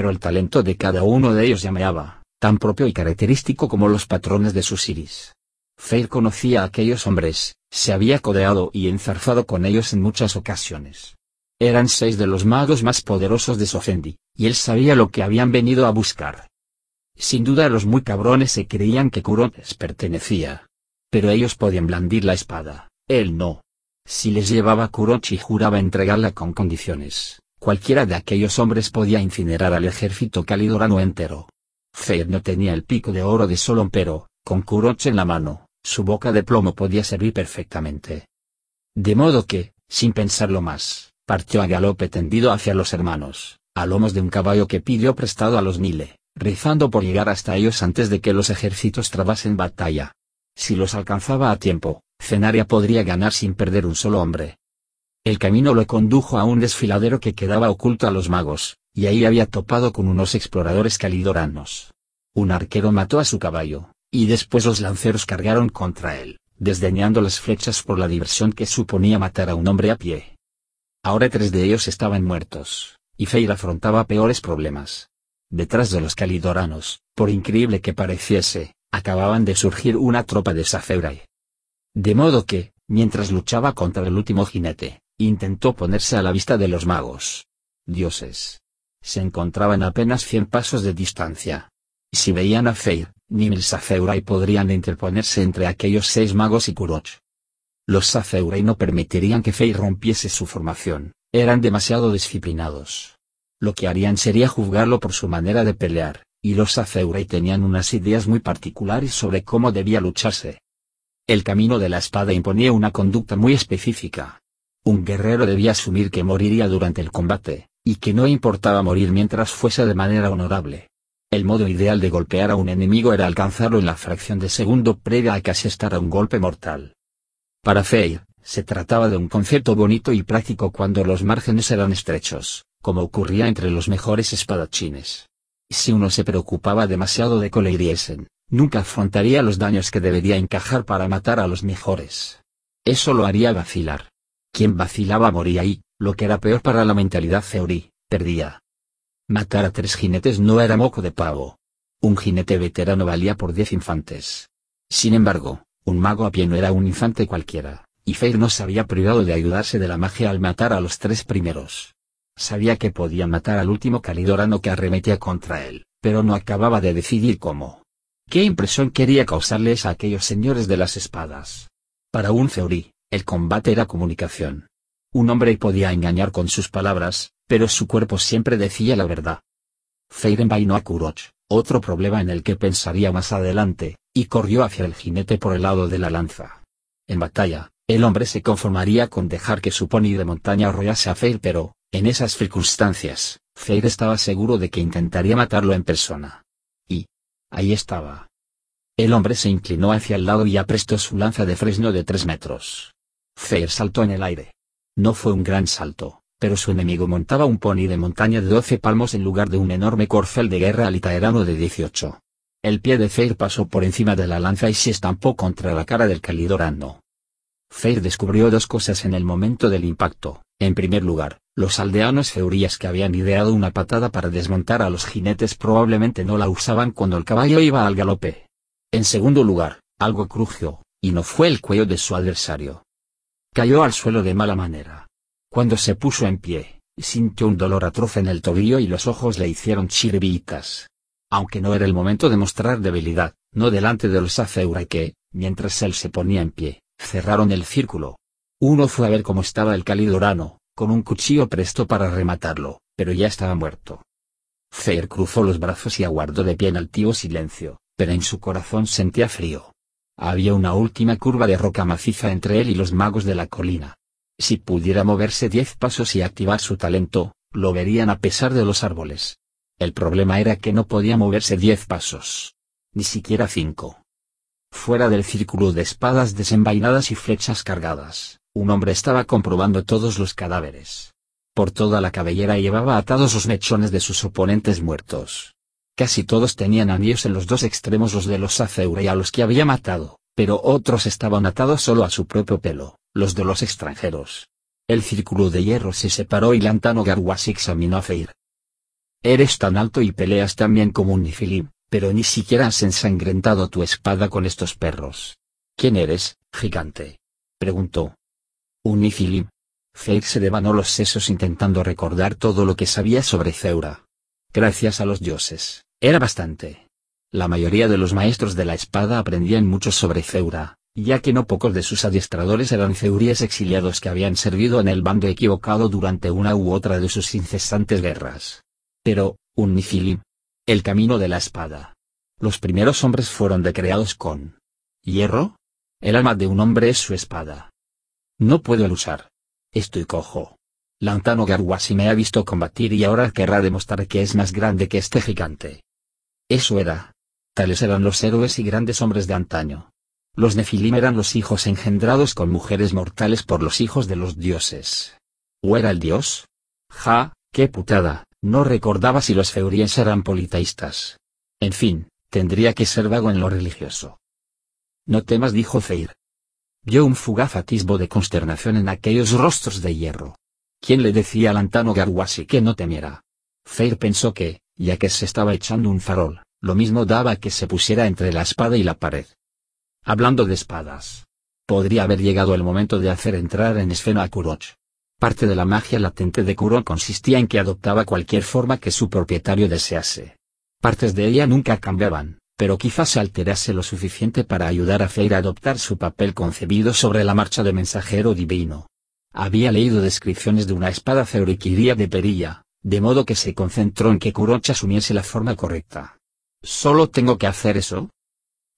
Pero el talento de cada uno de ellos llameaba, tan propio y característico como los patrones de sus iris. Feir conocía a aquellos hombres, se había codeado y enzarzado con ellos en muchas ocasiones. Eran seis de los magos más poderosos de Sofendi, y él sabía lo que habían venido a buscar. Sin duda los muy cabrones se creían que Kurot les pertenecía. Pero ellos podían blandir la espada, él no. Si les llevaba Kurochi juraba entregarla con condiciones, cualquiera de aquellos hombres podía incinerar al ejército calidorano entero. Feir no tenía el pico de oro de Solon pero, con Kurochi en la mano, su boca de plomo podía servir perfectamente. De modo que, sin pensarlo más, partió a galope tendido hacia los hermanos, a lomos de un caballo que pidió prestado a los Nile, rezando por llegar hasta ellos antes de que los ejércitos trabasen batalla. Si los alcanzaba a tiempo, Cenaria podría ganar sin perder un solo hombre. El camino lo condujo a un desfiladero que quedaba oculto a los magos, y ahí había topado con unos exploradores calidoranos. Un arquero mató a su caballo, y después los lanceros cargaron contra él, desdeñando las flechas por la diversión que suponía matar a un hombre a pie. Ahora tres de ellos estaban muertos, y Feir afrontaba peores problemas. Detrás de los calidoranos, por increíble que pareciese, acababan de surgir una tropa de Safeurai. De modo que, mientras luchaba contra el último jinete, intentó ponerse a la vista de los magos. Dioses. Se encontraban apenas cien pasos de distancia. Si veían a Feir, Nimel Safeurai podrían interponerse entre aquellos seis magos y Kuroch. Los Safeurai no permitirían que Fei rompiese su formación, eran demasiado disciplinados. Lo que harían sería juzgarlo por su manera de pelear, y los Safeurai tenían unas ideas muy particulares sobre cómo debía lucharse. El camino de la espada imponía una conducta muy específica. Un guerrero debía asumir que moriría durante el combate, y que no importaba morir mientras fuese de manera honorable. El modo ideal de golpear a un enemigo era alcanzarlo en la fracción de segundo previa a casi estar a un golpe mortal. Para Feir, se trataba de un concepto bonito y práctico cuando los márgenes eran estrechos, como ocurría entre los mejores espadachines. Si uno se preocupaba demasiado de que le hiriesen, nunca afrontaría los daños que debería encajar para matar a los mejores. Eso lo haría vacilar. Quien vacilaba moría y, lo que era peor para la mentalidad Theory, perdía. Matar a tres jinetes no era moco de pavo. Un jinete veterano valía por diez infantes. Sin embargo, un mago a pie no era un infante cualquiera, y Feir no se había privado de ayudarse de la magia al matar a los tres primeros. Sabía que podía matar al último calidorano que arremetía contra él, pero no acababa de decidir cómo. ¿Qué impresión quería causarles a aquellos señores de las espadas? Para un Theory, el combate era comunicación. Un hombre podía engañar con sus palabras, pero su cuerpo siempre decía la verdad. Feiren vainó a Kuroch, otro problema en el que pensaría más adelante, y corrió hacia el jinete por el lado de la lanza. En batalla, el hombre se conformaría con dejar que su pony de montaña arrollase a Feir pero, en esas circunstancias, Feir estaba seguro de que intentaría matarlo en persona. Y, ahí estaba. El hombre se inclinó hacia el lado y aprestó su lanza de fresno de tres metros. Feir saltó en el aire. No fue un gran salto, pero su enemigo montaba un pony de montaña de 12 palmos en lugar de un enorme corcel de guerra alitaerano de 18. El pie de Feir pasó por encima de la lanza y se estampó contra la cara del calidorano. Feir descubrió dos cosas en el momento del impacto. En primer lugar, los aldeanos feurías que habían ideado una patada para desmontar a los jinetes probablemente no la usaban cuando el caballo iba al galope. En segundo lugar, algo crujió, y no fue el cuello de su adversario. Cayó al suelo de mala manera. Cuando se puso en pie, sintió un dolor atroz en el tobillo y los ojos le hicieron chiribitas. Aunque no era el momento de mostrar debilidad, no delante de los Azeura que, mientras él se ponía en pie, cerraron el círculo. Uno fue a ver cómo estaba el calidorano, con un cuchillo presto para rematarlo, pero ya estaba muerto. Feir cruzó los brazos y aguardó de pie en altivo silencio, pero en su corazón sentía frío. Había una última curva de roca maciza entre él y los magos de la colina. Si pudiera moverse diez pasos y activar su talento, lo verían a pesar de los árboles. El problema era que no podía moverse diez pasos. Ni siquiera cinco. Fuera del círculo de espadas desenvainadas y flechas cargadas, un hombre estaba comprobando todos los cadáveres. Por toda la cabellera llevaba atados los mechones de sus oponentes muertos. Casi todos tenían anillos en los dos extremos los de los Azeure a los que había matado, pero otros estaban atados solo a su propio pelo los de los extranjeros. El círculo de hierro se separó y Lantano Garwas examinó a Feir. Eres tan alto y peleas tan bien como un nifilim, pero ni siquiera has ensangrentado tu espada con estos perros. ¿Quién eres, gigante? preguntó. Un nifilim. Feir se devanó los sesos intentando recordar todo lo que sabía sobre Zeura. Gracias a los dioses, era bastante. La mayoría de los maestros de la espada aprendían mucho sobre Zeura, ya que no pocos de sus adiestradores eran zeuríes exiliados que habían servido en el bando equivocado durante una u otra de sus incesantes guerras. Pero, un Nifilim. El camino de la espada. Los primeros hombres fueron decreados con hierro. El alma de un hombre es su espada. No puedo el usar. Estoy cojo. Lantano Garwasi me ha visto combatir y ahora querrá demostrar que es más grande que este gigante. Eso era. Tales eran los héroes y grandes hombres de antaño. Los Nefilim eran los hijos engendrados con mujeres mortales por los hijos de los dioses. ¿O era el dios? Ja, qué putada, no recordaba si los feuríes eran politeístas. En fin, tendría que ser vago en lo religioso. No temas, dijo Feir. Vio un fugaz atisbo de consternación en aquellos rostros de hierro. ¿Quién le decía al Antano Garwasi que no temiera? Feir pensó que, ya que se estaba echando un farol, lo mismo daba que se pusiera entre la espada y la pared. Hablando de espadas. Podría haber llegado el momento de hacer entrar en escena a Kuroch. Parte de la magia latente de Kuroch consistía en que adoptaba cualquier forma que su propietario desease. Partes de ella nunca cambiaban, pero quizás se alterase lo suficiente para ayudar a Feir a adoptar su papel concebido sobre la marcha de mensajero divino. Había leído descripciones de una espada ceuriquiría de perilla, de modo que se concentró en que Kuroch asumiese la forma correcta. ¿Solo tengo que hacer eso?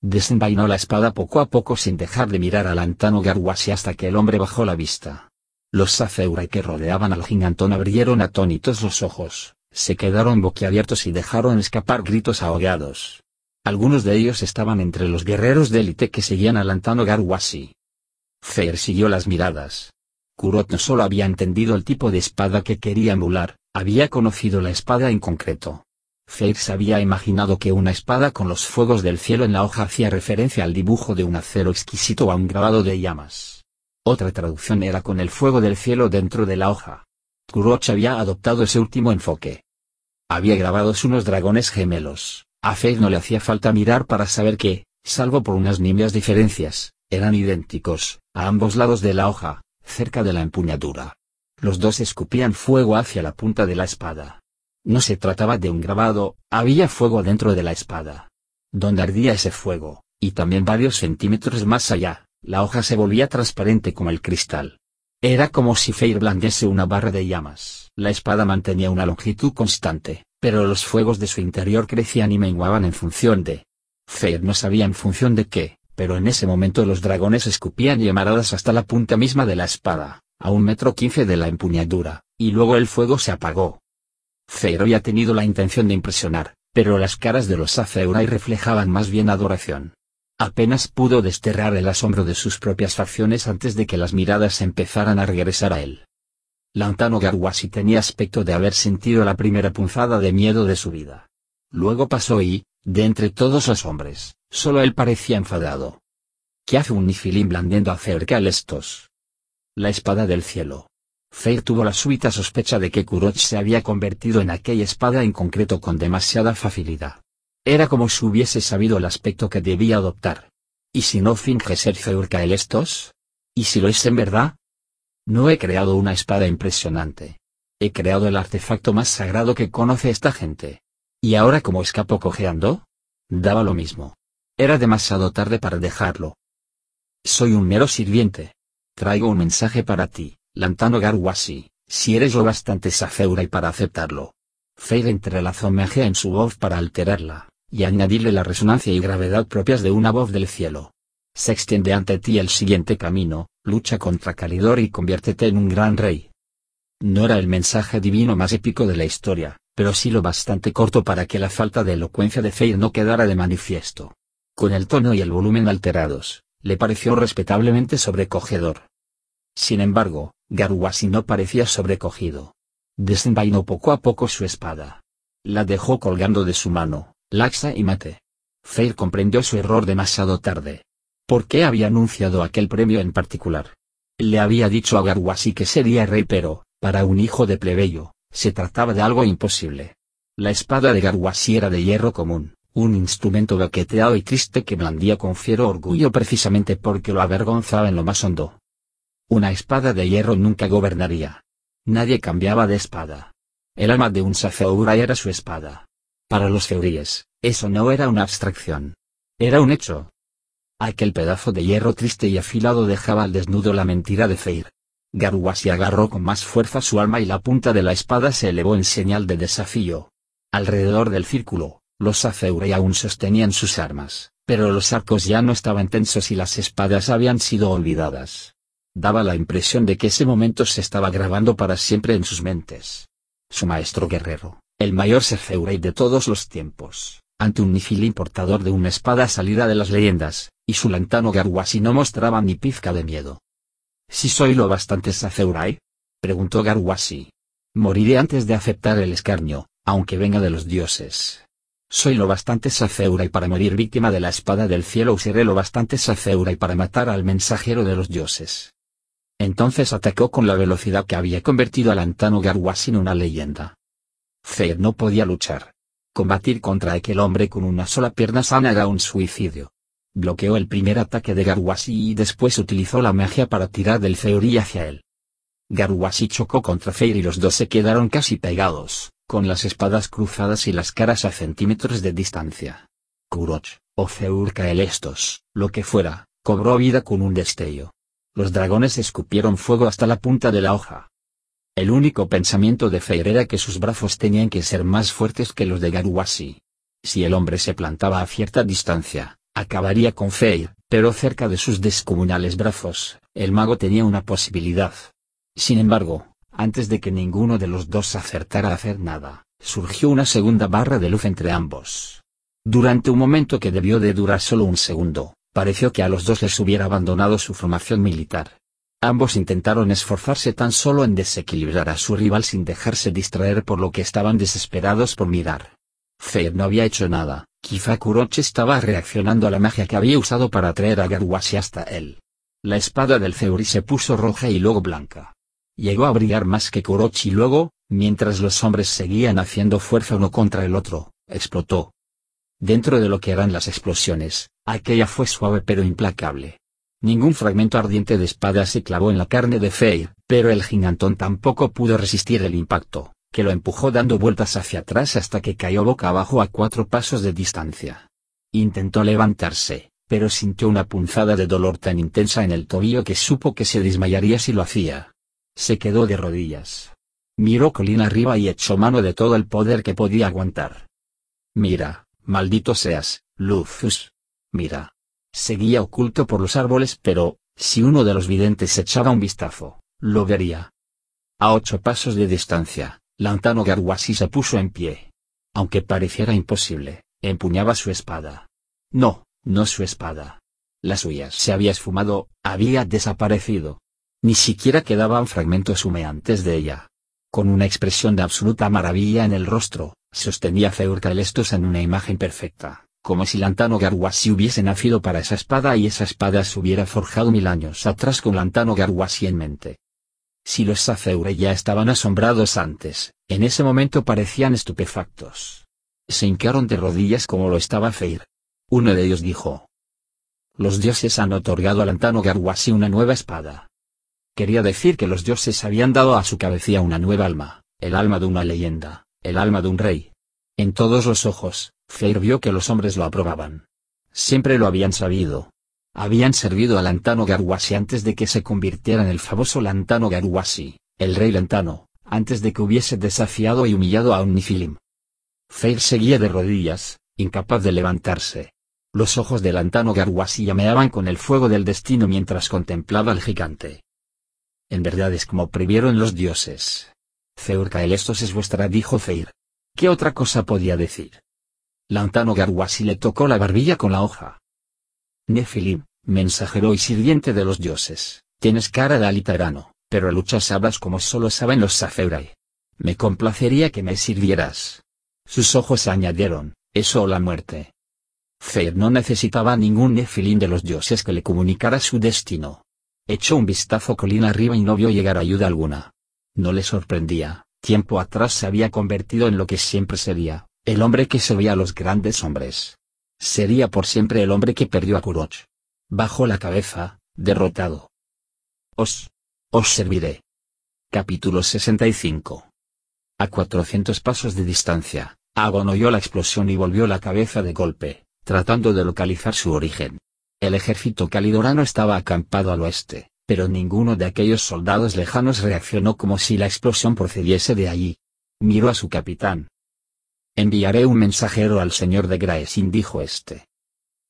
Desenvainó la espada poco a poco sin dejar de mirar al Antano Garwasi hasta que el hombre bajó la vista. Los Saceurai que rodeaban al gigantón abrieron atónitos los ojos, se quedaron boquiabiertos y dejaron escapar gritos ahogados. Algunos de ellos estaban entre los guerreros de élite que seguían al Antano Garwasi. Feir siguió las miradas. Kurot no solo había entendido el tipo de espada que quería emular, había conocido la espada en concreto. Feir se había imaginado que una espada con los fuegos del cielo en la hoja hacía referencia al dibujo de un acero exquisito o a un grabado de llamas. Otra traducción era con el fuego del cielo dentro de la hoja. Kuroch había adoptado ese último enfoque. Había grabados unos dragones gemelos. A Feir no le hacía falta mirar para saber que, salvo por unas nimias diferencias, eran idénticos, a ambos lados de la hoja, cerca de la empuñadura. Los dos escupían fuego hacia la punta de la espada. No se trataba de un grabado, había fuego dentro de la espada. Donde ardía ese fuego, y también varios centímetros más allá, la hoja se volvía transparente como el cristal. Era como si Feir blandiese una barra de llamas. La espada mantenía una longitud constante, pero los fuegos de su interior crecían y menguaban en función de... Feir no sabía en función de qué, pero en ese momento los dragones escupían llamaradas hasta la punta misma de la espada, a un metro quince de la empuñadura, y luego el fuego se apagó, Feir había tenido la intención de impresionar, pero las caras de los Azeurai reflejaban más bien adoración. Apenas pudo desterrar el asombro de sus propias facciones antes de que las miradas empezaran a regresar a él. Lantano Garwasi tenía aspecto de haber sentido la primera punzada de miedo de su vida. Luego pasó y, de entre todos los hombres, solo él parecía enfadado. ¿Qué hace un Nifilim blandiendo acerca de estos? La espada del cielo. Feir tuvo la súbita sospecha de que Kuroch se había convertido en aquella espada en concreto con demasiada facilidad. Era como si hubiese sabido el aspecto que debía adoptar. ¿Y si no finge ser el estos? ¿Y si lo es en verdad? No he creado una espada impresionante. He creado el artefacto más sagrado que conoce esta gente. ¿Y ahora cómo escapo cojeando? Daba lo mismo. Era demasiado tarde para dejarlo. Soy un mero sirviente. Traigo un mensaje para ti. Lantano Garwasi, si eres lo bastante y para aceptarlo. Feir entrelazó magia en su voz para alterarla, y añadirle la resonancia y gravedad propias de una voz del cielo. Se extiende ante ti el siguiente camino, lucha contra Calidor y conviértete en un gran rey. No era el mensaje divino más épico de la historia, pero sí lo bastante corto para que la falta de elocuencia de Feir no quedara de manifiesto. Con el tono y el volumen alterados, le pareció respetablemente sobrecogedor. Sin embargo, Garwasi no parecía sobrecogido. Desenvainó poco a poco su espada. La dejó colgando de su mano, laxa y mate. Feir comprendió su error demasiado tarde. ¿Por qué había anunciado aquel premio en particular? Le había dicho a Garwasi que sería rey pero, para un hijo de plebeyo, se trataba de algo imposible. La espada de Garwasi era de hierro común, un instrumento baqueteado y triste que blandía con fiero orgullo precisamente porque lo avergonzaba en lo más hondo. Una espada de hierro nunca gobernaría. Nadie cambiaba de espada. El alma de un sacerdote era su espada. Para los feuríes, eso no era una abstracción. Era un hecho. Aquel pedazo de hierro triste y afilado dejaba al desnudo la mentira de Feir. Garwasi agarró con más fuerza su alma y la punta de la espada se elevó en señal de desafío. Alrededor del círculo, los Azeurei aún sostenían sus armas, pero los arcos ya no estaban tensos y las espadas habían sido olvidadas. Daba la impresión de que ese momento se estaba grabando para siempre en sus mentes. Su maestro guerrero, el mayor Sefeurei de todos los tiempos, ante un Nifil portador de una espada salida de las leyendas, y su lantano Garwasi no mostraba ni pizca de miedo. ¿Si soy lo bastante Safeurai? preguntó Garwasi. Moriré antes de aceptar el escarnio, aunque venga de los dioses. Soy lo bastante y para morir víctima de la espada del cielo o seré lo bastante y para matar al mensajero de los dioses. Entonces atacó con la velocidad que había convertido al Antano Garwas en una leyenda. Feir no podía luchar. Combatir contra aquel hombre con una sola pierna sana era un suicidio. Bloqueó el primer ataque de Garwasi y después utilizó la magia para tirar del Feuri hacia él. Garwasi chocó contra Feir y los dos se quedaron casi pegados con las espadas cruzadas y las caras a centímetros de distancia. Kuroch, o Estos, lo que fuera, cobró vida con un destello. Los dragones escupieron fuego hasta la punta de la hoja. El único pensamiento de Feir era que sus brazos tenían que ser más fuertes que los de Garuwasi. Si el hombre se plantaba a cierta distancia, acabaría con Feir, pero cerca de sus descomunales brazos, el mago tenía una posibilidad. Sin embargo, antes de que ninguno de los dos acertara a hacer nada, surgió una segunda barra de luz entre ambos. Durante un momento que debió de durar solo un segundo, pareció que a los dos les hubiera abandonado su formación militar. Ambos intentaron esforzarse tan solo en desequilibrar a su rival sin dejarse distraer por lo que estaban desesperados por mirar. Feir no había hecho nada, quizá Kuroche estaba reaccionando a la magia que había usado para atraer a Garwashi hasta él. La espada del Zeuri se puso roja y luego blanca llegó a brillar más que Kurochi luego, mientras los hombres seguían haciendo fuerza uno contra el otro, explotó. Dentro de lo que eran las explosiones, aquella fue suave pero implacable. Ningún fragmento ardiente de espada se clavó en la carne de Feir, pero el gigantón tampoco pudo resistir el impacto, que lo empujó dando vueltas hacia atrás hasta que cayó boca abajo a cuatro pasos de distancia. Intentó levantarse, pero sintió una punzada de dolor tan intensa en el tobillo que supo que se desmayaría si lo hacía. Se quedó de rodillas. Miró colina arriba y echó mano de todo el poder que podía aguantar. Mira, maldito seas, Lucius. Mira. Seguía oculto por los árboles pero, si uno de los videntes echaba un vistazo, lo vería. A ocho pasos de distancia, Lantano Garwasi se puso en pie. Aunque pareciera imposible, empuñaba su espada. No, no su espada. La suya se había esfumado, había desaparecido. Ni siquiera quedaban fragmentos humeantes de ella. Con una expresión de absoluta maravilla en el rostro, sostenía Feurcaelestos en una imagen perfecta, como si Lantano Garwasi hubiese nacido para esa espada y esa espada se hubiera forjado mil años atrás con Lantano Garwasi en mente. Si los Safeure ya estaban asombrados antes, en ese momento parecían estupefactos. Se hincaron de rodillas como lo estaba Feir. Uno de ellos dijo. Los dioses han otorgado a Lantano Garwasi una nueva espada. Quería decir que los dioses habían dado a su cabecilla una nueva alma, el alma de una leyenda, el alma de un rey. En todos los ojos, Feir vio que los hombres lo aprobaban. Siempre lo habían sabido. Habían servido a Lantano Garwasi antes de que se convirtiera en el famoso Lantano Garwasi, el rey Lantano, antes de que hubiese desafiado y humillado a un Nifilim. Feir seguía de rodillas, incapaz de levantarse. Los ojos de Lantano Garwasi llameaban con el fuego del destino mientras contemplaba al gigante. En verdad es como previeron los dioses. estos es vuestra dijo Feir. ¿Qué otra cosa podía decir? Lantano Garwasi le tocó la barbilla con la hoja. Nefilim, mensajero y sirviente de los dioses, tienes cara de alitarano, pero luchas hablas como solo saben los Safeurai. Me complacería que me sirvieras. Sus ojos añadieron, eso o la muerte. Feir no necesitaba ningún Nefilim de los dioses que le comunicara su destino. Echó un vistazo colina arriba y no vio llegar ayuda alguna. No le sorprendía, Tiempo atrás se había convertido en lo que siempre sería, el hombre que se veía a los grandes hombres. Sería por siempre el hombre que perdió a Kuroch. Bajó la cabeza, derrotado. Os. Os serviré. Capítulo 65. A 400 pasos de distancia, Agon oyó la explosión y volvió la cabeza de golpe, tratando de localizar su origen. El ejército calidorano estaba acampado al oeste, pero ninguno de aquellos soldados lejanos reaccionó como si la explosión procediese de allí. Miró a su capitán. Enviaré un mensajero al señor de Graesin dijo este.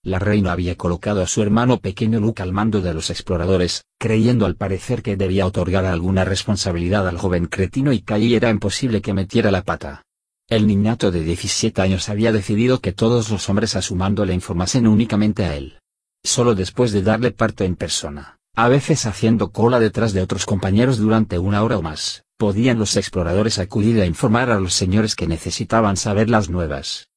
La reina había colocado a su hermano pequeño Luke al mando de los exploradores, creyendo al parecer que debía otorgar alguna responsabilidad al joven cretino y que allí era imposible que metiera la pata. El niñato de 17 años había decidido que todos los hombres a su le informasen únicamente a él. Solo después de darle parte en persona, a veces haciendo cola detrás de otros compañeros durante una hora o más, podían los exploradores acudir a informar a los señores que necesitaban saber las nuevas.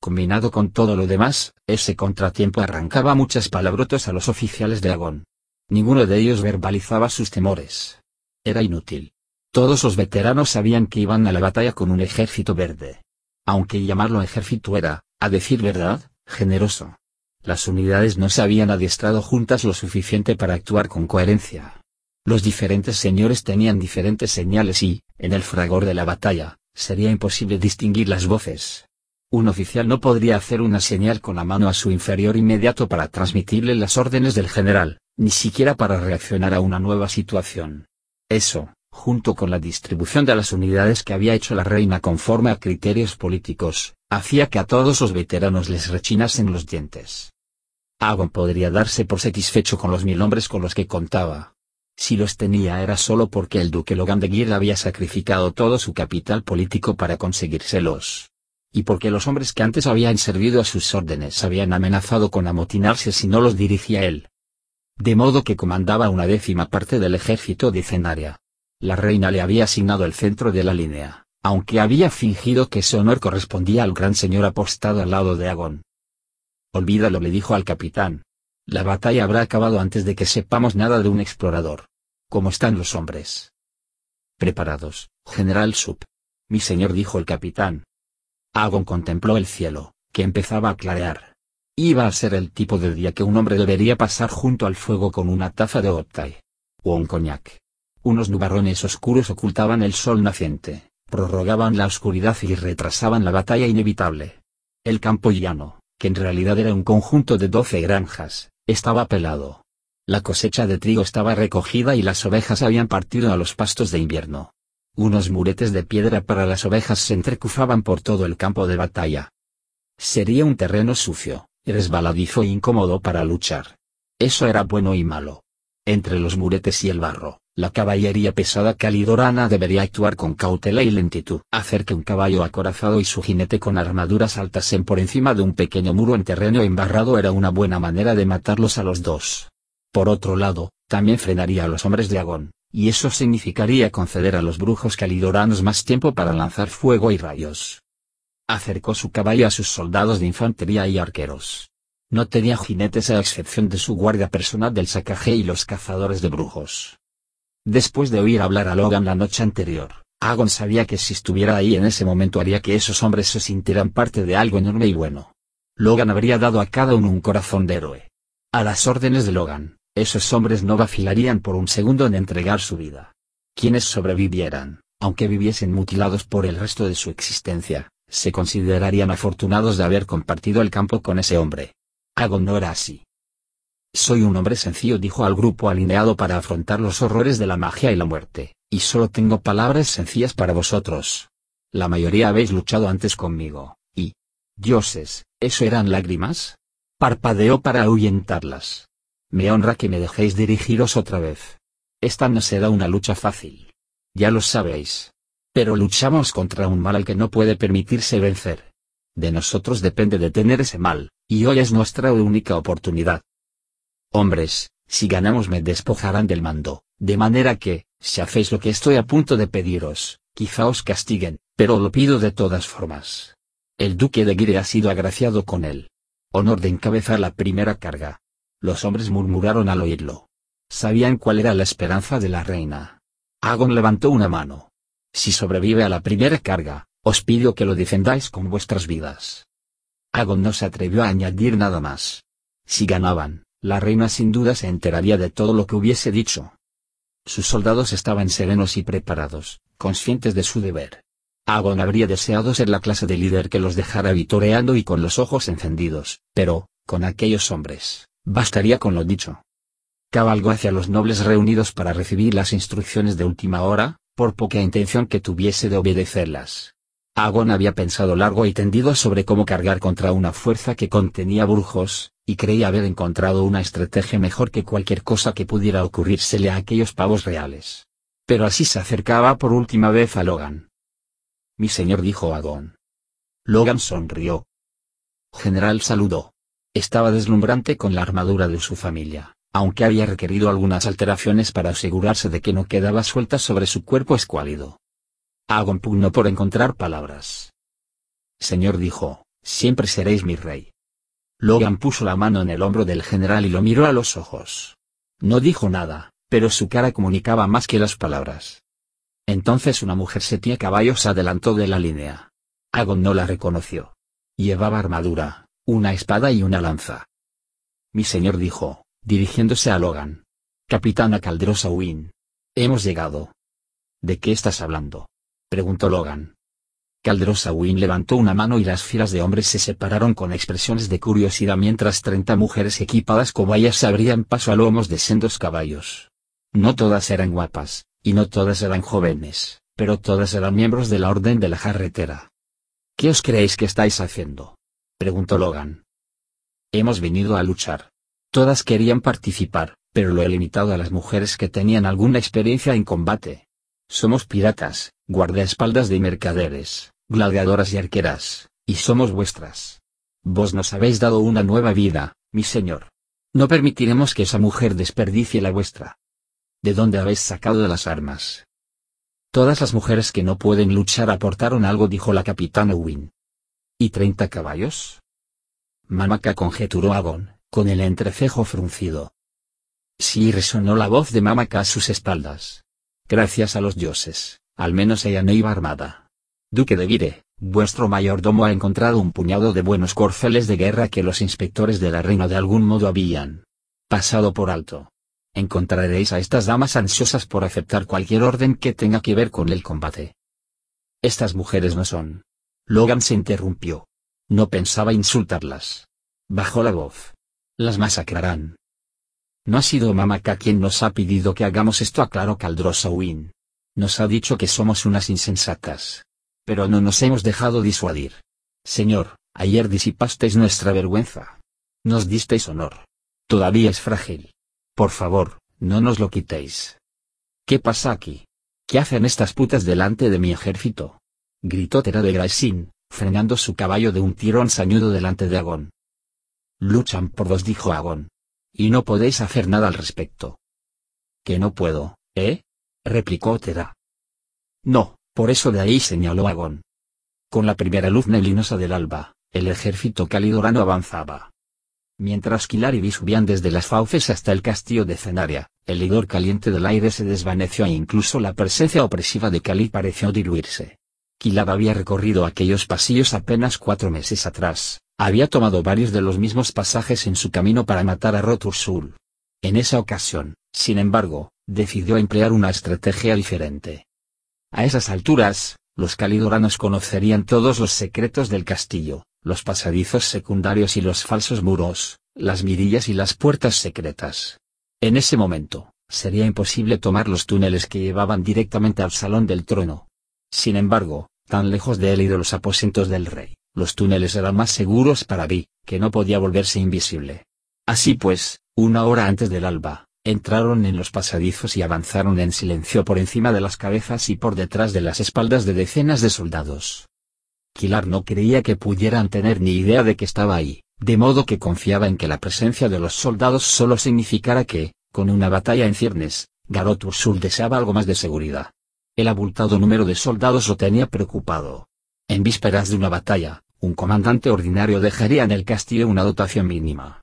Combinado con todo lo demás, ese contratiempo arrancaba muchas palabrotas a los oficiales de Agón. Ninguno de ellos verbalizaba sus temores. Era inútil. Todos los veteranos sabían que iban a la batalla con un ejército verde. Aunque llamarlo ejército era, a decir verdad, generoso. Las unidades no se habían adiestrado juntas lo suficiente para actuar con coherencia. Los diferentes señores tenían diferentes señales y, en el fragor de la batalla, sería imposible distinguir las voces. Un oficial no podría hacer una señal con la mano a su inferior inmediato para transmitirle las órdenes del general, ni siquiera para reaccionar a una nueva situación. Eso, junto con la distribución de las unidades que había hecho la reina conforme a criterios políticos, hacía que a todos los veteranos les rechinasen los dientes. Agon podría darse por satisfecho con los mil hombres con los que contaba. Si los tenía era solo porque el duque Logan de Guir había sacrificado todo su capital político para conseguírselos. Y porque los hombres que antes habían servido a sus órdenes habían amenazado con amotinarse si no los dirigía él. De modo que comandaba una décima parte del ejército de Cenaria. La reina le había asignado el centro de la línea aunque había fingido que ese honor correspondía al gran señor apostado al lado de Agón. Olvídalo le dijo al capitán. La batalla habrá acabado antes de que sepamos nada de un explorador. ¿Cómo están los hombres? Preparados, general Sub. Mi señor dijo el capitán. Agon contempló el cielo, que empezaba a clarear. Iba a ser el tipo de día que un hombre debería pasar junto al fuego con una taza de optai. O un coñac. Unos nubarrones oscuros ocultaban el sol naciente prorrogaban la oscuridad y retrasaban la batalla inevitable. El campo llano, que en realidad era un conjunto de doce granjas, estaba pelado. La cosecha de trigo estaba recogida y las ovejas habían partido a los pastos de invierno. Unos muretes de piedra para las ovejas se entrecruzaban por todo el campo de batalla. Sería un terreno sucio, resbaladizo e incómodo para luchar. Eso era bueno y malo. Entre los muretes y el barro, la caballería pesada calidorana debería actuar con cautela y lentitud. Hacer que un caballo acorazado y su jinete con armaduras saltasen por encima de un pequeño muro en terreno embarrado era una buena manera de matarlos a los dos. Por otro lado, también frenaría a los hombres de Agón, y eso significaría conceder a los brujos calidoranos más tiempo para lanzar fuego y rayos. Acercó su caballo a sus soldados de infantería y arqueros. No tenía jinetes a excepción de su guardia personal del sacaje y los cazadores de brujos. Después de oír hablar a Logan la noche anterior, Agon sabía que si estuviera ahí en ese momento haría que esos hombres se sintieran parte de algo enorme y bueno. Logan habría dado a cada uno un corazón de héroe. A las órdenes de Logan, esos hombres no vacilarían por un segundo en entregar su vida. Quienes sobrevivieran, aunque viviesen mutilados por el resto de su existencia, se considerarían afortunados de haber compartido el campo con ese hombre. Agon no era así. Soy un hombre sencillo dijo al grupo alineado para afrontar los horrores de la magia y la muerte, y solo tengo palabras sencillas para vosotros. La mayoría habéis luchado antes conmigo, y... Dioses, ¿eso eran lágrimas? Parpadeó para ahuyentarlas. Me honra que me dejéis dirigiros otra vez. Esta no será una lucha fácil. Ya lo sabéis. Pero luchamos contra un mal al que no puede permitirse vencer. De nosotros depende detener ese mal, y hoy es nuestra única oportunidad. Hombres, si ganamos me despojarán del mando, de manera que, si hacéis lo que estoy a punto de pediros, quizá os castiguen, pero lo pido de todas formas. El duque de Gire ha sido agraciado con él. Honor de encabezar la primera carga. Los hombres murmuraron al oírlo. Sabían cuál era la esperanza de la reina. Agon levantó una mano. Si sobrevive a la primera carga, os pido que lo defendáis con vuestras vidas. Agon no se atrevió a añadir nada más. Si ganaban, la reina sin duda se enteraría de todo lo que hubiese dicho. Sus soldados estaban serenos y preparados, conscientes de su deber. Agon habría deseado ser la clase de líder que los dejara vitoreando y con los ojos encendidos, pero, con aquellos hombres, bastaría con lo dicho. Cabalgó hacia los nobles reunidos para recibir las instrucciones de última hora, por poca intención que tuviese de obedecerlas. Agon había pensado largo y tendido sobre cómo cargar contra una fuerza que contenía brujos, y creía haber encontrado una estrategia mejor que cualquier cosa que pudiera ocurrírsele a aquellos pavos reales. Pero así se acercaba por última vez a Logan. Mi señor dijo Agon. Logan sonrió. General saludó. Estaba deslumbrante con la armadura de su familia, aunque había requerido algunas alteraciones para asegurarse de que no quedaba suelta sobre su cuerpo escuálido. Agon pugnó por encontrar palabras. Señor dijo, siempre seréis mi rey. Logan puso la mano en el hombro del general y lo miró a los ojos. No dijo nada, pero su cara comunicaba más que las palabras. Entonces una mujer setía caballos adelantó de la línea. Agon no la reconoció. Llevaba armadura, una espada y una lanza. Mi señor dijo, dirigiéndose a Logan. Capitana Caldrosa Win. Hemos llegado. ¿De qué estás hablando? preguntó Logan. Caldrosa Win levantó una mano y las filas de hombres se separaron con expresiones de curiosidad mientras treinta mujeres equipadas cobayas se abrían paso a lomos de sendos caballos. No todas eran guapas, y no todas eran jóvenes, pero todas eran miembros de la Orden de la Jarretera. ¿Qué os creéis que estáis haciendo? preguntó Logan. Hemos venido a luchar. Todas querían participar, pero lo he limitado a las mujeres que tenían alguna experiencia en combate. Somos piratas, guardaespaldas de mercaderes, gladiadoras y arqueras, y somos vuestras. Vos nos habéis dado una nueva vida, mi señor. No permitiremos que esa mujer desperdicie la vuestra. ¿De dónde habéis sacado las armas? Todas las mujeres que no pueden luchar aportaron algo, dijo la capitana Win. ¿Y treinta caballos? Mamaka conjeturó Agon, con el entrecejo fruncido. Sí resonó la voz de Mamaka a sus espaldas. Gracias a los dioses, al menos ella no iba armada. Duque de Vire, vuestro mayordomo ha encontrado un puñado de buenos corceles de guerra que los inspectores de la reina de algún modo habían pasado por alto. Encontraréis a estas damas ansiosas por aceptar cualquier orden que tenga que ver con el combate. Estas mujeres no son. Logan se interrumpió. No pensaba insultarlas. Bajó la voz. Las masacrarán. No ha sido Mamaka quien nos ha pedido que hagamos esto, aclaró Caldrosa Win. Nos ha dicho que somos unas insensatas. Pero no nos hemos dejado disuadir. Señor, ayer disipasteis nuestra vergüenza. Nos disteis honor. Todavía es frágil. Por favor, no nos lo quitéis. ¿Qué pasa aquí? ¿Qué hacen estas putas delante de mi ejército? Gritó Tera de frenando su caballo de un tirón sañudo delante de Agón. Luchan por dos, dijo Agón. Y no podéis hacer nada al respecto. Que no puedo, ¿eh? Replicó Tera. No, por eso de ahí señaló Agón. Con la primera luz neblinosa del alba, el ejército calidorano avanzaba. Mientras Kilar y Vi subían desde las fauces hasta el castillo de Cenaria, el hedor caliente del aire se desvaneció e incluso la presencia opresiva de Cali pareció diluirse. Kilar había recorrido aquellos pasillos apenas cuatro meses atrás, había tomado varios de los mismos pasajes en su camino para matar a Rotursul. En esa ocasión, sin embargo, decidió emplear una estrategia diferente. A esas alturas, los calidoranos conocerían todos los secretos del castillo, los pasadizos secundarios y los falsos muros, las mirillas y las puertas secretas. En ese momento, sería imposible tomar los túneles que llevaban directamente al salón del trono. Sin embargo, tan lejos de él y de los aposentos del rey, los túneles eran más seguros para Vi, que no podía volverse invisible. Así pues, una hora antes del alba, entraron en los pasadizos y avanzaron en silencio por encima de las cabezas y por detrás de las espaldas de decenas de soldados. Kilar no creía que pudieran tener ni idea de que estaba ahí, de modo que confiaba en que la presencia de los soldados solo significara que, con una batalla en ciernes, Garot Ursul deseaba algo más de seguridad. El abultado número de soldados lo tenía preocupado. En vísperas de una batalla, un comandante ordinario dejaría en el castillo una dotación mínima.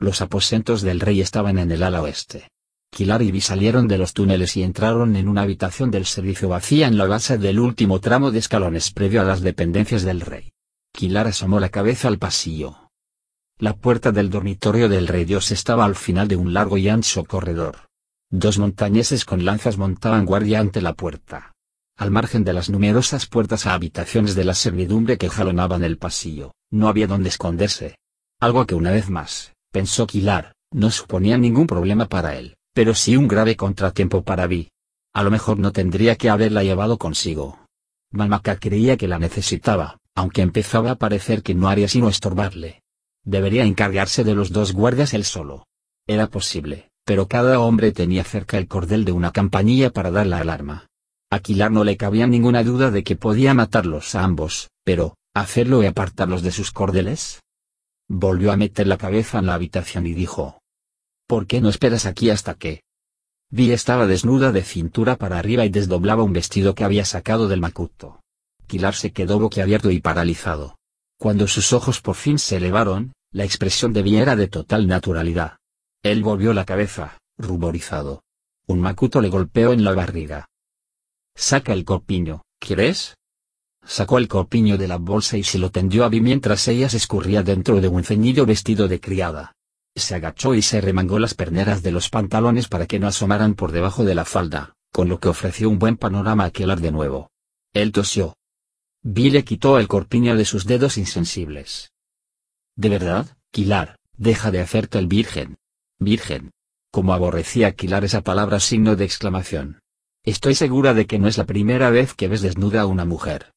Los aposentos del rey estaban en el ala oeste. Kilar y Vi salieron de los túneles y entraron en una habitación del servicio vacía en la base del último tramo de escalones previo a las dependencias del rey. Kilar asomó la cabeza al pasillo. La puerta del dormitorio del rey Dios estaba al final de un largo y ancho corredor. Dos montañeses con lanzas montaban guardia ante la puerta. Al margen de las numerosas puertas a habitaciones de la servidumbre que jalonaban el pasillo, no había donde esconderse. Algo que una vez más, pensó Kilar, no suponía ningún problema para él pero sí un grave contratiempo para Vi. A lo mejor no tendría que haberla llevado consigo. Mamaka creía que la necesitaba, aunque empezaba a parecer que no haría sino estorbarle. Debería encargarse de los dos guardias él solo. Era posible, pero cada hombre tenía cerca el cordel de una campanilla para dar la alarma. A Kilar no le cabía ninguna duda de que podía matarlos a ambos, pero, ¿hacerlo y apartarlos de sus cordeles? Volvió a meter la cabeza en la habitación y dijo, ¿Por qué no esperas aquí hasta que? Vi estaba desnuda de cintura para arriba y desdoblaba un vestido que había sacado del macuto. Kilar se quedó boquiabierto y paralizado. Cuando sus ojos por fin se elevaron, la expresión de Vi era de total naturalidad. Él volvió la cabeza, ruborizado. Un macuto le golpeó en la barriga. Saca el corpiño, ¿quieres? Sacó el corpiño de la bolsa y se lo tendió a Vi mientras ella se escurría dentro de un ceñido vestido de criada. Se agachó y se remangó las perneras de los pantalones para que no asomaran por debajo de la falda, con lo que ofreció un buen panorama a Kelar de nuevo. Él tosió. Vi le quitó el corpiño de sus dedos insensibles. ¿De verdad, Kilar, deja de hacerte el virgen? Virgen. Como aborrecía Kilar esa palabra signo de exclamación. Estoy segura de que no es la primera vez que ves desnuda a una mujer.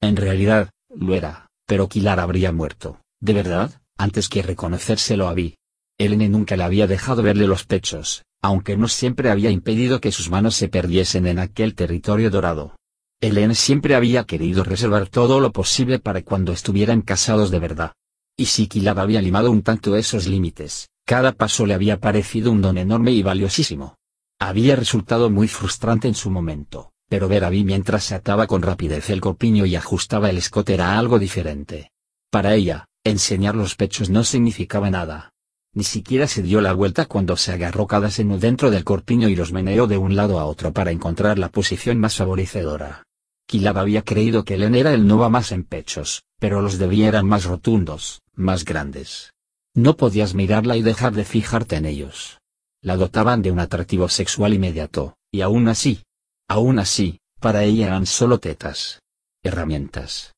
En realidad, lo era, pero Kilar habría muerto, ¿de verdad? antes que reconocérselo a Vi. Elene nunca le había dejado verle los pechos, aunque no siempre había impedido que sus manos se perdiesen en aquel territorio dorado. Elene siempre había querido reservar todo lo posible para cuando estuvieran casados de verdad. Y si Kilab había limado un tanto esos límites, cada paso le había parecido un don enorme y valiosísimo. Había resultado muy frustrante en su momento, pero ver a Vi mientras se ataba con rapidez el corpiño y ajustaba el escote era algo diferente. Para ella, Enseñar los pechos no significaba nada. Ni siquiera se dio la vuelta cuando se agarró cada seno dentro del corpiño y los meneó de un lado a otro para encontrar la posición más favorecedora. Kilab había creído que Len era el Nova más en pechos, pero los de eran más rotundos, más grandes. No podías mirarla y dejar de fijarte en ellos. La dotaban de un atractivo sexual inmediato, y aún así, aún así, para ella eran solo tetas. Herramientas.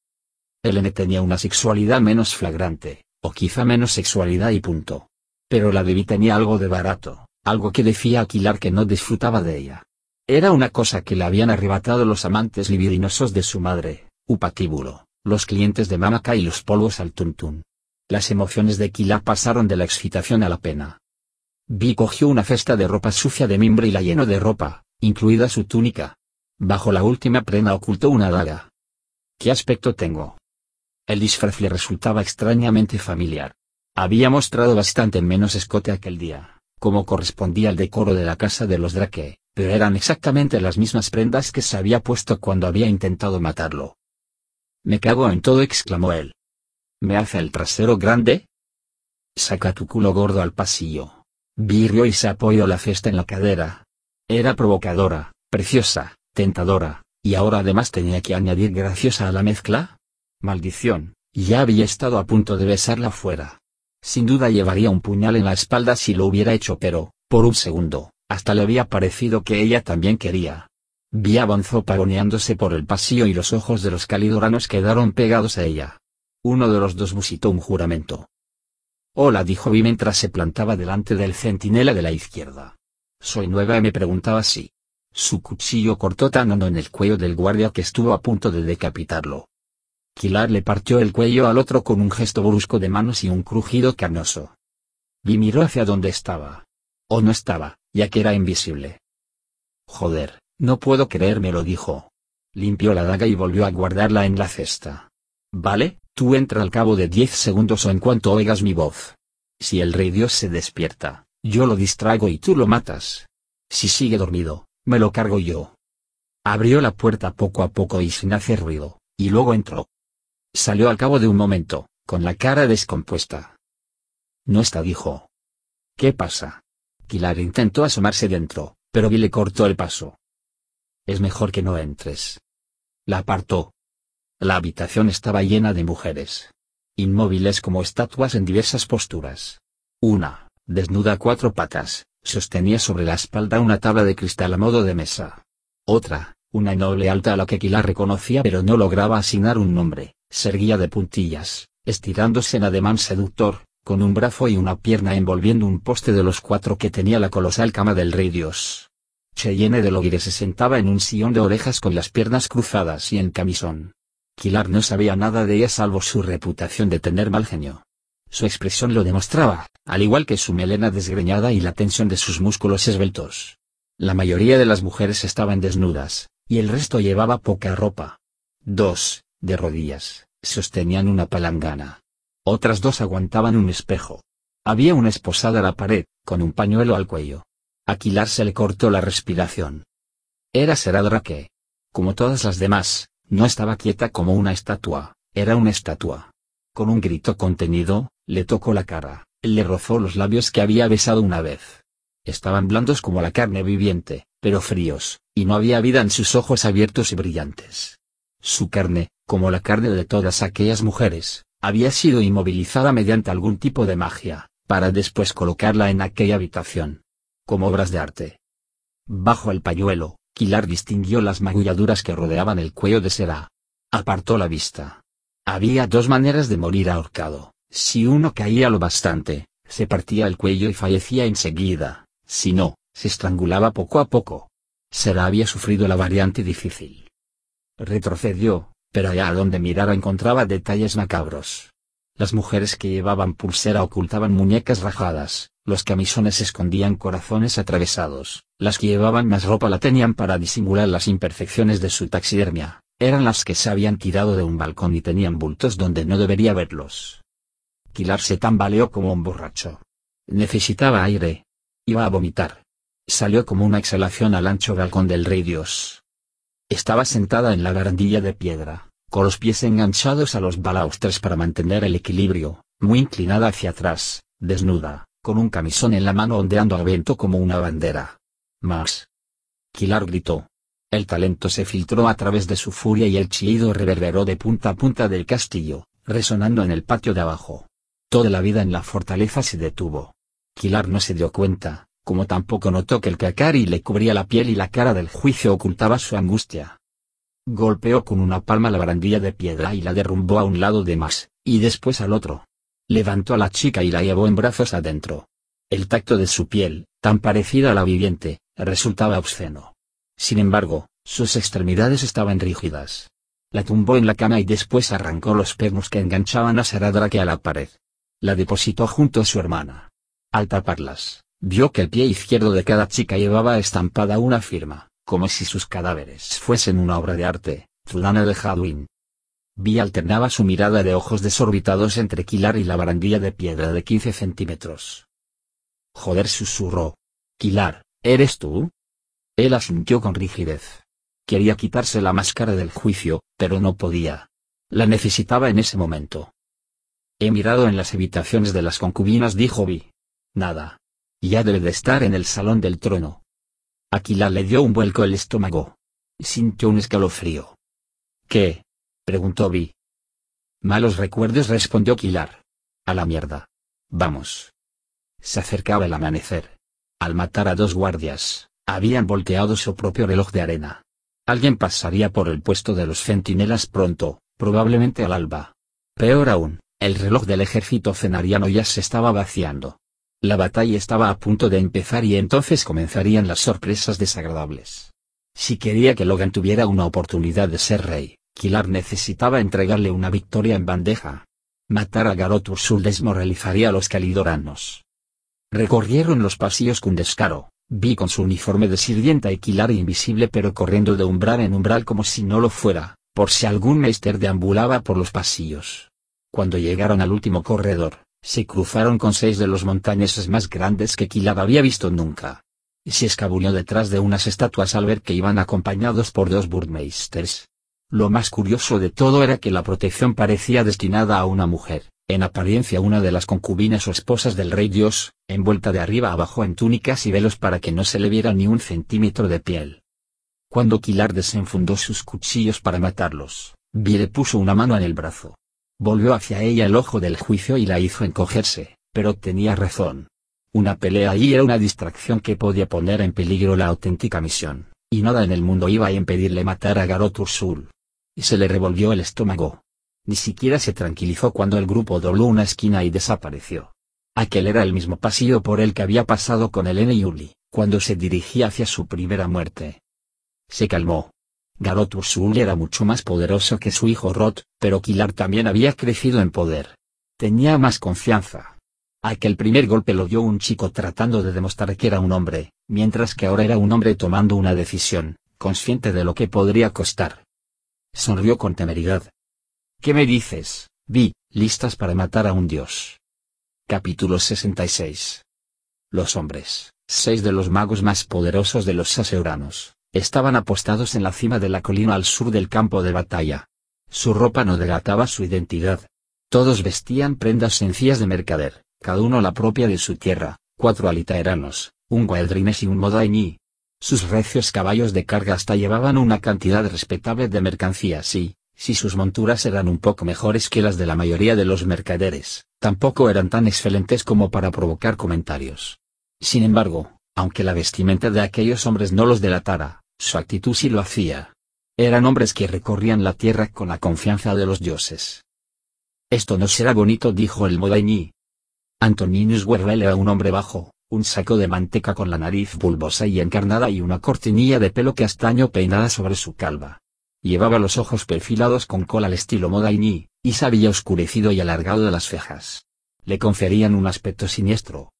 Elene tenía una sexualidad menos flagrante, o quizá menos sexualidad y punto. Pero la de tenía algo de barato, algo que decía Aquilar que no disfrutaba de ella. Era una cosa que le habían arrebatado los amantes libidinosos de su madre, Upatíbulo, los clientes de Mamaka y los polvos al tuntún. Las emociones de Aquilar pasaron de la excitación a la pena. Vi cogió una cesta de ropa sucia de mimbre y la llenó de ropa, incluida su túnica. Bajo la última prenda ocultó una daga. ¿Qué aspecto tengo? El disfraz le resultaba extrañamente familiar. Había mostrado bastante menos escote aquel día, como correspondía al decoro de la casa de los Drake, pero eran exactamente las mismas prendas que se había puesto cuando había intentado matarlo. Me cago en todo, exclamó él. ¿Me hace el trasero grande? Saca tu culo gordo al pasillo. Virrió y se apoyó la cesta en la cadera. Era provocadora, preciosa, tentadora, y ahora además tenía que añadir graciosa a la mezcla. Maldición, ya había estado a punto de besarla fuera. Sin duda llevaría un puñal en la espalda si lo hubiera hecho pero, por un segundo, hasta le había parecido que ella también quería. Vi avanzó pavoneándose por el pasillo y los ojos de los calidoranos quedaron pegados a ella. Uno de los dos musitó un juramento. Hola dijo Vi mientras se plantaba delante del centinela de la izquierda. Soy nueva y me preguntaba si. Su cuchillo cortó tan hondo en el cuello del guardia que estuvo a punto de decapitarlo. Kilar le partió el cuello al otro con un gesto brusco de manos y un crujido carnoso. Vi miró hacia donde estaba. O no estaba, ya que era invisible. Joder, no puedo creérmelo dijo. Limpió la daga y volvió a guardarla en la cesta. Vale, tú entra al cabo de diez segundos o en cuanto oigas mi voz. Si el rey Dios se despierta, yo lo distraigo y tú lo matas. Si sigue dormido, me lo cargo yo. Abrió la puerta poco a poco y sin hacer ruido, y luego entró. Salió al cabo de un momento, con la cara descompuesta. No está dijo. ¿Qué pasa? Kilar intentó asomarse dentro, pero Vi le cortó el paso. Es mejor que no entres. La apartó. La habitación estaba llena de mujeres. Inmóviles como estatuas en diversas posturas. Una, desnuda a cuatro patas, sostenía sobre la espalda una tabla de cristal a modo de mesa. Otra, una noble alta a la que Kilar reconocía pero no lograba asignar un nombre, se de puntillas, estirándose en ademán seductor, con un brazo y una pierna envolviendo un poste de los cuatro que tenía la colosal cama del rey Dios. Cheyenne de Loguire se sentaba en un sillón de orejas con las piernas cruzadas y en camisón. Kilar no sabía nada de ella salvo su reputación de tener mal genio. Su expresión lo demostraba, al igual que su melena desgreñada y la tensión de sus músculos esbeltos. La mayoría de las mujeres estaban desnudas, y el resto llevaba poca ropa. Dos, de rodillas, sostenían una palangana. Otras dos aguantaban un espejo. Había una esposada a la pared, con un pañuelo al cuello. Aquilar se le cortó la respiración. Era Seradra que, como todas las demás, no estaba quieta como una estatua, era una estatua. Con un grito contenido, le tocó la cara, le rozó los labios que había besado una vez. Estaban blandos como la carne viviente, pero fríos, y no había vida en sus ojos abiertos y brillantes. Su carne, como la carne de todas aquellas mujeres, había sido inmovilizada mediante algún tipo de magia, para después colocarla en aquella habitación. Como obras de arte. Bajo el pañuelo, Kilar distinguió las magulladuras que rodeaban el cuello de Sera. Apartó la vista. Había dos maneras de morir ahorcado. Si uno caía lo bastante, se partía el cuello y fallecía enseguida, si no, se estrangulaba poco a poco. Sera había sufrido la variante difícil. Retrocedió, pero allá donde mirara encontraba detalles macabros. Las mujeres que llevaban pulsera ocultaban muñecas rajadas, los camisones escondían corazones atravesados, las que llevaban más ropa la tenían para disimular las imperfecciones de su taxidermia, eran las que se habían tirado de un balcón y tenían bultos donde no debería verlos. Kilar se tambaleó como un borracho. Necesitaba aire. Iba a vomitar. Salió como una exhalación al ancho balcón del rey Dios. Estaba sentada en la barandilla de piedra, con los pies enganchados a los balaustres para mantener el equilibrio, muy inclinada hacia atrás, desnuda, con un camisón en la mano ondeando al viento como una bandera. Más. Kilar gritó. El talento se filtró a través de su furia y el chillido reverberó de punta a punta del castillo, resonando en el patio de abajo. Toda la vida en la fortaleza se detuvo. Kilar no se dio cuenta, como tampoco notó que el cacari le cubría la piel y la cara del juicio ocultaba su angustia. Golpeó con una palma la barandilla de piedra y la derrumbó a un lado de más, y después al otro. Levantó a la chica y la llevó en brazos adentro. El tacto de su piel, tan parecida a la viviente, resultaba obsceno. Sin embargo, sus extremidades estaban rígidas. La tumbó en la cama y después arrancó los pernos que enganchaban a Saradrake a la pared. La depositó junto a su hermana. Al taparlas, Vio que el pie izquierdo de cada chica llevaba estampada una firma, como si sus cadáveres fuesen una obra de arte, Zulana de Hadwin. Vi alternaba su mirada de ojos desorbitados entre Kilar y la barandilla de piedra de 15 centímetros. Joder susurró. Kilar, ¿eres tú? Él asintió con rigidez. Quería quitarse la máscara del juicio, pero no podía. La necesitaba en ese momento. He mirado en las habitaciones de las concubinas, dijo Vi. Nada. Ya debe de estar en el salón del trono. Aquila le dio un vuelco el estómago. Sintió un escalofrío. ¿Qué? preguntó Vi. Malos recuerdos respondió Kilar. A la mierda. Vamos. Se acercaba el amanecer. Al matar a dos guardias, habían volteado su propio reloj de arena. Alguien pasaría por el puesto de los centinelas pronto, probablemente al alba. Peor aún, el reloj del ejército cenariano ya se estaba vaciando. La batalla estaba a punto de empezar y entonces comenzarían las sorpresas desagradables. Si quería que Logan tuviera una oportunidad de ser rey, Kilar necesitaba entregarle una victoria en bandeja. Matar a Garot Ursul desmoralizaría a los calidoranos. Recorrieron los pasillos con descaro, vi con su uniforme de sirvienta y Kilar invisible pero corriendo de umbral en umbral como si no lo fuera, por si algún meister deambulaba por los pasillos. Cuando llegaron al último corredor, se cruzaron con seis de los montañeses más grandes que Kilab había visto nunca. Y se escabulló detrás de unas estatuas al ver que iban acompañados por dos burmeisters. Lo más curioso de todo era que la protección parecía destinada a una mujer, en apariencia una de las concubinas o esposas del rey Dios, envuelta de arriba abajo en túnicas y velos para que no se le viera ni un centímetro de piel. Cuando Quilar desenfundó sus cuchillos para matarlos, Vi le puso una mano en el brazo. Volvió hacia ella el ojo del juicio y la hizo encogerse, pero tenía razón. Una pelea allí era una distracción que podía poner en peligro la auténtica misión, y nada en el mundo iba a impedirle matar a Garot Ursul. Y se le revolvió el estómago. Ni siquiera se tranquilizó cuando el grupo dobló una esquina y desapareció. Aquel era el mismo pasillo por el que había pasado con Elena y Uli, cuando se dirigía hacia su primera muerte. Se calmó. Garot Ursul era mucho más poderoso que su hijo Rot, pero Kilar también había crecido en poder. Tenía más confianza. Aquel primer golpe lo dio un chico tratando de demostrar que era un hombre, mientras que ahora era un hombre tomando una decisión, consciente de lo que podría costar. Sonrió con temeridad. ¿Qué me dices, Vi, listas para matar a un dios? Capítulo 66. Los hombres, seis de los magos más poderosos de los saseuranos, estaban apostados en la cima de la colina al sur del campo de batalla. Su ropa no delataba su identidad. Todos vestían prendas sencillas de mercader, cada uno la propia de su tierra, cuatro alitaeranos, un gueldrines y un modaini. Sus recios caballos de carga hasta llevaban una cantidad respetable de mercancías y, si sus monturas eran un poco mejores que las de la mayoría de los mercaderes, tampoco eran tan excelentes como para provocar comentarios. Sin embargo, aunque la vestimenta de aquellos hombres no los delatara, su actitud sí lo hacía. Eran hombres que recorrían la tierra con la confianza de los dioses. Esto no será bonito, dijo el Modaini. Antoninus Wervel era un hombre bajo, un saco de manteca con la nariz bulbosa y encarnada y una cortinilla de pelo castaño peinada sobre su calva. Llevaba los ojos perfilados con cola al estilo Modaini, y se había oscurecido y alargado de las cejas. Le conferían un aspecto siniestro.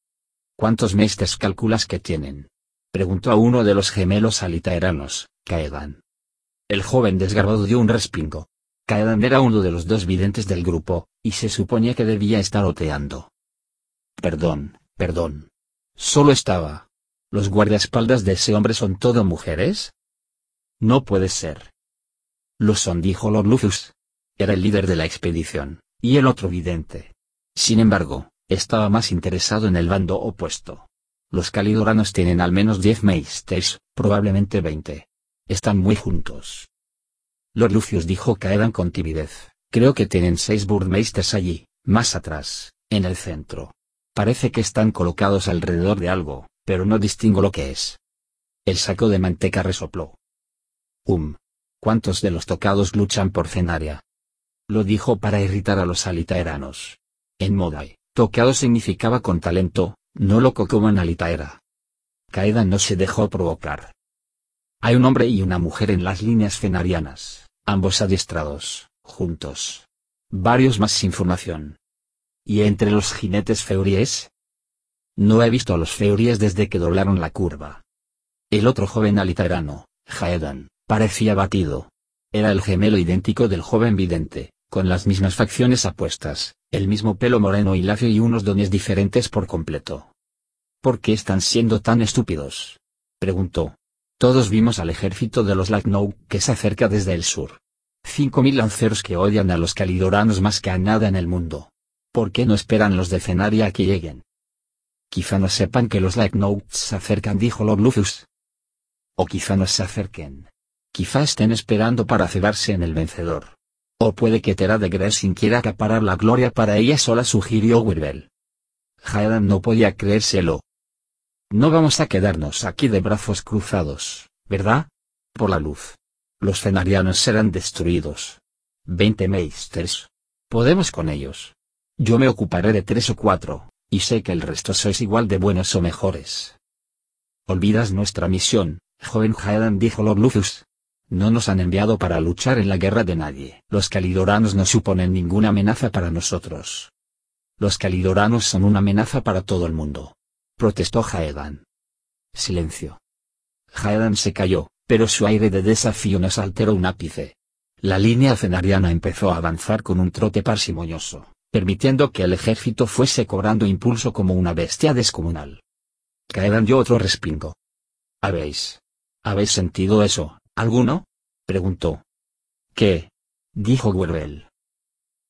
¿Cuántos meses calculas que tienen? Preguntó a uno de los gemelos alitaeranos, Kaedan. El joven desgarbado dio un respingo. Kaedan era uno de los dos videntes del grupo, y se suponía que debía estar oteando. Perdón, perdón. Solo estaba. ¿Los guardaespaldas de ese hombre son todo mujeres? No puede ser. Lo son, dijo Lord Lucius. Era el líder de la expedición, y el otro vidente. Sin embargo, estaba más interesado en el bando opuesto. Los calidoranos tienen al menos diez meisters, probablemente veinte. Están muy juntos. Lord Lucius dijo Caedan con timidez. Creo que tienen seis burmeisters allí, más atrás, en el centro. Parece que están colocados alrededor de algo, pero no distingo lo que es. El saco de manteca resopló. Um, ¿Cuántos de los tocados luchan por cenaria? Lo dijo para irritar a los alitaeranos. En Modai, tocado significaba con talento, no loco como en Alitaera. Kaeda no se dejó provocar. Hay un hombre y una mujer en las líneas cenarianas, ambos adiestrados, juntos. Varios más sin formación. ¿Y entre los jinetes feuries? No he visto a los feuries desde que doblaron la curva. El otro joven alitaerano, Jaedan, Parecía batido. Era el gemelo idéntico del joven vidente, con las mismas facciones apuestas, el mismo pelo moreno y lacio y unos dones diferentes por completo. ¿Por qué están siendo tan estúpidos? preguntó. Todos vimos al ejército de los Lacknow que se acerca desde el sur. Cinco mil lanceros que odian a los calidoranos más que a nada en el mundo. ¿Por qué no esperan los de Cenaria a que lleguen? Quizá no sepan que los Lacknow se acercan, dijo Lord Lucius. O quizá no se acerquen. Quizá estén esperando para cebarse en el vencedor. O puede que Tera de Gresin quiera acaparar la gloria para ella sola, sugirió Wirbel. Jaedan no podía creérselo. No vamos a quedarnos aquí de brazos cruzados, ¿verdad? Por la luz. Los fenarianos serán destruidos. Veinte meisters. Podemos con ellos. Yo me ocuparé de tres o cuatro, y sé que el resto sois igual de buenos o mejores. Olvidas nuestra misión, joven Jaedan dijo Lord Lucius. No nos han enviado para luchar en la guerra de nadie. Los calidoranos no suponen ninguna amenaza para nosotros. Los calidoranos son una amenaza para todo el mundo. Protestó Jaedan. Silencio. Jaedan se calló, pero su aire de desafío no se alteró un ápice. La línea cenariana empezó a avanzar con un trote parsimonioso, permitiendo que el ejército fuese cobrando impulso como una bestia descomunal. Caedan dio otro respingo. ¿Habéis? ¿Habéis sentido eso? ¿Alguno? preguntó. ¿Qué? dijo Guerbel.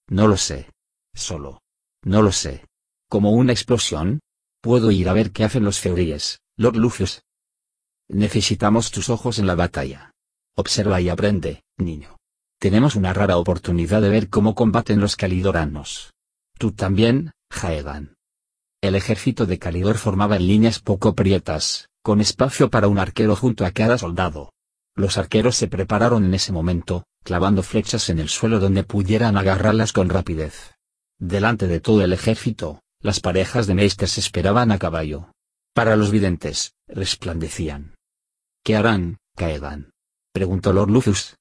No lo sé. Solo, No lo sé. ¿Como una explosión? Puedo ir a ver qué hacen los feuríes, Lord Lucius. Necesitamos tus ojos en la batalla. Observa y aprende, niño. Tenemos una rara oportunidad de ver cómo combaten los calidoranos. Tú también, Jaegan. El ejército de Calidor formaba en líneas poco prietas, con espacio para un arquero junto a cada soldado. Los arqueros se prepararon en ese momento, clavando flechas en el suelo donde pudieran agarrarlas con rapidez. Delante de todo el ejército, las parejas de meisters esperaban a caballo. Para los videntes, resplandecían. ¿Qué harán, Caedan? preguntó Lord Lucius.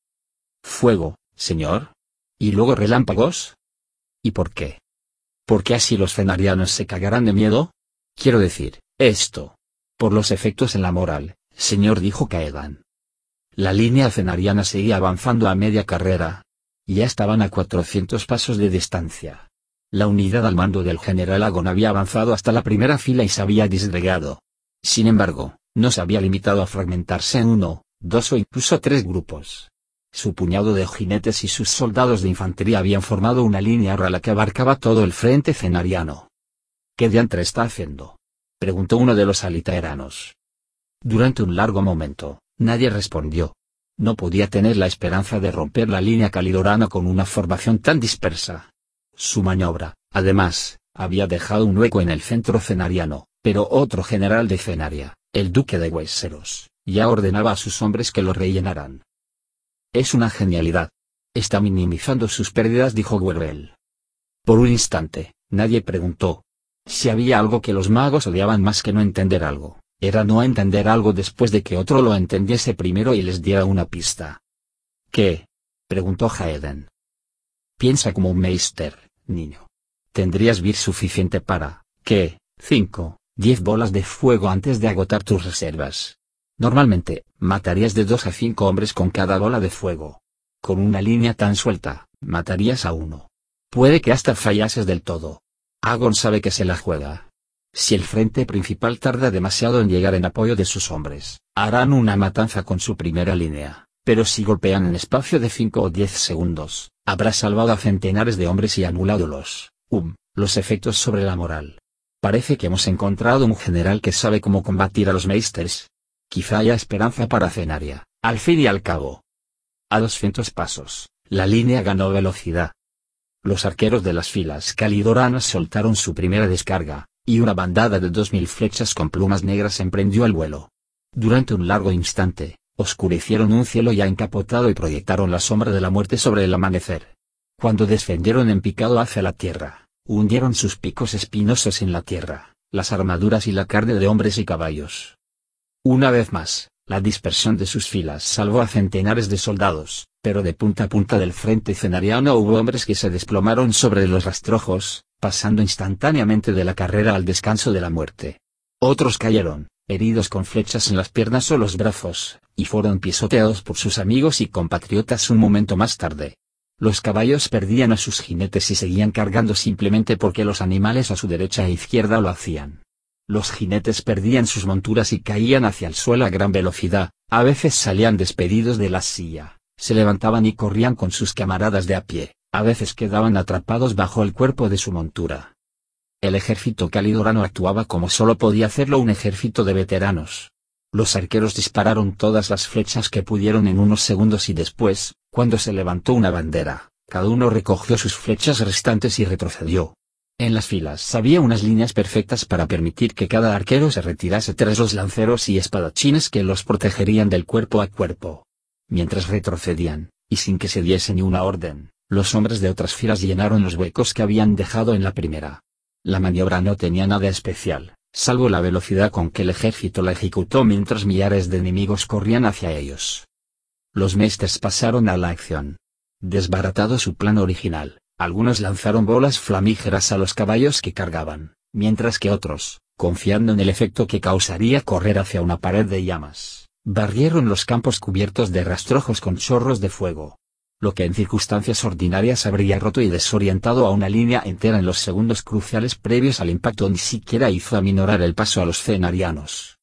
Fuego, señor. ¿Y luego relámpagos? ¿Y por qué? ¿Por qué así los fenarianos se cagarán de miedo? Quiero decir, esto. Por los efectos en la moral, señor dijo Caedan. La línea fenariana seguía avanzando a media carrera. Ya estaban a 400 pasos de distancia. La unidad al mando del general Agon había avanzado hasta la primera fila y se había disgregado. Sin embargo, no se había limitado a fragmentarse en uno, dos o incluso tres grupos. Su puñado de jinetes y sus soldados de infantería habían formado una línea rala que abarcaba todo el frente cenariano. ¿Qué diantre está haciendo? preguntó uno de los alitaeranos. Durante un largo momento, nadie respondió. No podía tener la esperanza de romper la línea calidorana con una formación tan dispersa. Su maniobra, además, había dejado un hueco en el centro cenariano, pero otro general de Cenaria, el duque de Hueseros, ya ordenaba a sus hombres que lo rellenaran. Es una genialidad. Está minimizando sus pérdidas, dijo Werrell. Por un instante, nadie preguntó. Si había algo que los magos odiaban más que no entender algo, era no entender algo después de que otro lo entendiese primero y les diera una pista. ¿Qué? preguntó Haeden. Piensa como un meister, niño. Tendrías vir suficiente para, ¿qué? Cinco, diez bolas de fuego antes de agotar tus reservas. Normalmente, matarías de dos a cinco hombres con cada bola de fuego. Con una línea tan suelta, matarías a uno. Puede que hasta fallases del todo. Agon sabe que se la juega. Si el frente principal tarda demasiado en llegar en apoyo de sus hombres, harán una matanza con su primera línea, pero si golpean en espacio de 5 o 10 segundos, habrá salvado a centenares de hombres y anulado los, um, los efectos sobre la moral. Parece que hemos encontrado un general que sabe cómo combatir a los meisters, Quizá haya esperanza para Cenaria, al fin y al cabo. A 200 pasos, la línea ganó velocidad. Los arqueros de las filas calidoranas soltaron su primera descarga, y una bandada de dos mil flechas con plumas negras emprendió el vuelo. Durante un largo instante, oscurecieron un cielo ya encapotado y proyectaron la sombra de la muerte sobre el amanecer. Cuando descendieron en picado hacia la tierra, hundieron sus picos espinosos en la tierra, las armaduras y la carne de hombres y caballos. Una vez más, la dispersión de sus filas salvó a centenares de soldados, pero de punta a punta del frente cenariano hubo hombres que se desplomaron sobre los rastrojos, pasando instantáneamente de la carrera al descanso de la muerte. Otros cayeron, heridos con flechas en las piernas o los brazos, y fueron pisoteados por sus amigos y compatriotas un momento más tarde. Los caballos perdían a sus jinetes y seguían cargando simplemente porque los animales a su derecha e izquierda lo hacían. Los jinetes perdían sus monturas y caían hacia el suelo a gran velocidad, a veces salían despedidos de la silla, se levantaban y corrían con sus camaradas de a pie, a veces quedaban atrapados bajo el cuerpo de su montura. El ejército calidorano actuaba como solo podía hacerlo un ejército de veteranos. Los arqueros dispararon todas las flechas que pudieron en unos segundos y después, cuando se levantó una bandera, cada uno recogió sus flechas restantes y retrocedió, en las filas había unas líneas perfectas para permitir que cada arquero se retirase tras los lanceros y espadachines que los protegerían del cuerpo a cuerpo. Mientras retrocedían, y sin que se diese ni una orden, los hombres de otras filas llenaron los huecos que habían dejado en la primera. La maniobra no tenía nada especial, salvo la velocidad con que el ejército la ejecutó mientras millares de enemigos corrían hacia ellos. Los mestres pasaron a la acción. Desbaratado su plan original, algunos lanzaron bolas flamígeras a los caballos que cargaban, mientras que otros, confiando en el efecto que causaría correr hacia una pared de llamas, barrieron los campos cubiertos de rastrojos con chorros de fuego. Lo que en circunstancias ordinarias habría roto y desorientado a una línea entera en los segundos cruciales previos al impacto ni siquiera hizo aminorar el paso a los cenarianos.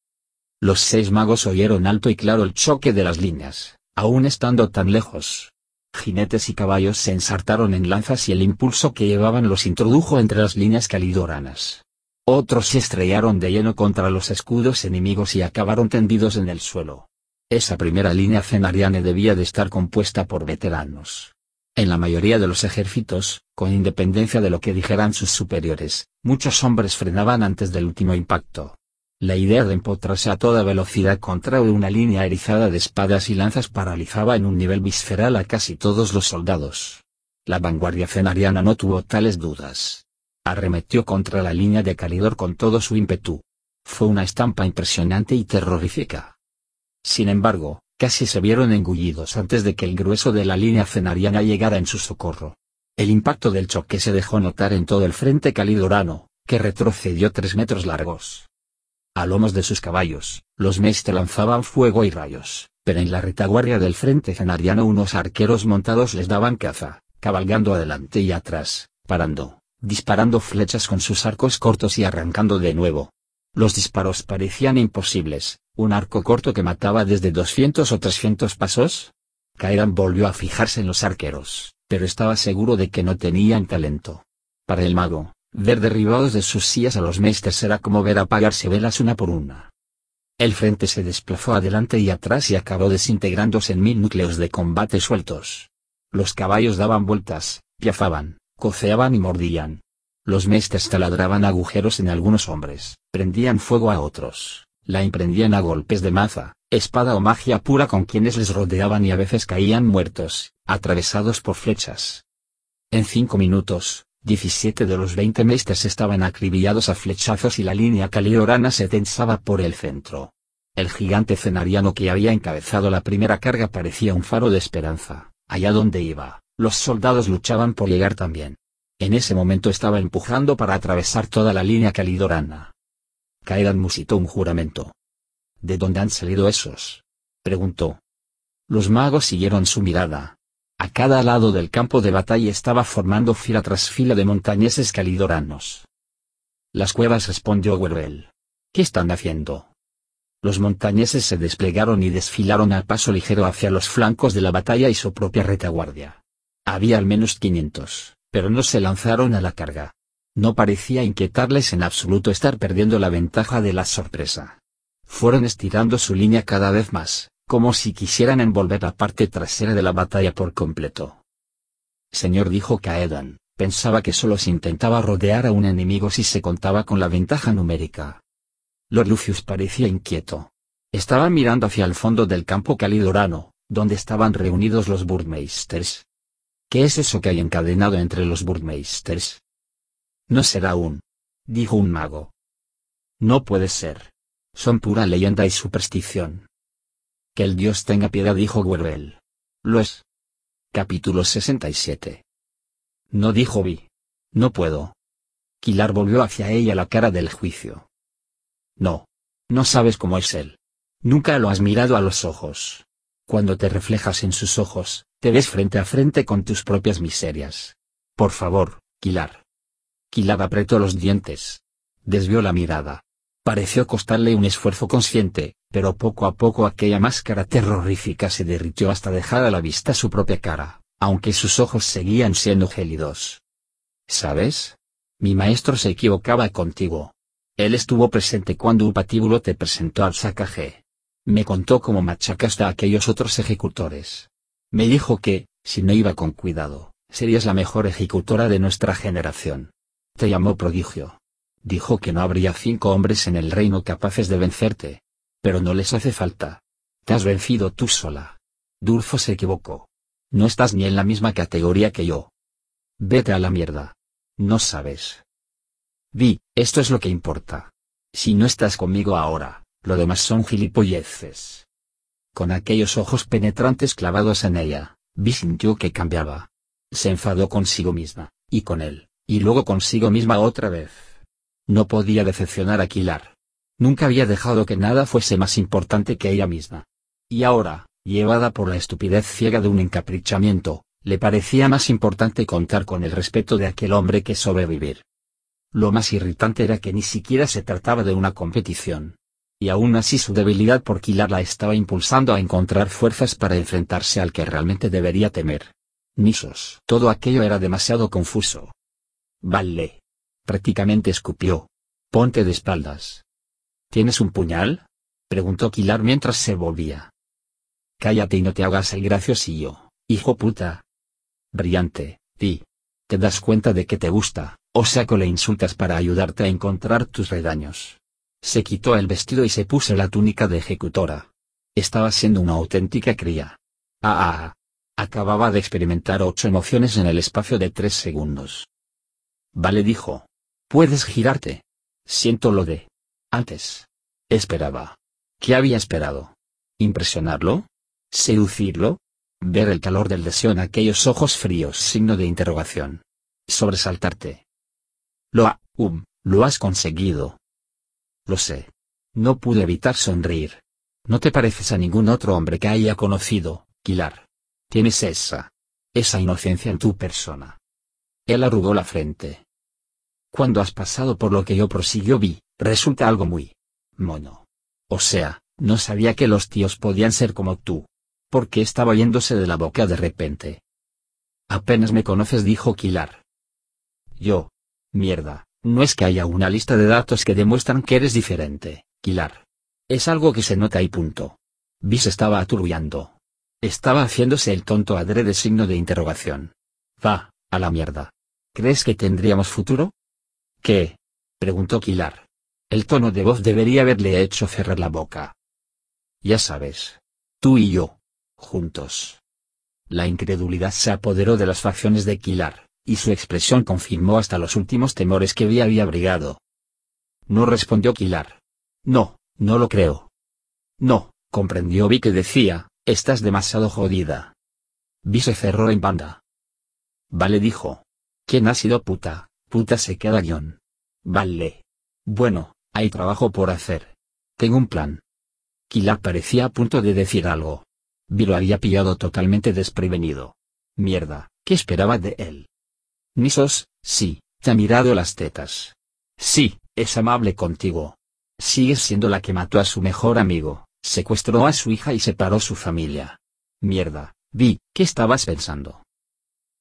Los seis magos oyeron alto y claro el choque de las líneas, aún estando tan lejos. Jinetes y caballos se ensartaron en lanzas y el impulso que llevaban los introdujo entre las líneas calidoranas. Otros se estrellaron de lleno contra los escudos enemigos y acabaron tendidos en el suelo. Esa primera línea cenariana debía de estar compuesta por veteranos. En la mayoría de los ejércitos, con independencia de lo que dijeran sus superiores, muchos hombres frenaban antes del último impacto. La idea de empotrarse a toda velocidad contra una línea erizada de espadas y lanzas paralizaba en un nivel visceral a casi todos los soldados. La vanguardia cenariana no tuvo tales dudas. Arremetió contra la línea de Calidor con todo su ímpetu. Fue una estampa impresionante y terrorífica. Sin embargo, casi se vieron engullidos antes de que el grueso de la línea cenariana llegara en su socorro. El impacto del choque se dejó notar en todo el frente calidorano, que retrocedió tres metros largos. A lomos de sus caballos, los mestre lanzaban fuego y rayos, pero en la retaguardia del frente cenariano unos arqueros montados les daban caza, cabalgando adelante y atrás, parando, disparando flechas con sus arcos cortos y arrancando de nuevo. Los disparos parecían imposibles, un arco corto que mataba desde 200 o 300 pasos. Caedan volvió a fijarse en los arqueros, pero estaba seguro de que no tenían talento. Para el mago, ver derribados de sus sillas a los maestros era como ver apagarse velas una por una. El frente se desplazó adelante y atrás y acabó desintegrándose en mil núcleos de combate sueltos. Los caballos daban vueltas, piafaban, coceaban y mordían. Los maestros taladraban agujeros en algunos hombres, prendían fuego a otros la emprendían a golpes de maza, espada o magia pura con quienes les rodeaban y a veces caían muertos, atravesados por flechas. En cinco minutos, 17 de los 20 maestres estaban acribillados a flechazos y la línea caliorana se tensaba por el centro. El gigante cenariano que había encabezado la primera carga parecía un faro de esperanza, allá donde iba, los soldados luchaban por llegar también. En ese momento estaba empujando para atravesar toda la línea calidorana. Caedan musitó un juramento. ¿De dónde han salido esos? preguntó. Los magos siguieron su mirada. A cada lado del campo de batalla estaba formando fila tras fila de montañeses calidoranos. Las cuevas respondió Werbel. ¿Qué están haciendo? Los montañeses se desplegaron y desfilaron al paso ligero hacia los flancos de la batalla y su propia retaguardia. Había al menos 500, pero no se lanzaron a la carga. No parecía inquietarles en absoluto estar perdiendo la ventaja de la sorpresa. Fueron estirando su línea cada vez más, como si quisieran envolver la parte trasera de la batalla por completo. Señor dijo Caedan, pensaba que solo se intentaba rodear a un enemigo si se contaba con la ventaja numérica. Lord Lucius parecía inquieto. Estaba mirando hacia el fondo del campo calidorano, donde estaban reunidos los Burmeisters. ¿Qué es eso que hay encadenado entre los Burmeisters? No será un. Dijo un mago. No puede ser. Son pura leyenda y superstición. Que el dios tenga piedad, dijo Werbel. Lo es. Capítulo 67. No dijo Vi. No puedo. Quilar volvió hacia ella la cara del juicio. No. No sabes cómo es él. Nunca lo has mirado a los ojos. Cuando te reflejas en sus ojos, te ves frente a frente con tus propias miserias. Por favor, Quilar. Kilab apretó los dientes. Desvió la mirada. Pareció costarle un esfuerzo consciente, pero poco a poco aquella máscara terrorífica se derritió hasta dejar a la vista su propia cara, aunque sus ojos seguían siendo gélidos. ¿Sabes? Mi maestro se equivocaba contigo. Él estuvo presente cuando un patíbulo te presentó al sacaje. Me contó cómo machacaste a aquellos otros ejecutores. Me dijo que, si no iba con cuidado, serías la mejor ejecutora de nuestra generación. Te llamó prodigio. Dijo que no habría cinco hombres en el reino capaces de vencerte. Pero no les hace falta. Te has vencido tú sola. Dulfo se equivocó. No estás ni en la misma categoría que yo. Vete a la mierda. No sabes. Vi, esto es lo que importa. Si no estás conmigo ahora, lo demás son gilipolleces. Con aquellos ojos penetrantes clavados en ella, Vi sintió que cambiaba. Se enfadó consigo misma, y con él y luego consigo misma otra vez. No podía decepcionar a Kilar. Nunca había dejado que nada fuese más importante que ella misma. Y ahora, llevada por la estupidez ciega de un encaprichamiento, le parecía más importante contar con el respeto de aquel hombre que sobrevivir. Lo más irritante era que ni siquiera se trataba de una competición. Y aún así su debilidad por Kilar la estaba impulsando a encontrar fuerzas para enfrentarse al que realmente debería temer, Nisos. Todo aquello era demasiado confuso. Vale. Prácticamente escupió. Ponte de espaldas. ¿Tienes un puñal? preguntó Kilar mientras se volvía. Cállate y no te hagas el graciosillo, hijo puta. Brillante, di. ¿Te das cuenta de que te gusta, o saco le insultas para ayudarte a encontrar tus redaños? Se quitó el vestido y se puso la túnica de ejecutora. Estaba siendo una auténtica cría. Ah, ah, ah. Acababa de experimentar ocho emociones en el espacio de tres segundos. Vale dijo. Puedes girarte. Siento lo de. Antes. Esperaba. ¿Qué había esperado? ¿Impresionarlo? ¿Seducirlo? Ver el calor del deseo en aquellos ojos fríos signo de interrogación. Sobresaltarte. Lo ha, um, lo has conseguido. Lo sé. No pude evitar sonreír. No te pareces a ningún otro hombre que haya conocido, Kilar. Tienes esa. esa inocencia en tu persona. Él arrugó la frente. Cuando has pasado por lo que yo prosiguió vi, resulta algo muy mono. O sea, no sabía que los tíos podían ser como tú. Porque estaba yéndose de la boca de repente. Apenas me conoces, dijo Kilar. Yo. Mierda, no es que haya una lista de datos que demuestran que eres diferente, Kilar. Es algo que se nota y punto. Bis estaba aturullando. Estaba haciéndose el tonto adrede signo de interrogación. Va, a la mierda. ¿Crees que tendríamos futuro? ¿Qué? preguntó Kilar. El tono de voz debería haberle hecho cerrar la boca. Ya sabes. Tú y yo. Juntos. La incredulidad se apoderó de las facciones de Kilar, y su expresión confirmó hasta los últimos temores que Vi había abrigado. No respondió Kilar. No, no lo creo. No, comprendió Vi que decía, estás demasiado jodida. Vi se cerró en banda. Vale dijo. ¿Quién ha sido puta? Puta se queda guion. Vale. Bueno, hay trabajo por hacer. Tengo un plan. Kilar parecía a punto de decir algo. Vi lo había pillado totalmente desprevenido. Mierda, ¿qué esperaba de él? Nisos, sí, te ha mirado las tetas. Sí, es amable contigo. Sigues siendo la que mató a su mejor amigo, secuestró a su hija y separó su familia. Mierda, Vi, ¿qué estabas pensando?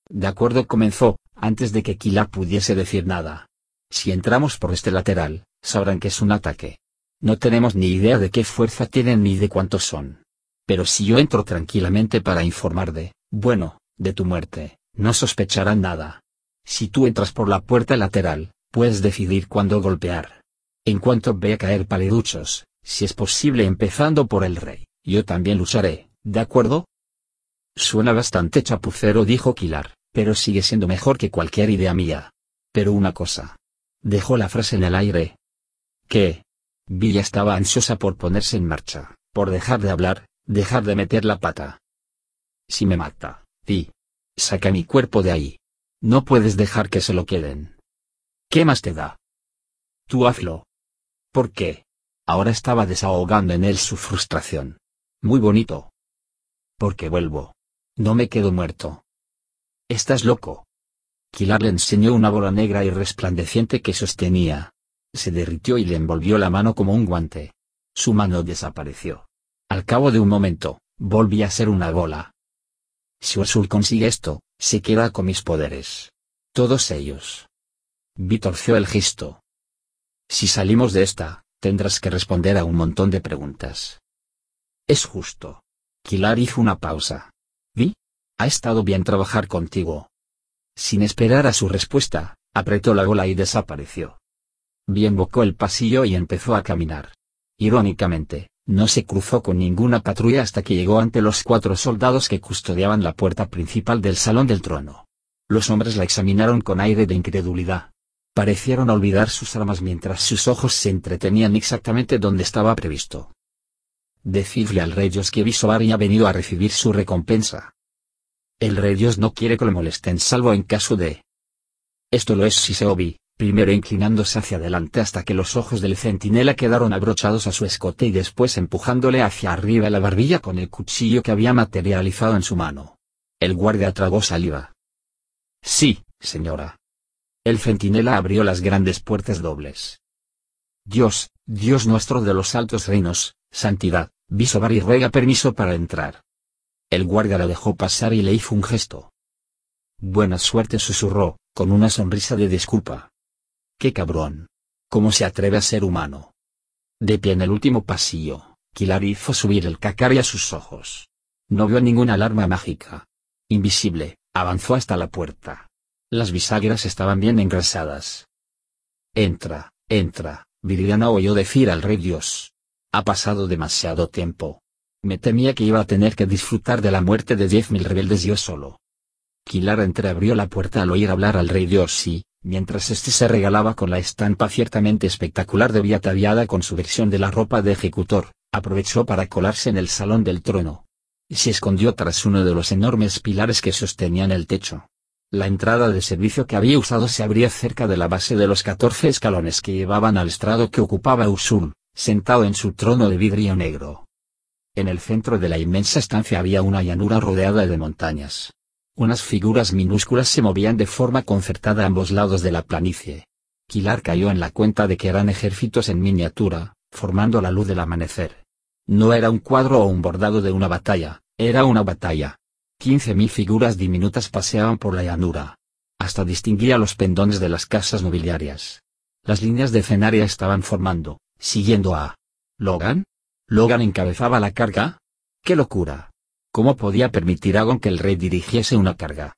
De acuerdo comenzó, antes de que Kila pudiese decir nada. Si entramos por este lateral, sabrán que es un ataque. No tenemos ni idea de qué fuerza tienen ni de cuántos son. Pero si yo entro tranquilamente para informar de, bueno, de tu muerte, no sospecharán nada. Si tú entras por la puerta lateral, puedes decidir cuándo golpear. En cuanto vea caer paleduchos, si es posible empezando por el rey, yo también lucharé, ¿de acuerdo? Suena bastante chapucero, dijo Kilar, pero sigue siendo mejor que cualquier idea mía. Pero una cosa. Dejó la frase en el aire. ¿Qué? Villa estaba ansiosa por ponerse en marcha, por dejar de hablar, dejar de meter la pata. Si me mata, di. Saca mi cuerpo de ahí. No puedes dejar que se lo queden. ¿Qué más te da? Tú hazlo. ¿Por qué? Ahora estaba desahogando en él su frustración. Muy bonito. Porque vuelvo. No me quedo muerto. Estás loco. Kilar le enseñó una bola negra y resplandeciente que sostenía. Se derritió y le envolvió la mano como un guante. Su mano desapareció. Al cabo de un momento, volví a ser una bola. Si Ursul consigue esto, se queda con mis poderes. Todos ellos. Vi torció el gesto. Si salimos de esta, tendrás que responder a un montón de preguntas. Es justo. Kilar hizo una pausa. Vi. Ha estado bien trabajar contigo. Sin esperar a su respuesta, apretó la bola y desapareció. Vi invocó el pasillo y empezó a caminar. Irónicamente, no se cruzó con ninguna patrulla hasta que llegó ante los cuatro soldados que custodiaban la puerta principal del Salón del Trono. Los hombres la examinaron con aire de incredulidad. Parecieron olvidar sus armas mientras sus ojos se entretenían exactamente donde estaba previsto. Decidle al rey Dios que Visovari ha venido a recibir su recompensa. El rey Dios no quiere que lo molesten salvo en caso de... Esto lo es si se obi primero inclinándose hacia adelante hasta que los ojos del centinela quedaron abrochados a su escote y después empujándole hacia arriba la barbilla con el cuchillo que había materializado en su mano. El guardia tragó saliva. Sí, señora. El centinela abrió las grandes puertas dobles. Dios, Dios nuestro de los altos reinos, santidad, y ruega permiso para entrar. El guardia la dejó pasar y le hizo un gesto. Buena suerte susurró, con una sonrisa de disculpa. ¡Qué cabrón! ¿Cómo se atreve a ser humano? De pie en el último pasillo, Kilar hizo subir el cacari a sus ojos. No vio ninguna alarma mágica. Invisible, avanzó hasta la puerta. Las bisagras estaban bien engrasadas. Entra, entra, Viridiana oyó decir al rey Dios. Ha pasado demasiado tiempo. Me temía que iba a tener que disfrutar de la muerte de diez mil rebeldes yo solo. Kilar entreabrió la puerta al oír hablar al rey Dios y, mientras éste se regalaba con la estampa ciertamente espectacular de vía ataviada con su versión de la ropa de ejecutor, aprovechó para colarse en el salón del trono. Y se escondió tras uno de los enormes pilares que sostenían el techo. La entrada de servicio que había usado se abría cerca de la base de los catorce escalones que llevaban al estrado que ocupaba Usul, sentado en su trono de vidrio negro. En el centro de la inmensa estancia había una llanura rodeada de montañas. Unas figuras minúsculas se movían de forma concertada a ambos lados de la planicie. Kilar cayó en la cuenta de que eran ejércitos en miniatura, formando la luz del amanecer. No era un cuadro o un bordado de una batalla, era una batalla. Quince mil figuras diminutas paseaban por la llanura. Hasta distinguía los pendones de las casas nobiliarias. Las líneas de escenaria estaban formando, siguiendo a Logan. ¿Logan encabezaba la carga? ¡Qué locura! ¿Cómo podía permitir Agon que el rey dirigiese una carga?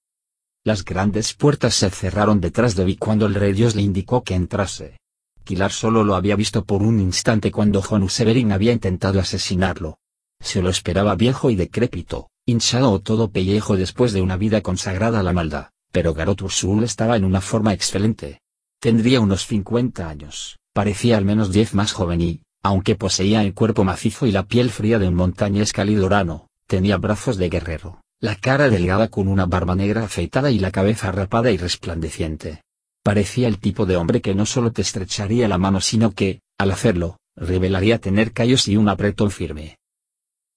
Las grandes puertas se cerraron detrás de Vi cuando el rey Dios le indicó que entrase. Kilar solo lo había visto por un instante cuando Jonu Severin había intentado asesinarlo. Se lo esperaba viejo y decrépito, hinchado o todo pellejo después de una vida consagrada a la maldad, pero Garot Ursul estaba en una forma excelente. Tendría unos 50 años, parecía al menos 10 más joven y, aunque poseía el cuerpo macizo y la piel fría de un montañés calidorano, tenía brazos de guerrero, la cara delgada con una barba negra afeitada y la cabeza rapada y resplandeciente. Parecía el tipo de hombre que no solo te estrecharía la mano sino que, al hacerlo, revelaría tener callos y un apretón firme.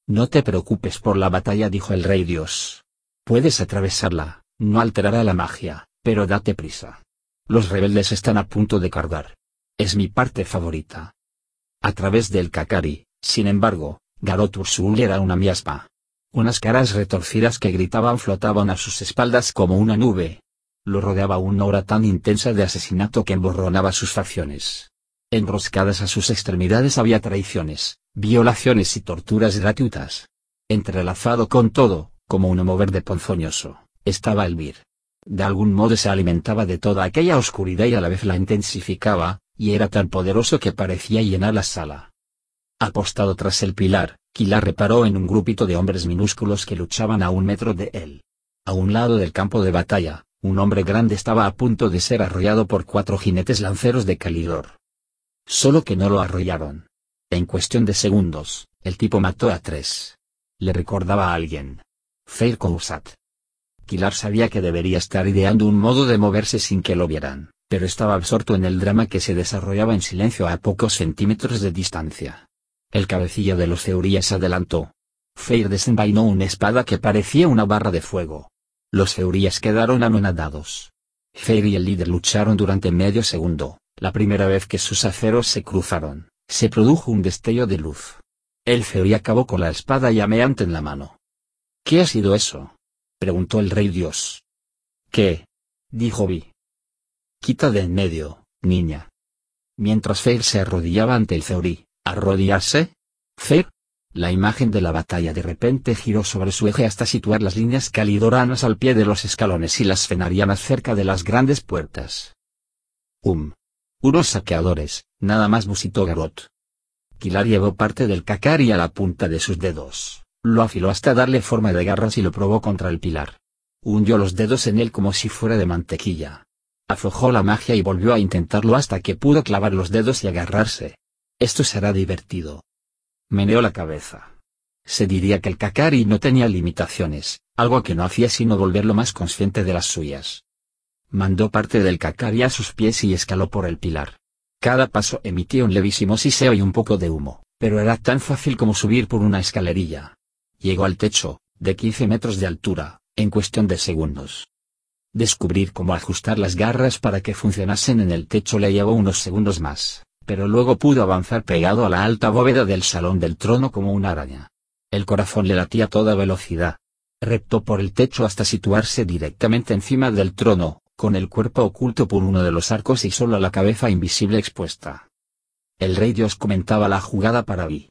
No te preocupes por la batalla dijo el rey Dios. Puedes atravesarla, no alterará la magia, pero date prisa. Los rebeldes están a punto de cargar. Es mi parte favorita. A través del Kakari, sin embargo, Garot Ursul era una miasma. Unas caras retorcidas que gritaban flotaban a sus espaldas como una nube. Lo rodeaba una hora tan intensa de asesinato que emborronaba sus facciones. Enroscadas a sus extremidades había traiciones, violaciones y torturas gratuitas. Entrelazado con todo, como un mover de ponzoñoso, estaba Elvir. De algún modo se alimentaba de toda aquella oscuridad y a la vez la intensificaba, y era tan poderoso que parecía llenar la sala. Apostado tras el pilar, Kilar reparó en un grupito de hombres minúsculos que luchaban a un metro de él. A un lado del campo de batalla, un hombre grande estaba a punto de ser arrollado por cuatro jinetes lanceros de Calidor. Solo que no lo arrollaron. En cuestión de segundos, el tipo mató a tres. Le recordaba a alguien. Fair Kousat. Kilar sabía que debería estar ideando un modo de moverse sin que lo vieran pero estaba absorto en el drama que se desarrollaba en silencio a pocos centímetros de distancia. El cabecilla de los Feurías adelantó. Feir desenvainó una espada que parecía una barra de fuego. Los Feurías quedaron anonadados. Feir y el líder lucharon durante medio segundo, la primera vez que sus aceros se cruzaron, se produjo un destello de luz. El Feurí acabó con la espada llameante en la mano. ¿Qué ha sido eso? preguntó el rey Dios. ¿Qué? dijo Vi. Quita de en medio, niña. Mientras Fair se arrodillaba ante el Zeurí, ¿arrodillarse? Fair. La imagen de la batalla de repente giró sobre su eje hasta situar las líneas calidoranas al pie de los escalones y las fenarianas cerca de las grandes puertas. Um. Unos saqueadores, nada más musitó Garot. Kilar llevó parte del cacari a la punta de sus dedos, lo afiló hasta darle forma de garras y lo probó contra el pilar. Hundió los dedos en él como si fuera de mantequilla. Aflojó la magia y volvió a intentarlo hasta que pudo clavar los dedos y agarrarse. Esto será divertido. Meneó la cabeza. Se diría que el Kakari no tenía limitaciones, algo que no hacía sino volverlo más consciente de las suyas. Mandó parte del Kakari a sus pies y escaló por el pilar. Cada paso emitía un levísimo siseo y un poco de humo, pero era tan fácil como subir por una escalerilla. Llegó al techo, de 15 metros de altura, en cuestión de segundos. Descubrir cómo ajustar las garras para que funcionasen en el techo le llevó unos segundos más, pero luego pudo avanzar pegado a la alta bóveda del salón del trono como una araña. El corazón le latía a toda velocidad. reptó por el techo hasta situarse directamente encima del trono, con el cuerpo oculto por uno de los arcos y solo la cabeza invisible expuesta. El rey Dios comentaba la jugada para Vi.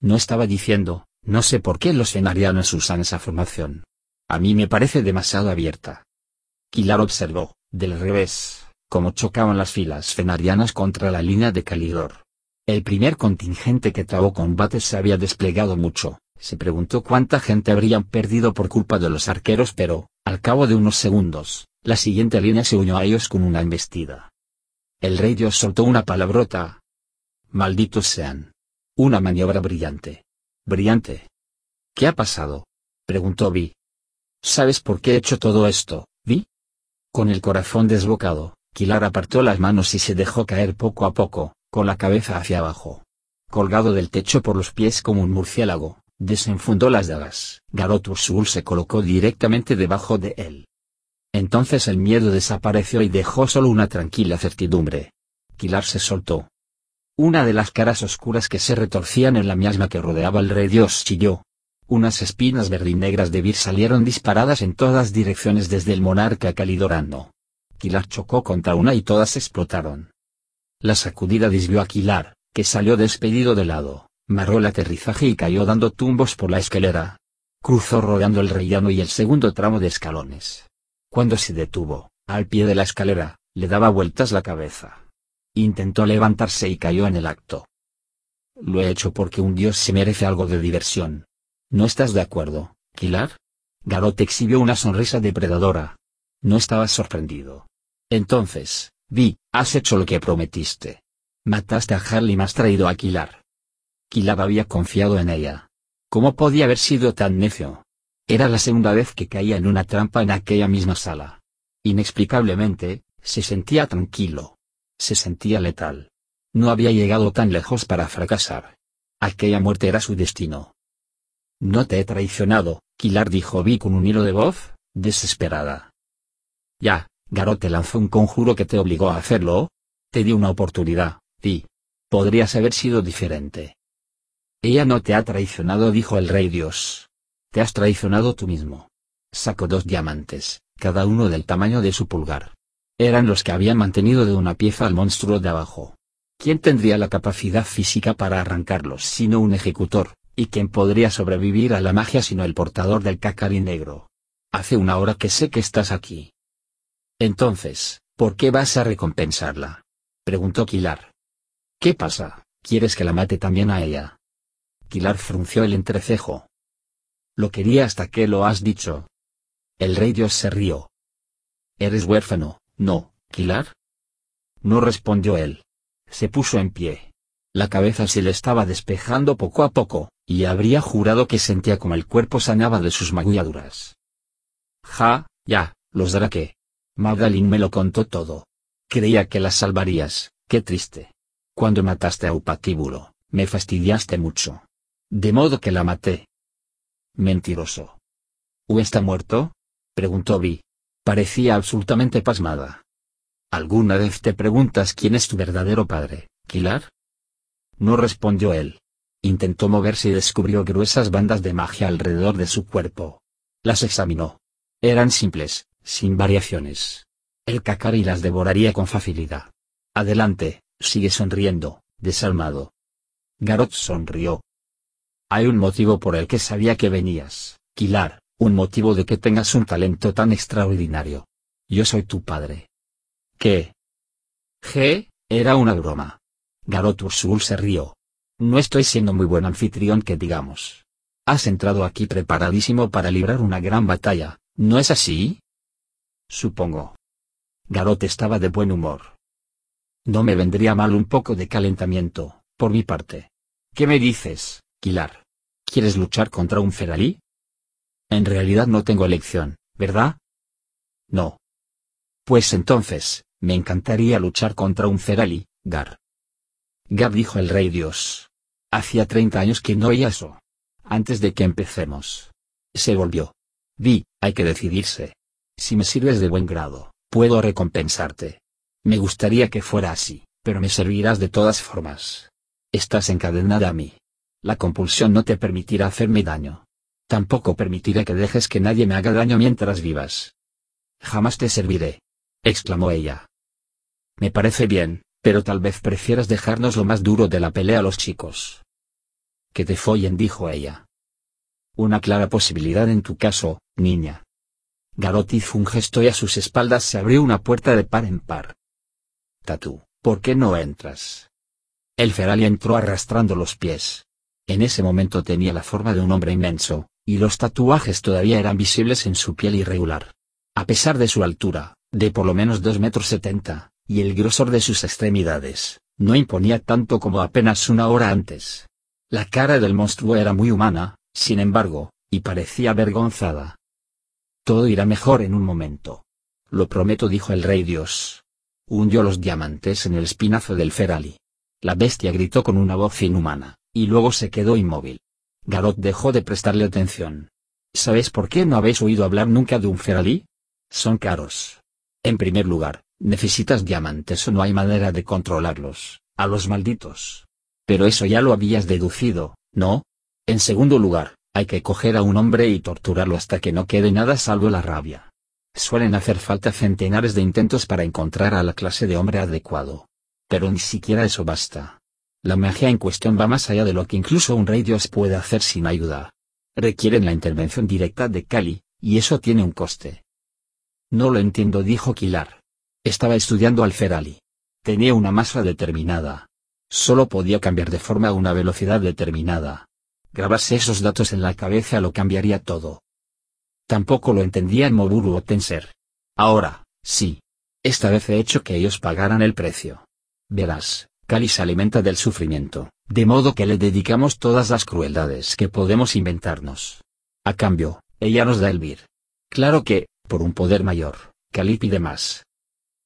No estaba diciendo, no sé por qué los fenarianos usan esa formación. A mí me parece demasiado abierta. Kilar observó, del revés, cómo chocaban las filas fenarianas contra la línea de Calidor. El primer contingente que trabó combates se había desplegado mucho, se preguntó cuánta gente habrían perdido por culpa de los arqueros pero, al cabo de unos segundos, la siguiente línea se unió a ellos con una embestida. El rey Dios soltó una palabrota. Malditos sean. Una maniobra brillante. Brillante. ¿Qué ha pasado? preguntó Vi. ¿Sabes por qué he hecho todo esto, Vi? Con el corazón desbocado, Kilar apartó las manos y se dejó caer poco a poco, con la cabeza hacia abajo. Colgado del techo por los pies como un murciélago, desenfundó las dagas. Garot Ursul se colocó directamente debajo de él. Entonces el miedo desapareció y dejó solo una tranquila certidumbre. Kilar se soltó. Una de las caras oscuras que se retorcían en la miasma que rodeaba al rey Dios chilló. Unas espinas verdinegras de Vir salieron disparadas en todas direcciones desde el monarca calidorano. Kilar chocó contra una y todas explotaron. La sacudida desvió a Kilar, que salió despedido de lado marró el aterrizaje y cayó dando tumbos por la escalera. Cruzó rodeando el rellano y el segundo tramo de escalones. Cuando se detuvo, al pie de la escalera, le daba vueltas la cabeza. Intentó levantarse y cayó en el acto. Lo he hecho porque un dios se merece algo de diversión. ¿No estás de acuerdo, Kilar? Garot exhibió una sonrisa depredadora. No estaba sorprendido. Entonces, vi, has hecho lo que prometiste. Mataste a Harley y me has traído a Kilar. Kilab había confiado en ella. ¿Cómo podía haber sido tan necio? Era la segunda vez que caía en una trampa en aquella misma sala. Inexplicablemente, se sentía tranquilo. Se sentía letal. No había llegado tan lejos para fracasar. Aquella muerte era su destino. No te he traicionado, Kilar dijo Vi con un hilo de voz, desesperada. Ya, Garot te lanzó un conjuro que te obligó a hacerlo. Te di una oportunidad, Vi. Podrías haber sido diferente. Ella no te ha traicionado, dijo el rey Dios. Te has traicionado tú mismo. Sacó dos diamantes, cada uno del tamaño de su pulgar. Eran los que habían mantenido de una pieza al monstruo de abajo. ¿Quién tendría la capacidad física para arrancarlos sino un ejecutor, y quién podría sobrevivir a la magia sino el portador del cacari negro? Hace una hora que sé que estás aquí. Entonces, ¿por qué vas a recompensarla? preguntó Kilar. ¿Qué pasa? ¿Quieres que la mate también a ella? Kilar frunció el entrecejo. Lo quería hasta que lo has dicho. El rey Dios se rió. ¿Eres huérfano, no, Kilar? No respondió él. Se puso en pie. La cabeza se le estaba despejando poco a poco, y habría jurado que sentía como el cuerpo sanaba de sus magulladuras. Ja, ya, los Drake. Magdalene me lo contó todo. Creía que las salvarías, qué triste. Cuando mataste a Upatíbulo, me fastidiaste mucho. De modo que la maté. Mentiroso. ¿U está muerto? preguntó Vi. Parecía absolutamente pasmada. ¿Alguna vez te preguntas quién es tu verdadero padre, Kilar? No respondió él. Intentó moverse y descubrió gruesas bandas de magia alrededor de su cuerpo. Las examinó. Eran simples, sin variaciones. El Kakari las devoraría con facilidad. Adelante, sigue sonriendo, desalmado. Garot sonrió, hay un motivo por el que sabía que venías, Kilar, un motivo de que tengas un talento tan extraordinario. Yo soy tu padre. ¿Qué? G, era una broma. Garot Ursul se rió. No estoy siendo muy buen anfitrión que digamos. Has entrado aquí preparadísimo para librar una gran batalla, ¿no es así? Supongo. Garot estaba de buen humor. No me vendría mal un poco de calentamiento, por mi parte. ¿Qué me dices, Kilar? ¿Quieres luchar contra un Ferali? En realidad no tengo elección, ¿verdad? No. Pues entonces, me encantaría luchar contra un Ferali, Gar. Gar dijo el rey Dios. Hacía treinta años que no oía eso. Antes de que empecemos. Se volvió. Vi, hay que decidirse. Si me sirves de buen grado, puedo recompensarte. Me gustaría que fuera así, pero me servirás de todas formas. Estás encadenada a mí. La compulsión no te permitirá hacerme daño. Tampoco permitiré que dejes que nadie me haga daño mientras vivas. Jamás te serviré. exclamó ella. Me parece bien, pero tal vez prefieras dejarnos lo más duro de la pelea a los chicos. Que te follen, dijo ella. Una clara posibilidad en tu caso, niña. Garot hizo un gesto y a sus espaldas se abrió una puerta de par en par. Tatu, ¿por qué no entras? El Ferali entró arrastrando los pies. En ese momento tenía la forma de un hombre inmenso, y los tatuajes todavía eran visibles en su piel irregular. A pesar de su altura, de por lo menos dos metros setenta, y el grosor de sus extremidades, no imponía tanto como apenas una hora antes. La cara del monstruo era muy humana, sin embargo, y parecía avergonzada. Todo irá mejor en un momento. Lo prometo, dijo el rey Dios. Hundió los diamantes en el espinazo del Ferali. La bestia gritó con una voz inhumana, y luego se quedó inmóvil. Garot dejó de prestarle atención. ¿Sabes por qué no habéis oído hablar nunca de un Ferali? Son caros. En primer lugar, necesitas diamantes o no hay manera de controlarlos, a los malditos. Pero eso ya lo habías deducido, ¿no? En segundo lugar, hay que coger a un hombre y torturarlo hasta que no quede nada salvo la rabia. Suelen hacer falta centenares de intentos para encontrar a la clase de hombre adecuado. Pero ni siquiera eso basta. La magia en cuestión va más allá de lo que incluso un rey dios puede hacer sin ayuda. Requieren la intervención directa de Kali, y eso tiene un coste. No lo entiendo, dijo Kilar. Estaba estudiando al Ferali. Tenía una masa determinada. Solo podía cambiar de forma a una velocidad determinada. Grabarse esos datos en la cabeza lo cambiaría todo. Tampoco lo entendía en Moburu o Tenser. Ahora, sí. Esta vez he hecho que ellos pagaran el precio. Verás, Kali se alimenta del sufrimiento, de modo que le dedicamos todas las crueldades que podemos inventarnos. A cambio, ella nos da el vir. Claro que, por un poder mayor, Kali pide más.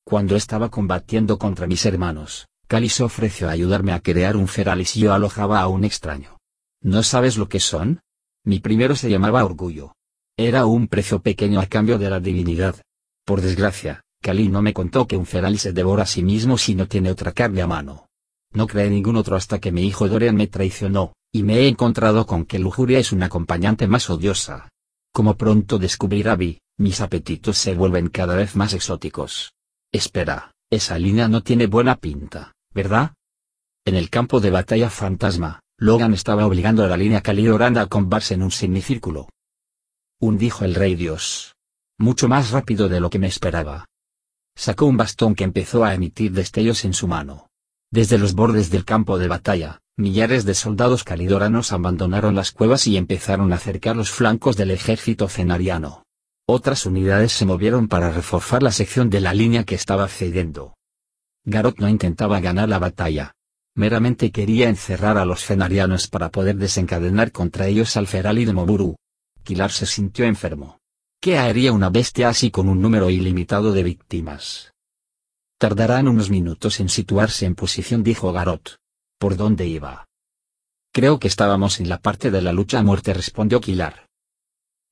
Cuando estaba combatiendo contra mis hermanos, Kali se ofreció a ayudarme a crear un feralis y yo alojaba a un extraño. ¿No sabes lo que son? Mi primero se llamaba orgullo. Era un precio pequeño a cambio de la divinidad. Por desgracia, Kali no me contó que un feral se devora a sí mismo si no tiene otra carne a mano. No creé ningún otro hasta que mi hijo Dorian me traicionó, y me he encontrado con que lujuria es una acompañante más odiosa. Como pronto descubrirá Vi, mis apetitos se vuelven cada vez más exóticos. Espera, esa línea no tiene buena pinta, ¿verdad? En el campo de batalla fantasma, Logan estaba obligando a la línea Oranda a combarse en un semicírculo. Un dijo el rey Dios. Mucho más rápido de lo que me esperaba. Sacó un bastón que empezó a emitir destellos en su mano. Desde los bordes del campo de batalla, millares de soldados calidoranos abandonaron las cuevas y empezaron a acercar los flancos del ejército cenariano. Otras unidades se movieron para reforzar la sección de la línea que estaba cediendo. Garot no intentaba ganar la batalla, meramente quería encerrar a los fenarianos para poder desencadenar contra ellos al Ferali de Moburu. Kilar se sintió enfermo. ¿Qué haría una bestia así con un número ilimitado de víctimas? Tardarán unos minutos en situarse en posición, dijo Garot. ¿Por dónde iba? Creo que estábamos en la parte de la lucha a muerte, respondió Kilar.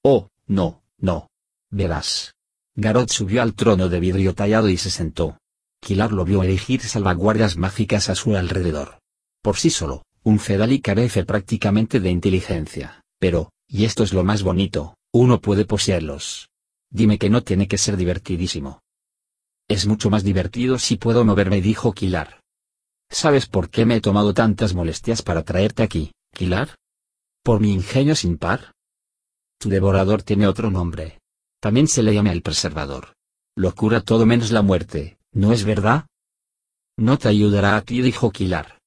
Oh, no, no. Verás. Garot subió al trono de vidrio tallado y se sentó. Kilar lo vio erigir salvaguardias mágicas a su alrededor. Por sí solo, un Fedali carece prácticamente de inteligencia, pero, y esto es lo más bonito, uno puede poseerlos. Dime que no tiene que ser divertidísimo. Es mucho más divertido si puedo moverme, dijo Kilar. ¿Sabes por qué me he tomado tantas molestias para traerte aquí, Kilar? ¿Por mi ingenio sin par? Tu devorador tiene otro nombre. También se le llama el preservador. Lo cura todo menos la muerte, ¿No es verdad? No te ayudará a ti, dijo Kilar.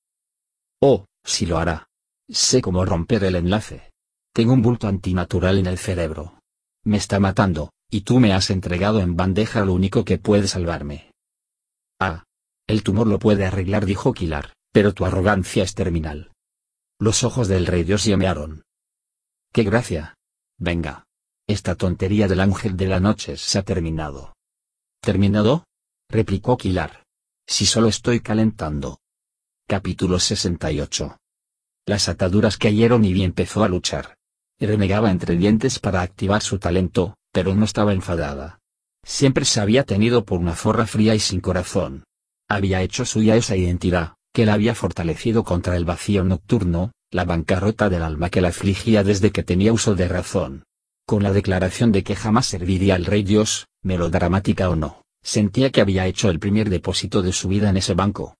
Oh, sí lo hará. Sé cómo romper el enlace. Tengo un bulto antinatural en el cerebro. Me está matando, y tú me has entregado en bandeja lo único que puede salvarme. Ah. El tumor lo puede arreglar, dijo Kilar, pero tu arrogancia es terminal. Los ojos del rey Dios llamearon. ¡Qué gracia! Venga. Esta tontería del ángel de la noche se ha terminado. ¿Terminado? Replicó Kilar. Si solo estoy calentando. Capítulo 68. Las ataduras cayeron y Vi empezó a luchar. Renegaba entre dientes para activar su talento, pero no estaba enfadada. Siempre se había tenido por una zorra fría y sin corazón. Había hecho suya esa identidad, que la había fortalecido contra el vacío nocturno, la bancarrota del alma que la afligía desde que tenía uso de razón. Con la declaración de que jamás serviría al rey Dios, melodramática o no, sentía que había hecho el primer depósito de su vida en ese banco.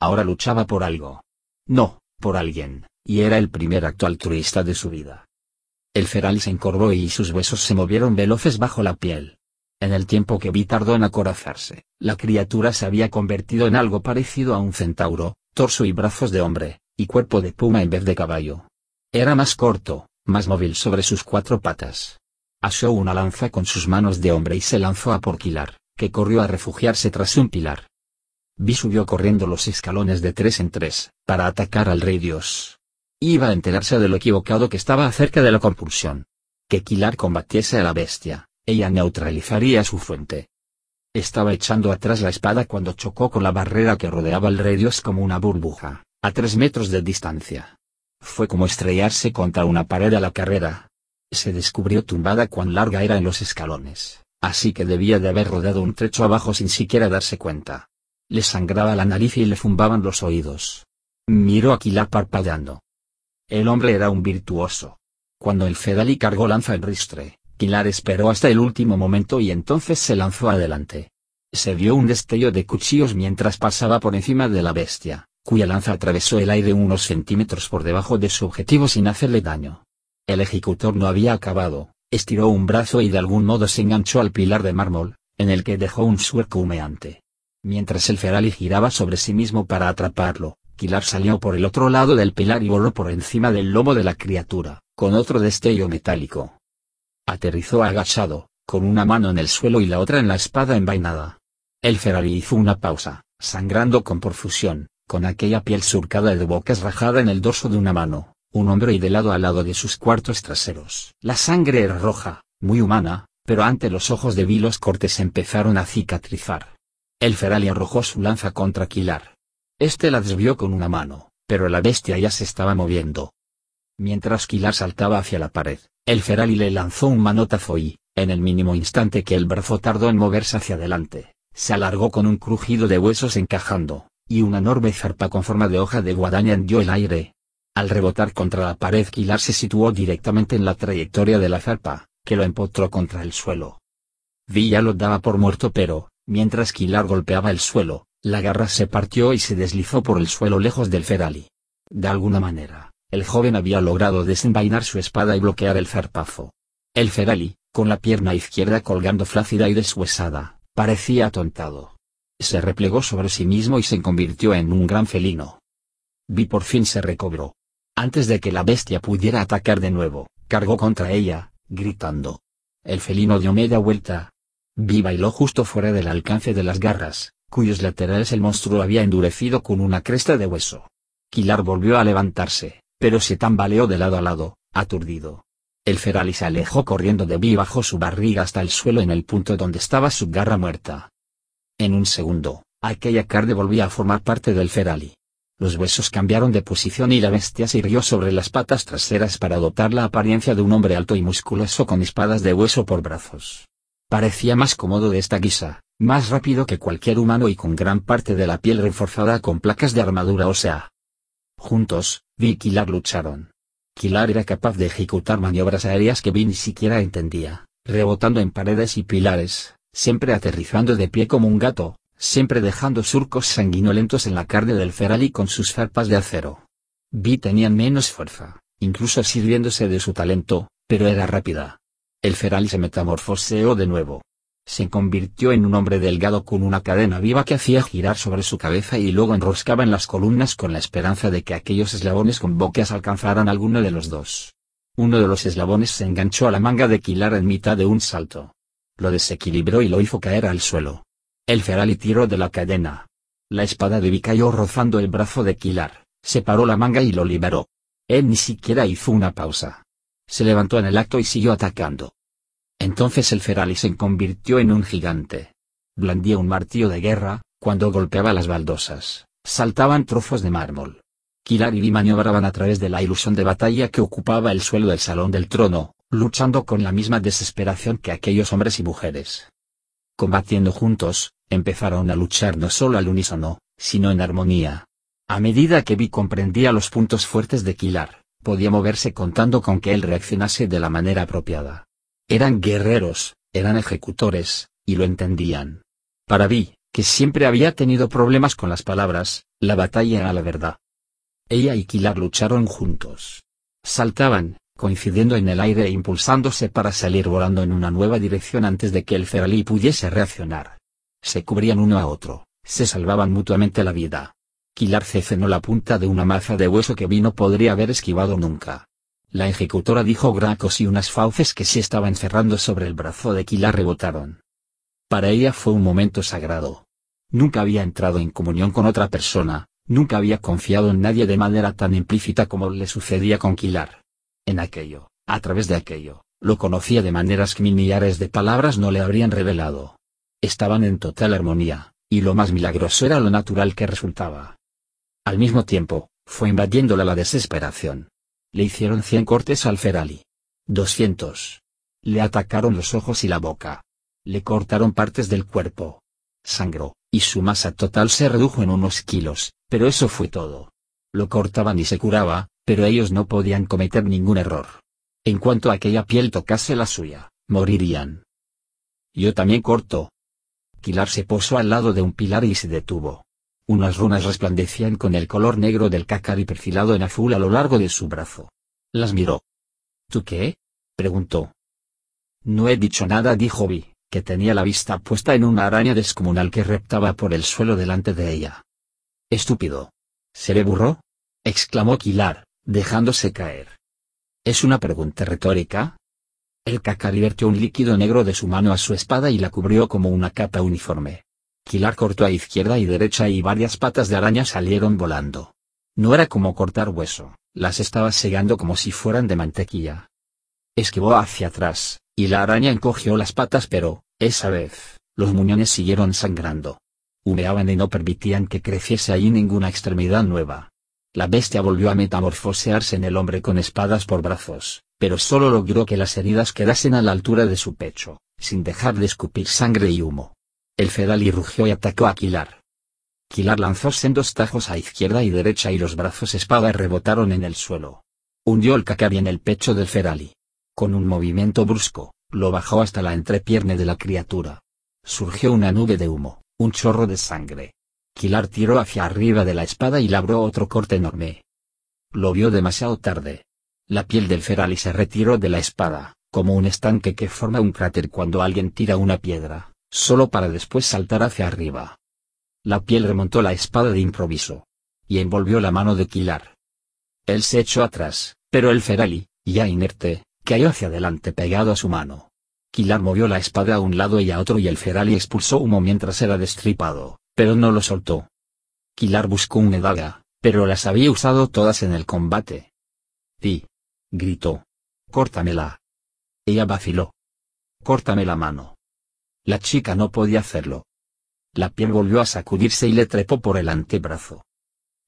Ahora luchaba por algo. No, por alguien, y era el primer acto altruista de su vida. El feral se encorvó y sus huesos se movieron veloces bajo la piel. En el tiempo que vi tardó en acorazarse, la criatura se había convertido en algo parecido a un centauro, torso y brazos de hombre, y cuerpo de puma en vez de caballo. Era más corto, más móvil sobre sus cuatro patas. Asió una lanza con sus manos de hombre y se lanzó a por Kilar, que corrió a refugiarse tras un pilar. Vi subió corriendo los escalones de tres en tres, para atacar al rey Dios. Iba a enterarse de lo equivocado que estaba acerca de la compulsión. Que Kilar combatiese a la bestia, ella neutralizaría su fuente. Estaba echando atrás la espada cuando chocó con la barrera que rodeaba al rey Dios como una burbuja, a tres metros de distancia. Fue como estrellarse contra una pared a la carrera. Se descubrió tumbada cuán larga era en los escalones, así que debía de haber rodado un trecho abajo sin siquiera darse cuenta. Le sangraba la nariz y le zumbaban los oídos. Miró a Kilar parpadeando. El hombre era un virtuoso. Cuando el Fedali cargó lanza en ristre, Kilar esperó hasta el último momento y entonces se lanzó adelante. Se vio un destello de cuchillos mientras pasaba por encima de la bestia, cuya lanza atravesó el aire unos centímetros por debajo de su objetivo sin hacerle daño. El ejecutor no había acabado, estiró un brazo y de algún modo se enganchó al pilar de mármol, en el que dejó un suerco humeante. Mientras el Ferali giraba sobre sí mismo para atraparlo, Kilar salió por el otro lado del pilar y voló por encima del lomo de la criatura, con otro destello metálico. Aterrizó agachado, con una mano en el suelo y la otra en la espada envainada. El Ferrari hizo una pausa, sangrando con profusión, con aquella piel surcada de bocas rajada en el dorso de una mano, un hombro y de lado a lado de sus cuartos traseros. La sangre era roja, muy humana, pero ante los ojos de Vilos cortes empezaron a cicatrizar. El Ferali arrojó su lanza contra Kilar, este la desvió con una mano, pero la bestia ya se estaba moviendo. Mientras Kilar saltaba hacia la pared, el Ferali le lanzó un manotazo y, en el mínimo instante que el brazo tardó en moverse hacia adelante, se alargó con un crujido de huesos encajando, y una enorme zarpa con forma de hoja de guadaña hendió el aire. Al rebotar contra la pared Kilar se situó directamente en la trayectoria de la zarpa, que lo empotró contra el suelo. Villa lo daba por muerto pero, mientras Kilar golpeaba el suelo, la garra se partió y se deslizó por el suelo lejos del Ferali. De alguna manera, el joven había logrado desenvainar su espada y bloquear el zarpazo. El Ferali, con la pierna izquierda colgando flácida y deshuesada, parecía atontado. Se replegó sobre sí mismo y se convirtió en un gran felino. Vi por fin se recobró. Antes de que la bestia pudiera atacar de nuevo, cargó contra ella, gritando. El felino dio media vuelta. Vi bailó justo fuera del alcance de las garras, cuyos laterales el monstruo había endurecido con una cresta de hueso. Kilar volvió a levantarse, pero se tambaleó de lado a lado, aturdido. El Ferali se alejó corriendo de mí bajo su barriga hasta el suelo en el punto donde estaba su garra muerta. En un segundo, aquella carne volvía a formar parte del Ferali. Los huesos cambiaron de posición y la bestia se irguió sobre las patas traseras para adoptar la apariencia de un hombre alto y musculoso con espadas de hueso por brazos. Parecía más cómodo de esta guisa, más rápido que cualquier humano y con gran parte de la piel reforzada con placas de armadura ósea. Juntos, Vi y Kilar lucharon. Kilar era capaz de ejecutar maniobras aéreas que Vi ni siquiera entendía, rebotando en paredes y pilares, siempre aterrizando de pie como un gato, siempre dejando surcos sanguinolentos en la carne del Ferali con sus zarpas de acero. Vi tenían menos fuerza, incluso sirviéndose de su talento, pero era rápida. El Ferali se metamorfoseó de nuevo, se convirtió en un hombre delgado con una cadena viva que hacía girar sobre su cabeza y luego enroscaba en las columnas con la esperanza de que aquellos eslabones con bocas alcanzaran alguno de los dos. Uno de los eslabones se enganchó a la manga de Kilar en mitad de un salto. Lo desequilibró y lo hizo caer al suelo. El Ferali tiró de la cadena. La espada de Vi cayó rozando el brazo de Kilar, separó la manga y lo liberó. Él ni siquiera hizo una pausa. Se levantó en el acto y siguió atacando. Entonces el Ferali se convirtió en un gigante. Blandía un martillo de guerra, cuando golpeaba las baldosas, saltaban trozos de mármol. Kilar y Vi maniobraban a través de la ilusión de batalla que ocupaba el suelo del salón del trono, luchando con la misma desesperación que aquellos hombres y mujeres. Combatiendo juntos, empezaron a luchar no solo al unísono, sino en armonía. A medida que Vi comprendía los puntos fuertes de Kilar, podía moverse contando con que él reaccionase de la manera apropiada. Eran guerreros, eran ejecutores, y lo entendían. Para Vi, que siempre había tenido problemas con las palabras, la batalla era la verdad. Ella y Kilar lucharon juntos. Saltaban, coincidiendo en el aire e impulsándose para salir volando en una nueva dirección antes de que el Ferali pudiese reaccionar. Se cubrían uno a otro, se salvaban mutuamente la vida. Kilar cecenó la punta de una maza de hueso que vino podría haber esquivado nunca. La ejecutora dijo gracos y unas fauces que se estaban cerrando sobre el brazo de Kilar rebotaron. Para ella fue un momento sagrado. Nunca había entrado en comunión con otra persona, nunca había confiado en nadie de manera tan implícita como le sucedía con Kilar. En aquello, a través de aquello, lo conocía de maneras que mil millares de palabras no le habrían revelado. Estaban en total armonía, y lo más milagroso era lo natural que resultaba. Al mismo tiempo, fue invadiéndola la desesperación. Le hicieron cien cortes al Ferali. Doscientos. Le atacaron los ojos y la boca. Le cortaron partes del cuerpo. Sangró, y su masa total se redujo en unos kilos, pero eso fue todo. Lo cortaban y se curaba, pero ellos no podían cometer ningún error. En cuanto aquella piel tocase la suya, morirían. Yo también corto. Kilar se posó al lado de un pilar y se detuvo. Unas runas resplandecían con el color negro del y perfilado en azul a lo largo de su brazo. Las miró. ¿Tú qué? preguntó. No he dicho nada, dijo Vi, que tenía la vista puesta en una araña descomunal que reptaba por el suelo delante de ella. Estúpido. ¿Seré burro? exclamó Kilar, dejándose caer. ¿Es una pregunta retórica? El cacari vertió un líquido negro de su mano a su espada y la cubrió como una capa uniforme. Kilar cortó a izquierda y derecha y varias patas de araña salieron volando. No era como cortar hueso, las estaba segando como si fueran de mantequilla. Esquivó hacia atrás, y la araña encogió las patas pero, esa vez, los muñones siguieron sangrando. Humeaban y no permitían que creciese ahí ninguna extremidad nueva. La bestia volvió a metamorfosearse en el hombre con espadas por brazos, pero solo logró que las heridas quedasen a la altura de su pecho, sin dejar de escupir sangre y humo. El Fedali rugió y atacó a Kilar. Kilar lanzó sendos tajos a izquierda y derecha y los brazos espada rebotaron en el suelo. Hundió el Kakari en el pecho del Ferali. Con un movimiento brusco, lo bajó hasta la entrepierne de la criatura. Surgió una nube de humo, un chorro de sangre, Kilar tiró hacia arriba de la espada y labró otro corte enorme. Lo vio demasiado tarde. La piel del Ferali se retiró de la espada, como un estanque que forma un cráter cuando alguien tira una piedra, solo para después saltar hacia arriba. La piel remontó la espada de improviso. Y envolvió la mano de Kilar. Él se echó atrás, pero el Ferali, ya inerte, cayó hacia adelante pegado a su mano. Kilar movió la espada a un lado y a otro y el Ferali expulsó humo mientras era destripado pero no lo soltó. Kilar buscó una daga, pero las había usado todas en el combate. Ti. gritó. Córtamela. Ella vaciló. Córtame la mano. La chica no podía hacerlo. La piel volvió a sacudirse y le trepó por el antebrazo.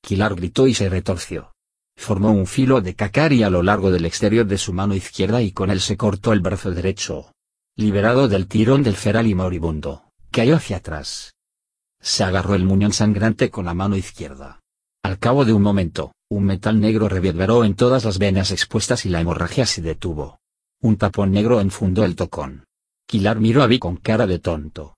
Kilar gritó y se retorció. Formó un filo de cacari a lo largo del exterior de su mano izquierda y con él se cortó el brazo derecho. Liberado del tirón del feral y moribundo, cayó hacia atrás. Se agarró el muñón sangrante con la mano izquierda. Al cabo de un momento, un metal negro reverberó en todas las venas expuestas y la hemorragia se detuvo. Un tapón negro enfundó el tocón. Kilar miró a Vi con cara de tonto.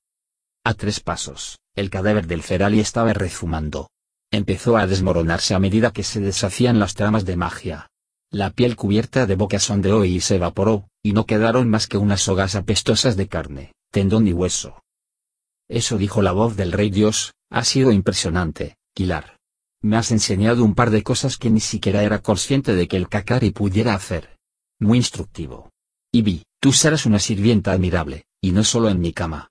A tres pasos, el cadáver del Ferali estaba rezumando. Empezó a desmoronarse a medida que se deshacían las tramas de magia. La piel cubierta de boca sondeó y se evaporó, y no quedaron más que unas sogas apestosas de carne, tendón y hueso. Eso dijo la voz del rey Dios, ha sido impresionante, Kilar. Me has enseñado un par de cosas que ni siquiera era consciente de que el Kakari pudiera hacer. Muy instructivo. Y vi, tú serás una sirvienta admirable, y no solo en mi cama.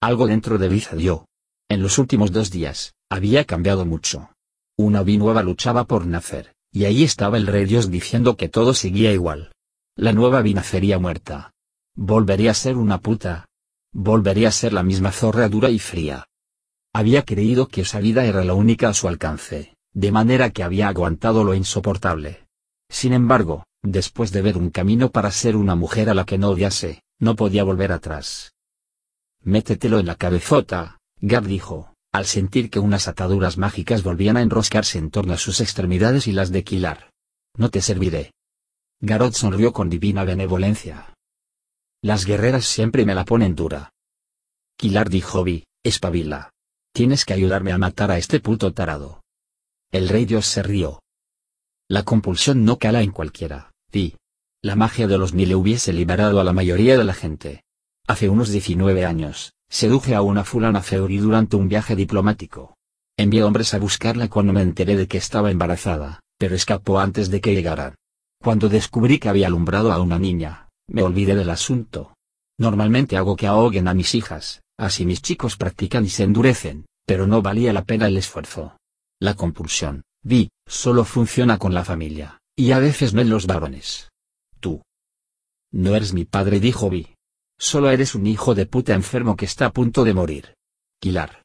Algo dentro de Vi dio. En los últimos dos días, había cambiado mucho. Una Vi nueva luchaba por nacer, y ahí estaba el rey Dios diciendo que todo seguía igual. La nueva Vi nacería muerta. Volvería a ser una puta, volvería a ser la misma zorra dura y fría. Había creído que esa vida era la única a su alcance, de manera que había aguantado lo insoportable. Sin embargo, después de ver un camino para ser una mujer a la que no odiase, no podía volver atrás. Métetelo en la cabezota, Gab dijo, al sentir que unas ataduras mágicas volvían a enroscarse en torno a sus extremidades y las de Kilar. No te serviré. Garot sonrió con divina benevolencia. Las guerreras siempre me la ponen dura. Kilar dijo Vi, espabila. Tienes que ayudarme a matar a este puto tarado. El rey Dios se rió. La compulsión no cala en cualquiera, Vi. La magia de los mil hubiese liberado a la mayoría de la gente. Hace unos 19 años, seduje a una fulana Feuri durante un viaje diplomático. Envié hombres a buscarla cuando me enteré de que estaba embarazada, pero escapó antes de que llegaran. Cuando descubrí que había alumbrado a una niña, me olvidé del asunto. Normalmente hago que ahoguen a mis hijas, así mis chicos practican y se endurecen, pero no valía la pena el esfuerzo. La compulsión, vi, solo funciona con la familia, y a veces no en los varones. Tú. No eres mi padre, dijo Vi. Solo eres un hijo de puta enfermo que está a punto de morir. Kilar.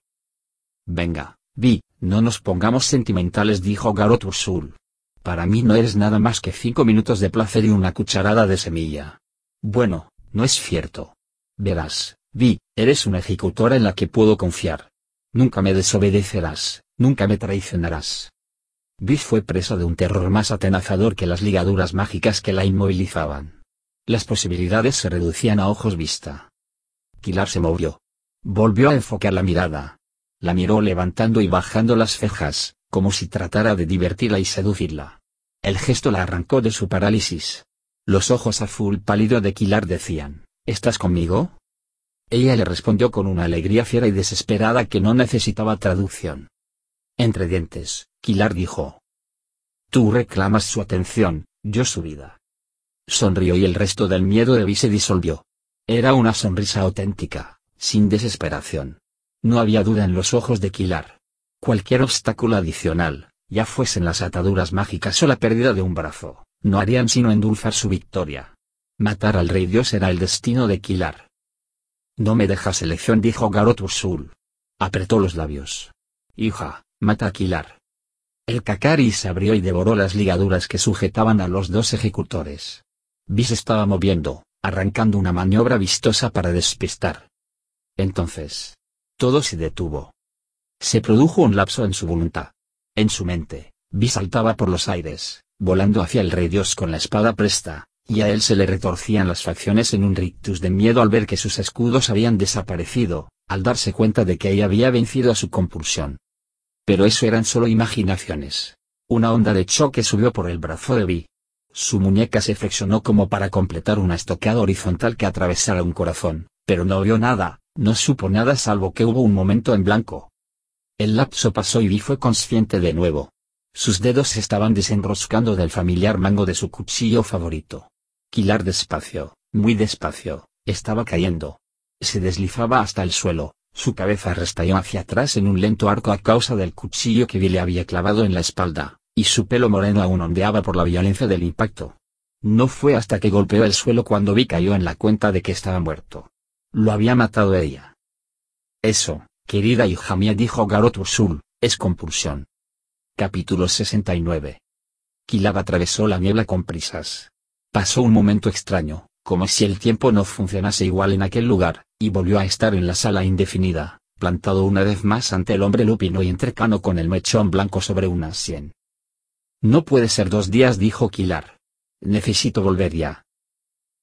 Venga, Vi, no nos pongamos sentimentales, dijo Garot Ursul. Para mí no eres nada más que cinco minutos de placer y una cucharada de semilla. Bueno, no es cierto. Verás, Vi, eres una ejecutora en la que puedo confiar. Nunca me desobedecerás, nunca me traicionarás. Vi fue presa de un terror más atenazador que las ligaduras mágicas que la inmovilizaban. Las posibilidades se reducían a ojos vista. Kilar se movió. Volvió a enfocar la mirada. La miró levantando y bajando las cejas, como si tratara de divertirla y seducirla. El gesto la arrancó de su parálisis. Los ojos azul pálido de Kilar decían, ¿Estás conmigo? Ella le respondió con una alegría fiera y desesperada que no necesitaba traducción. Entre dientes, Kilar dijo. Tú reclamas su atención, yo su vida. Sonrió y el resto del miedo de Vi se disolvió. Era una sonrisa auténtica, sin desesperación. No había duda en los ojos de Kilar. Cualquier obstáculo adicional, ya fuesen las ataduras mágicas o la pérdida de un brazo, no harían sino endulzar su victoria. Matar al rey dios era el destino de Kilar. No me dejas elección dijo Garot Ursul. Apretó los labios. Hija, mata a Kilar. El Kakari se abrió y devoró las ligaduras que sujetaban a los dos ejecutores. Bis estaba moviendo, arrancando una maniobra vistosa para despistar. Entonces, todo se detuvo. Se produjo un lapso en su voluntad. En su mente, Vi saltaba por los aires, volando hacia el rey Dios con la espada presta, y a él se le retorcían las facciones en un rictus de miedo al ver que sus escudos habían desaparecido, al darse cuenta de que ella había vencido a su compulsión. Pero eso eran solo imaginaciones. Una onda de choque subió por el brazo de Vi, su muñeca se flexionó como para completar una estocada horizontal que atravesara un corazón, pero no vio nada, no supo nada salvo que hubo un momento en blanco. El lapso pasó y Vi fue consciente de nuevo. Sus dedos se estaban desenroscando del familiar mango de su cuchillo favorito. Quilar despacio, muy despacio, estaba cayendo. Se deslizaba hasta el suelo, su cabeza restalló hacia atrás en un lento arco a causa del cuchillo que le había clavado en la espalda y su pelo moreno aún ondeaba por la violencia del impacto. No fue hasta que golpeó el suelo cuando vi cayó en la cuenta de que estaba muerto. Lo había matado ella. Eso, querida hija mía dijo Garot Ursul, es compulsión. Capítulo 69. Kilab atravesó la niebla con prisas. Pasó un momento extraño, como si el tiempo no funcionase igual en aquel lugar, y volvió a estar en la sala indefinida, plantado una vez más ante el hombre lupino y entrecano con el mechón blanco sobre una sien. No puede ser dos días, dijo Kilar. Necesito volver ya.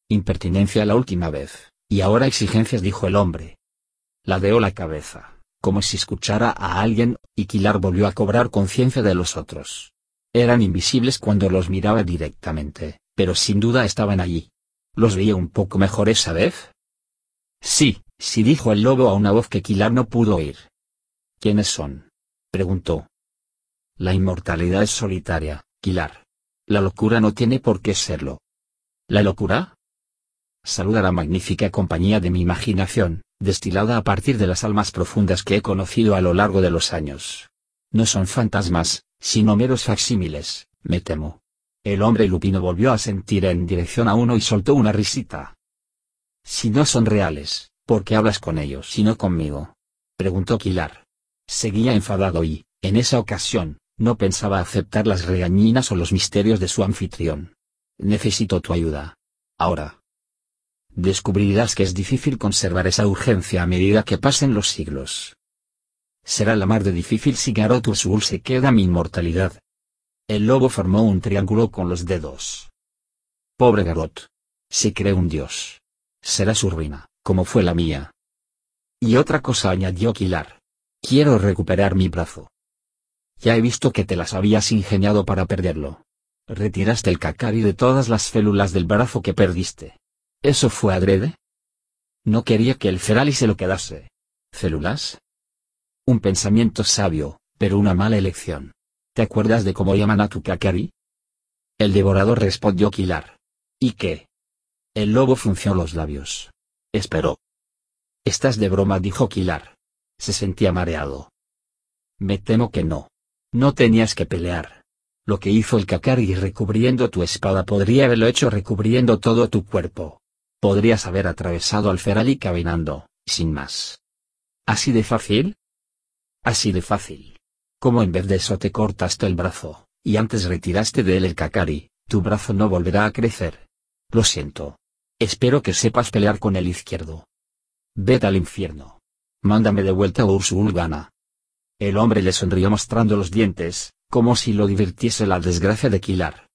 Impertinencia la última vez, y ahora exigencias, dijo el hombre. Ladeó la cabeza, como si escuchara a alguien, y Kilar volvió a cobrar conciencia de los otros. Eran invisibles cuando los miraba directamente, pero sin duda estaban allí. ¿Los veía un poco mejor esa vez? Sí, sí dijo el lobo a una voz que Kilar no pudo oír. ¿Quiénes son? preguntó. La inmortalidad es solitaria, Kilar. La locura no tiene por qué serlo. ¿La locura? Saluda la magnífica compañía de mi imaginación, destilada a partir de las almas profundas que he conocido a lo largo de los años. No son fantasmas, sino meros facsímiles, me temo. El hombre lupino volvió a sentir en dirección a uno y soltó una risita. Si no son reales, ¿por qué hablas con ellos y no conmigo? preguntó Kilar. Seguía enfadado y, en esa ocasión, no pensaba aceptar las regañinas o los misterios de su anfitrión. Necesito tu ayuda. Ahora. Descubrirás que es difícil conservar esa urgencia a medida que pasen los siglos. será la mar de difícil si Garot Ursul se queda mi inmortalidad. El lobo formó un triángulo con los dedos. Pobre Garot. Se cree un dios. Será su ruina, como fue la mía. Y otra cosa añadió Kilar. Quiero recuperar mi brazo. Ya he visto que te las habías ingeniado para perderlo. Retiraste el cacari de todas las células del brazo que perdiste. ¿Eso fue adrede? No quería que el Ferali se lo quedase. ¿Células? Un pensamiento sabio, pero una mala elección. ¿Te acuerdas de cómo llaman a tu cacari? El devorador respondió Kilar. ¿Y qué? El lobo frunció los labios. Esperó. Estás de broma, dijo Kilar. Se sentía mareado. Me temo que no. No tenías que pelear. Lo que hizo el Kakari recubriendo tu espada podría haberlo hecho recubriendo todo tu cuerpo. Podrías haber atravesado al Ferali caminando, sin más. ¿Así de fácil? Así de fácil. Como en vez de eso te cortaste el brazo, y antes retiraste de él el Kakari, tu brazo no volverá a crecer. Lo siento. Espero que sepas pelear con el izquierdo. Vete al infierno. Mándame de vuelta a Ursul Gana. El hombre le sonrió mostrando los dientes, como si lo divirtiese la desgracia de Kilar.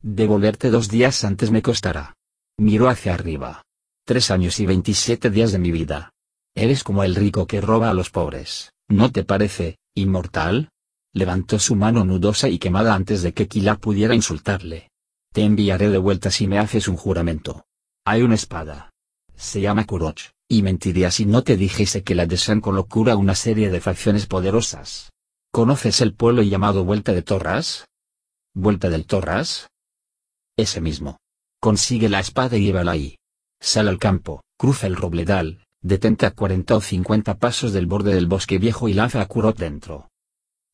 Devolverte dos días antes me costará. Miró hacia arriba. Tres años y veintisiete días de mi vida. Eres como el rico que roba a los pobres, ¿no te parece, inmortal? Levantó su mano nudosa y quemada antes de que Kilar pudiera insultarle. Te enviaré de vuelta si me haces un juramento. Hay una espada. Se llama Kuroch. Y mentiría si no te dijese que la desean con locura una serie de facciones poderosas. ¿Conoces el pueblo llamado Vuelta de Torras? ¿Vuelta del Torras? Ese mismo. Consigue la espada y llévala ahí. Sal al campo, cruza el robledal, detente a 40 o 50 pasos del borde del bosque viejo y lanza a Kurot dentro.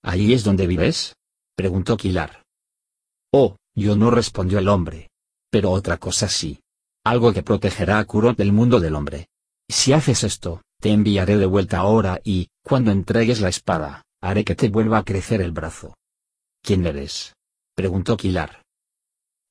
¿Allí es donde vives? preguntó Kilar. Oh, yo no respondió el hombre. Pero otra cosa sí. Algo que protegerá a Kurot del mundo del hombre. Si haces esto, te enviaré de vuelta ahora y, cuando entregues la espada, haré que te vuelva a crecer el brazo. ¿Quién eres? preguntó Kilar.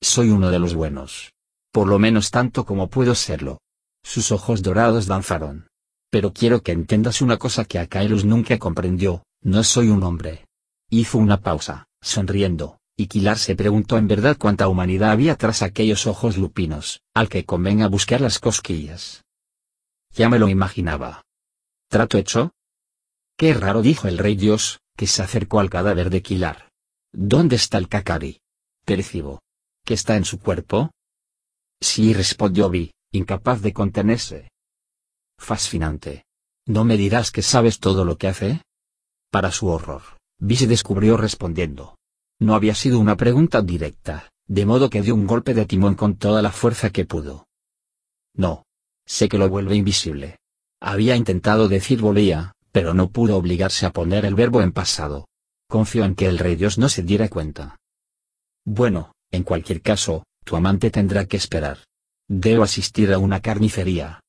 Soy uno de los buenos. Por lo menos tanto como puedo serlo. Sus ojos dorados danzaron. Pero quiero que entiendas una cosa que Akaelus nunca comprendió, no soy un hombre. Hizo una pausa, sonriendo, y Kilar se preguntó en verdad cuánta humanidad había tras aquellos ojos lupinos, al que convenga buscar las cosquillas. Ya me lo imaginaba. ¿Trato hecho? Qué raro dijo el rey Dios, que se acercó al cadáver de Kilar. ¿Dónde está el Kakari? Percibo. ¿Que está en su cuerpo? Sí respondió Vi, incapaz de contenerse. Fascinante. ¿No me dirás que sabes todo lo que hace? Para su horror, Vi se descubrió respondiendo. No había sido una pregunta directa, de modo que dio un golpe de timón con toda la fuerza que pudo. No, Sé que lo vuelve invisible. Había intentado decir volvía, pero no pudo obligarse a poner el verbo en pasado. Confío en que el rey Dios no se diera cuenta. Bueno, en cualquier caso, tu amante tendrá que esperar. Debo asistir a una carnicería.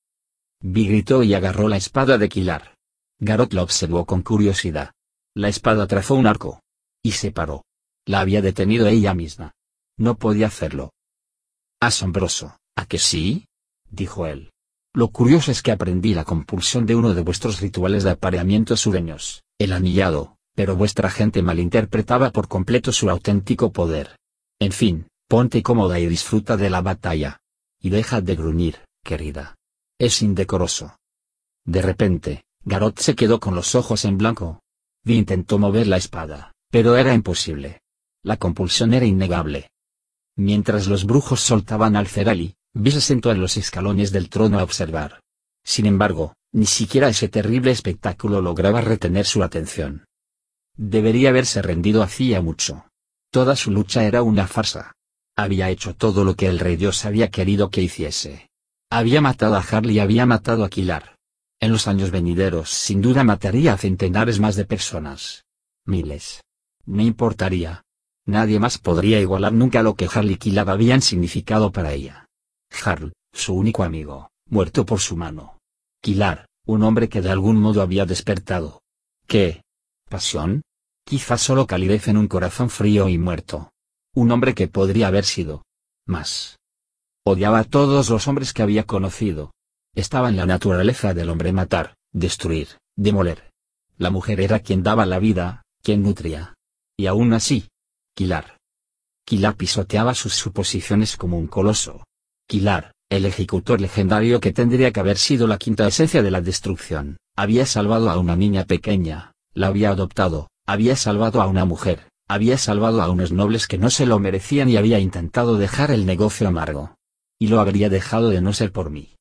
Vi gritó y agarró la espada de Kilar. Garot la observó con curiosidad. La espada trazó un arco. Y se paró. La había detenido ella misma. No podía hacerlo. Asombroso, ¿a que sí? dijo él. Lo curioso es que aprendí la compulsión de uno de vuestros rituales de apareamiento sureños, el anillado, pero vuestra gente malinterpretaba por completo su auténtico poder. En fin, ponte cómoda y disfruta de la batalla. Y deja de gruñir, querida. Es indecoroso. De repente, Garot se quedó con los ojos en blanco. Vi intentó mover la espada, pero era imposible. La compulsión era innegable. Mientras los brujos soltaban al Ferali, Vi se sentó en los escalones del trono a observar. Sin embargo, ni siquiera ese terrible espectáculo lograba retener su atención. Debería haberse rendido hacía mucho. Toda su lucha era una farsa. Había hecho todo lo que el rey Dios había querido que hiciese. Había matado a Harley y había matado a Kilar. En los años venideros sin duda mataría a centenares más de personas. Miles. No importaría. Nadie más podría igualar nunca lo que Harley y Kilar habían significado para ella. Harl, su único amigo, muerto por su mano. Kilar, un hombre que de algún modo había despertado. ¿Qué? ¿Pasión? Quizás solo calidez en un corazón frío y muerto. Un hombre que podría haber sido. Más. Odiaba a todos los hombres que había conocido. Estaba en la naturaleza del hombre matar, destruir, demoler. la mujer era quien daba la vida, quien nutría. Y aún así, Kilar. Kilar pisoteaba sus suposiciones como un coloso. Kilar, el ejecutor legendario que tendría que haber sido la quinta esencia de la destrucción, había salvado a una niña pequeña, la había adoptado, había salvado a una mujer, había salvado a unos nobles que no se lo merecían y había intentado dejar el negocio amargo. Y lo habría dejado de no ser por mí.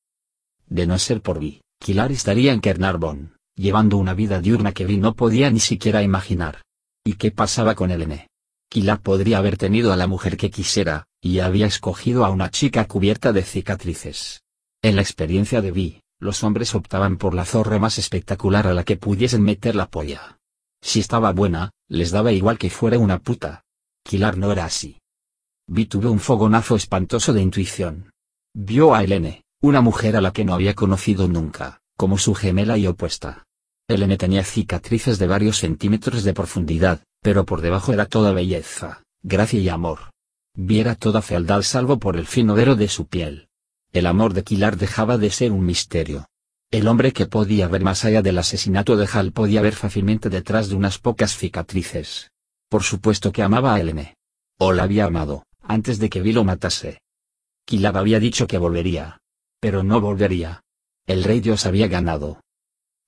De no ser por mí, Kilar estaría en Kernarbon, llevando una vida diurna que Vi no podía ni siquiera imaginar. ¿Y qué pasaba con Elene? Kilar podría haber tenido a la mujer que quisiera, y había escogido a una chica cubierta de cicatrices. En la experiencia de Vi, los hombres optaban por la zorra más espectacular a la que pudiesen meter la polla. Si estaba buena, les daba igual que fuera una puta. Kilar no era así. Vi tuvo un fogonazo espantoso de intuición. Vio a Elene, una mujer a la que no había conocido nunca, como su gemela y opuesta. Elene tenía cicatrices de varios centímetros de profundidad, pero por debajo era toda belleza, gracia y amor. Viera toda fealdad salvo por el fino de su piel. El amor de Kilar dejaba de ser un misterio. El hombre que podía ver más allá del asesinato de Hal podía ver fácilmente detrás de unas pocas cicatrices. Por supuesto que amaba a Elene. O la había amado, antes de que Vi lo matase. Kilar había dicho que volvería. Pero no volvería. El rey Dios había ganado.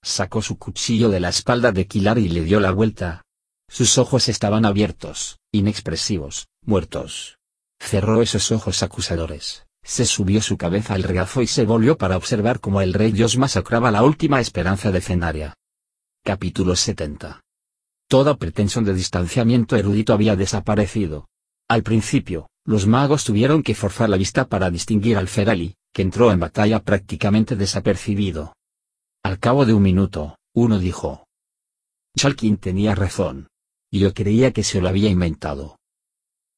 Sacó su cuchillo de la espalda de Kilar y le dio la vuelta. Sus ojos estaban abiertos, inexpresivos, muertos. Cerró esos ojos acusadores se subió su cabeza al regazo y se volvió para observar cómo el rey Dios masacraba la última esperanza de Cenaria. Capítulo 70. Toda pretensión de distanciamiento erudito había desaparecido. Al principio, los magos tuvieron que forzar la vista para distinguir al Ferali, que entró en batalla prácticamente desapercibido. Al cabo de un minuto, uno dijo. Chalkin tenía razón. Yo creía que se lo había inventado.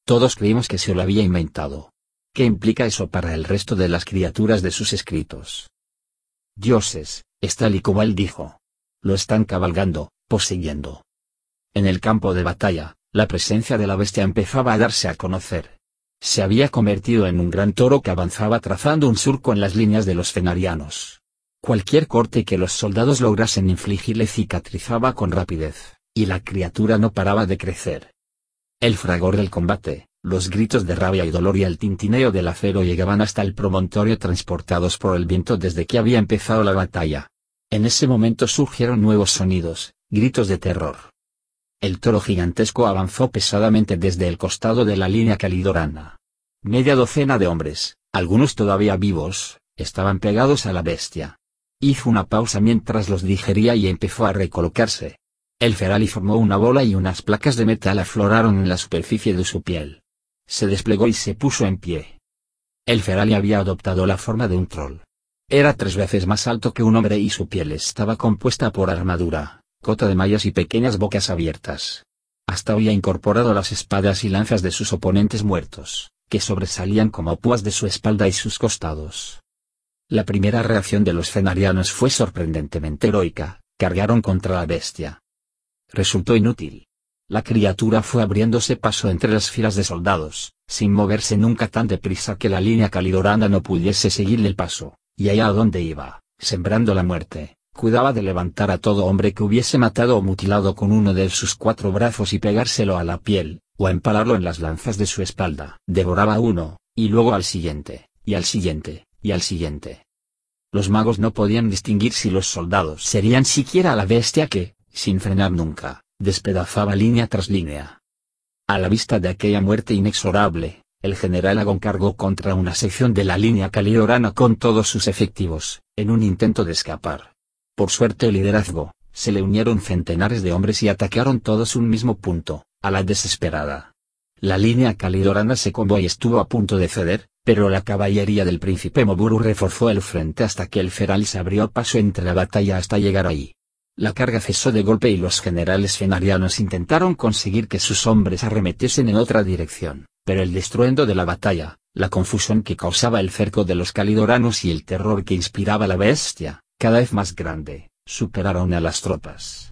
Todos creímos que se lo había inventado. ¿Qué implica eso para el resto de las criaturas de sus escritos? Dioses, es tal y como él dijo. Lo están cabalgando, poseyendo. En el campo de batalla, la presencia de la bestia empezaba a darse a conocer. Se había convertido en un gran toro que avanzaba trazando un surco en las líneas de los fenarianos. Cualquier corte que los soldados lograsen infligirle cicatrizaba con rapidez, y la criatura no paraba de crecer. El fragor del combate, los gritos de rabia y dolor y el tintineo del acero llegaban hasta el promontorio transportados por el viento desde que había empezado la batalla. En ese momento surgieron nuevos sonidos, gritos de terror. El toro gigantesco avanzó pesadamente desde el costado de la línea calidorana. Media docena de hombres, algunos todavía vivos, estaban pegados a la bestia. Hizo una pausa mientras los digería y empezó a recolocarse. El ferali formó una bola y unas placas de metal afloraron en la superficie de su piel se desplegó y se puso en pie. El Ferali había adoptado la forma de un troll. Era tres veces más alto que un hombre y su piel estaba compuesta por armadura, cota de mallas y pequeñas bocas abiertas. Hasta había incorporado las espadas y lanzas de sus oponentes muertos, que sobresalían como púas de su espalda y sus costados. La primera reacción de los fenarianos fue sorprendentemente heroica, cargaron contra la bestia. Resultó inútil. La criatura fue abriéndose paso entre las filas de soldados, sin moverse nunca tan deprisa que la línea calidorana no pudiese seguirle el paso, y allá a donde iba, sembrando la muerte, cuidaba de levantar a todo hombre que hubiese matado o mutilado con uno de sus cuatro brazos y pegárselo a la piel, o empalarlo en las lanzas de su espalda. Devoraba a uno, y luego al siguiente, y al siguiente, y al siguiente. Los magos no podían distinguir si los soldados serían siquiera la bestia que, sin frenar nunca, despedazaba línea tras línea. A la vista de aquella muerte inexorable, el general Agon cargó contra una sección de la línea caliorana con todos sus efectivos, en un intento de escapar. Por suerte el liderazgo, se le unieron centenares de hombres y atacaron todos un mismo punto, a la desesperada. La línea calidorana se combó y estuvo a punto de ceder, pero la caballería del príncipe Moburu reforzó el frente hasta que el feral se abrió paso entre la batalla hasta llegar ahí. La carga cesó de golpe y los generales fenarianos intentaron conseguir que sus hombres arremetiesen en otra dirección, pero el destruendo de la batalla, la confusión que causaba el cerco de los calidoranos y el terror que inspiraba la bestia, cada vez más grande, superaron a las tropas.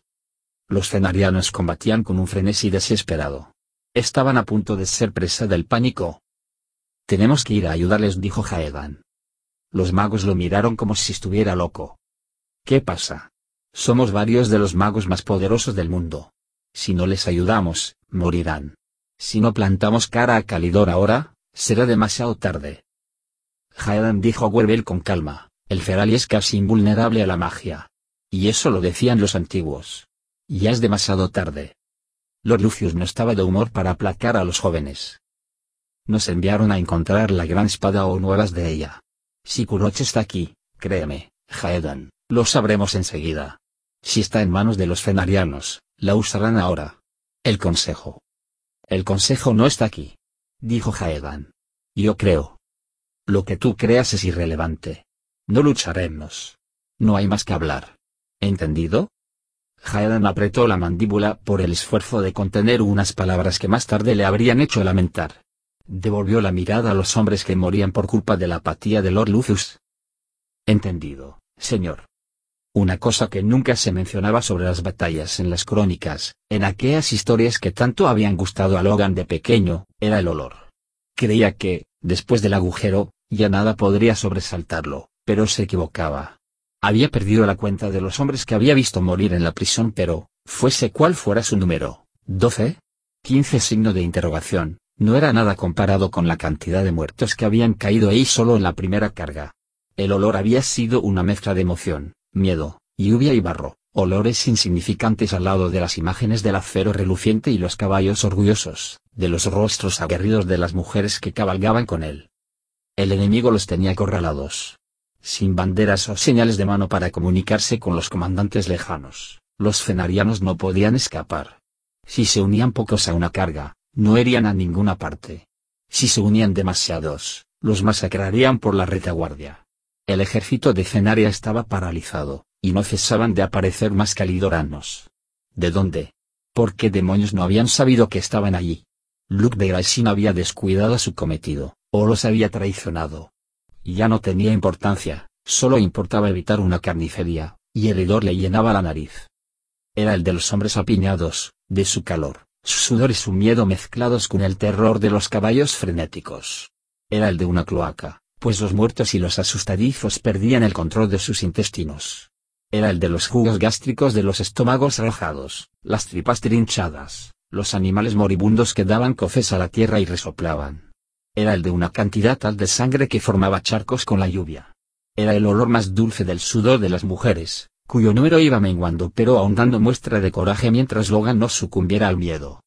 Los fenarianos combatían con un frenesí desesperado. Estaban a punto de ser presa del pánico. Tenemos que ir a ayudarles, dijo Jaedan. Los magos lo miraron como si estuviera loco. ¿Qué pasa? Somos varios de los magos más poderosos del mundo. Si no les ayudamos, morirán. Si no plantamos cara a Calidor ahora, será demasiado tarde. Jaedan dijo a Werbel con calma, el Ferali es casi invulnerable a la magia. Y eso lo decían los antiguos. Ya es demasiado tarde. Lord Lucius no estaba de humor para aplacar a los jóvenes. Nos enviaron a encontrar la gran espada o nuevas de ella. Si Kuroch está aquí, créeme, Jaedan, lo sabremos enseguida. Si está en manos de los fenarianos, la usarán ahora. El consejo. El consejo no está aquí. Dijo Jaedan. Yo creo. Lo que tú creas es irrelevante. No lucharemos. No hay más que hablar. ¿Entendido? Jaedan apretó la mandíbula por el esfuerzo de contener unas palabras que más tarde le habrían hecho lamentar. Devolvió la mirada a los hombres que morían por culpa de la apatía de Lord Lucius. Entendido, señor. Una cosa que nunca se mencionaba sobre las batallas en las crónicas, en aquellas historias que tanto habían gustado a Logan de pequeño, era el olor. Creía que, después del agujero, ya nada podría sobresaltarlo, pero se equivocaba. Había perdido la cuenta de los hombres que había visto morir en la prisión, pero, fuese cual fuera su número, ¿doce? ¿Quince signo de interrogación? No era nada comparado con la cantidad de muertos que habían caído ahí solo en la primera carga. El olor había sido una mezcla de emoción, miedo, lluvia y barro, olores insignificantes al lado de las imágenes del acero reluciente y los caballos orgullosos, de los rostros aguerridos de las mujeres que cabalgaban con él. El enemigo los tenía acorralados. Sin banderas o señales de mano para comunicarse con los comandantes lejanos, los fenarianos no podían escapar. Si se unían pocos a una carga, no irían a ninguna parte. Si se unían demasiados, los masacrarían por la retaguardia. El ejército de Cenaria estaba paralizado, y no cesaban de aparecer más calidoranos. ¿De dónde? ¿Por qué demonios no habían sabido que estaban allí? Luke de había descuidado a su cometido, o los había traicionado. Ya no tenía importancia, solo importaba evitar una carnicería, y el hedor le llenaba la nariz. Era el de los hombres apiñados, de su calor, su sudor y su miedo mezclados con el terror de los caballos frenéticos. Era el de una cloaca, pues los muertos y los asustadizos perdían el control de sus intestinos. Era el de los jugos gástricos de los estómagos arrojados, las tripas trinchadas, los animales moribundos que daban coces a la tierra y resoplaban. Era el de una cantidad tal de sangre que formaba charcos con la lluvia. Era el olor más dulce del sudor de las mujeres, cuyo número iba menguando pero aún dando muestra de coraje mientras Logan no sucumbiera al miedo.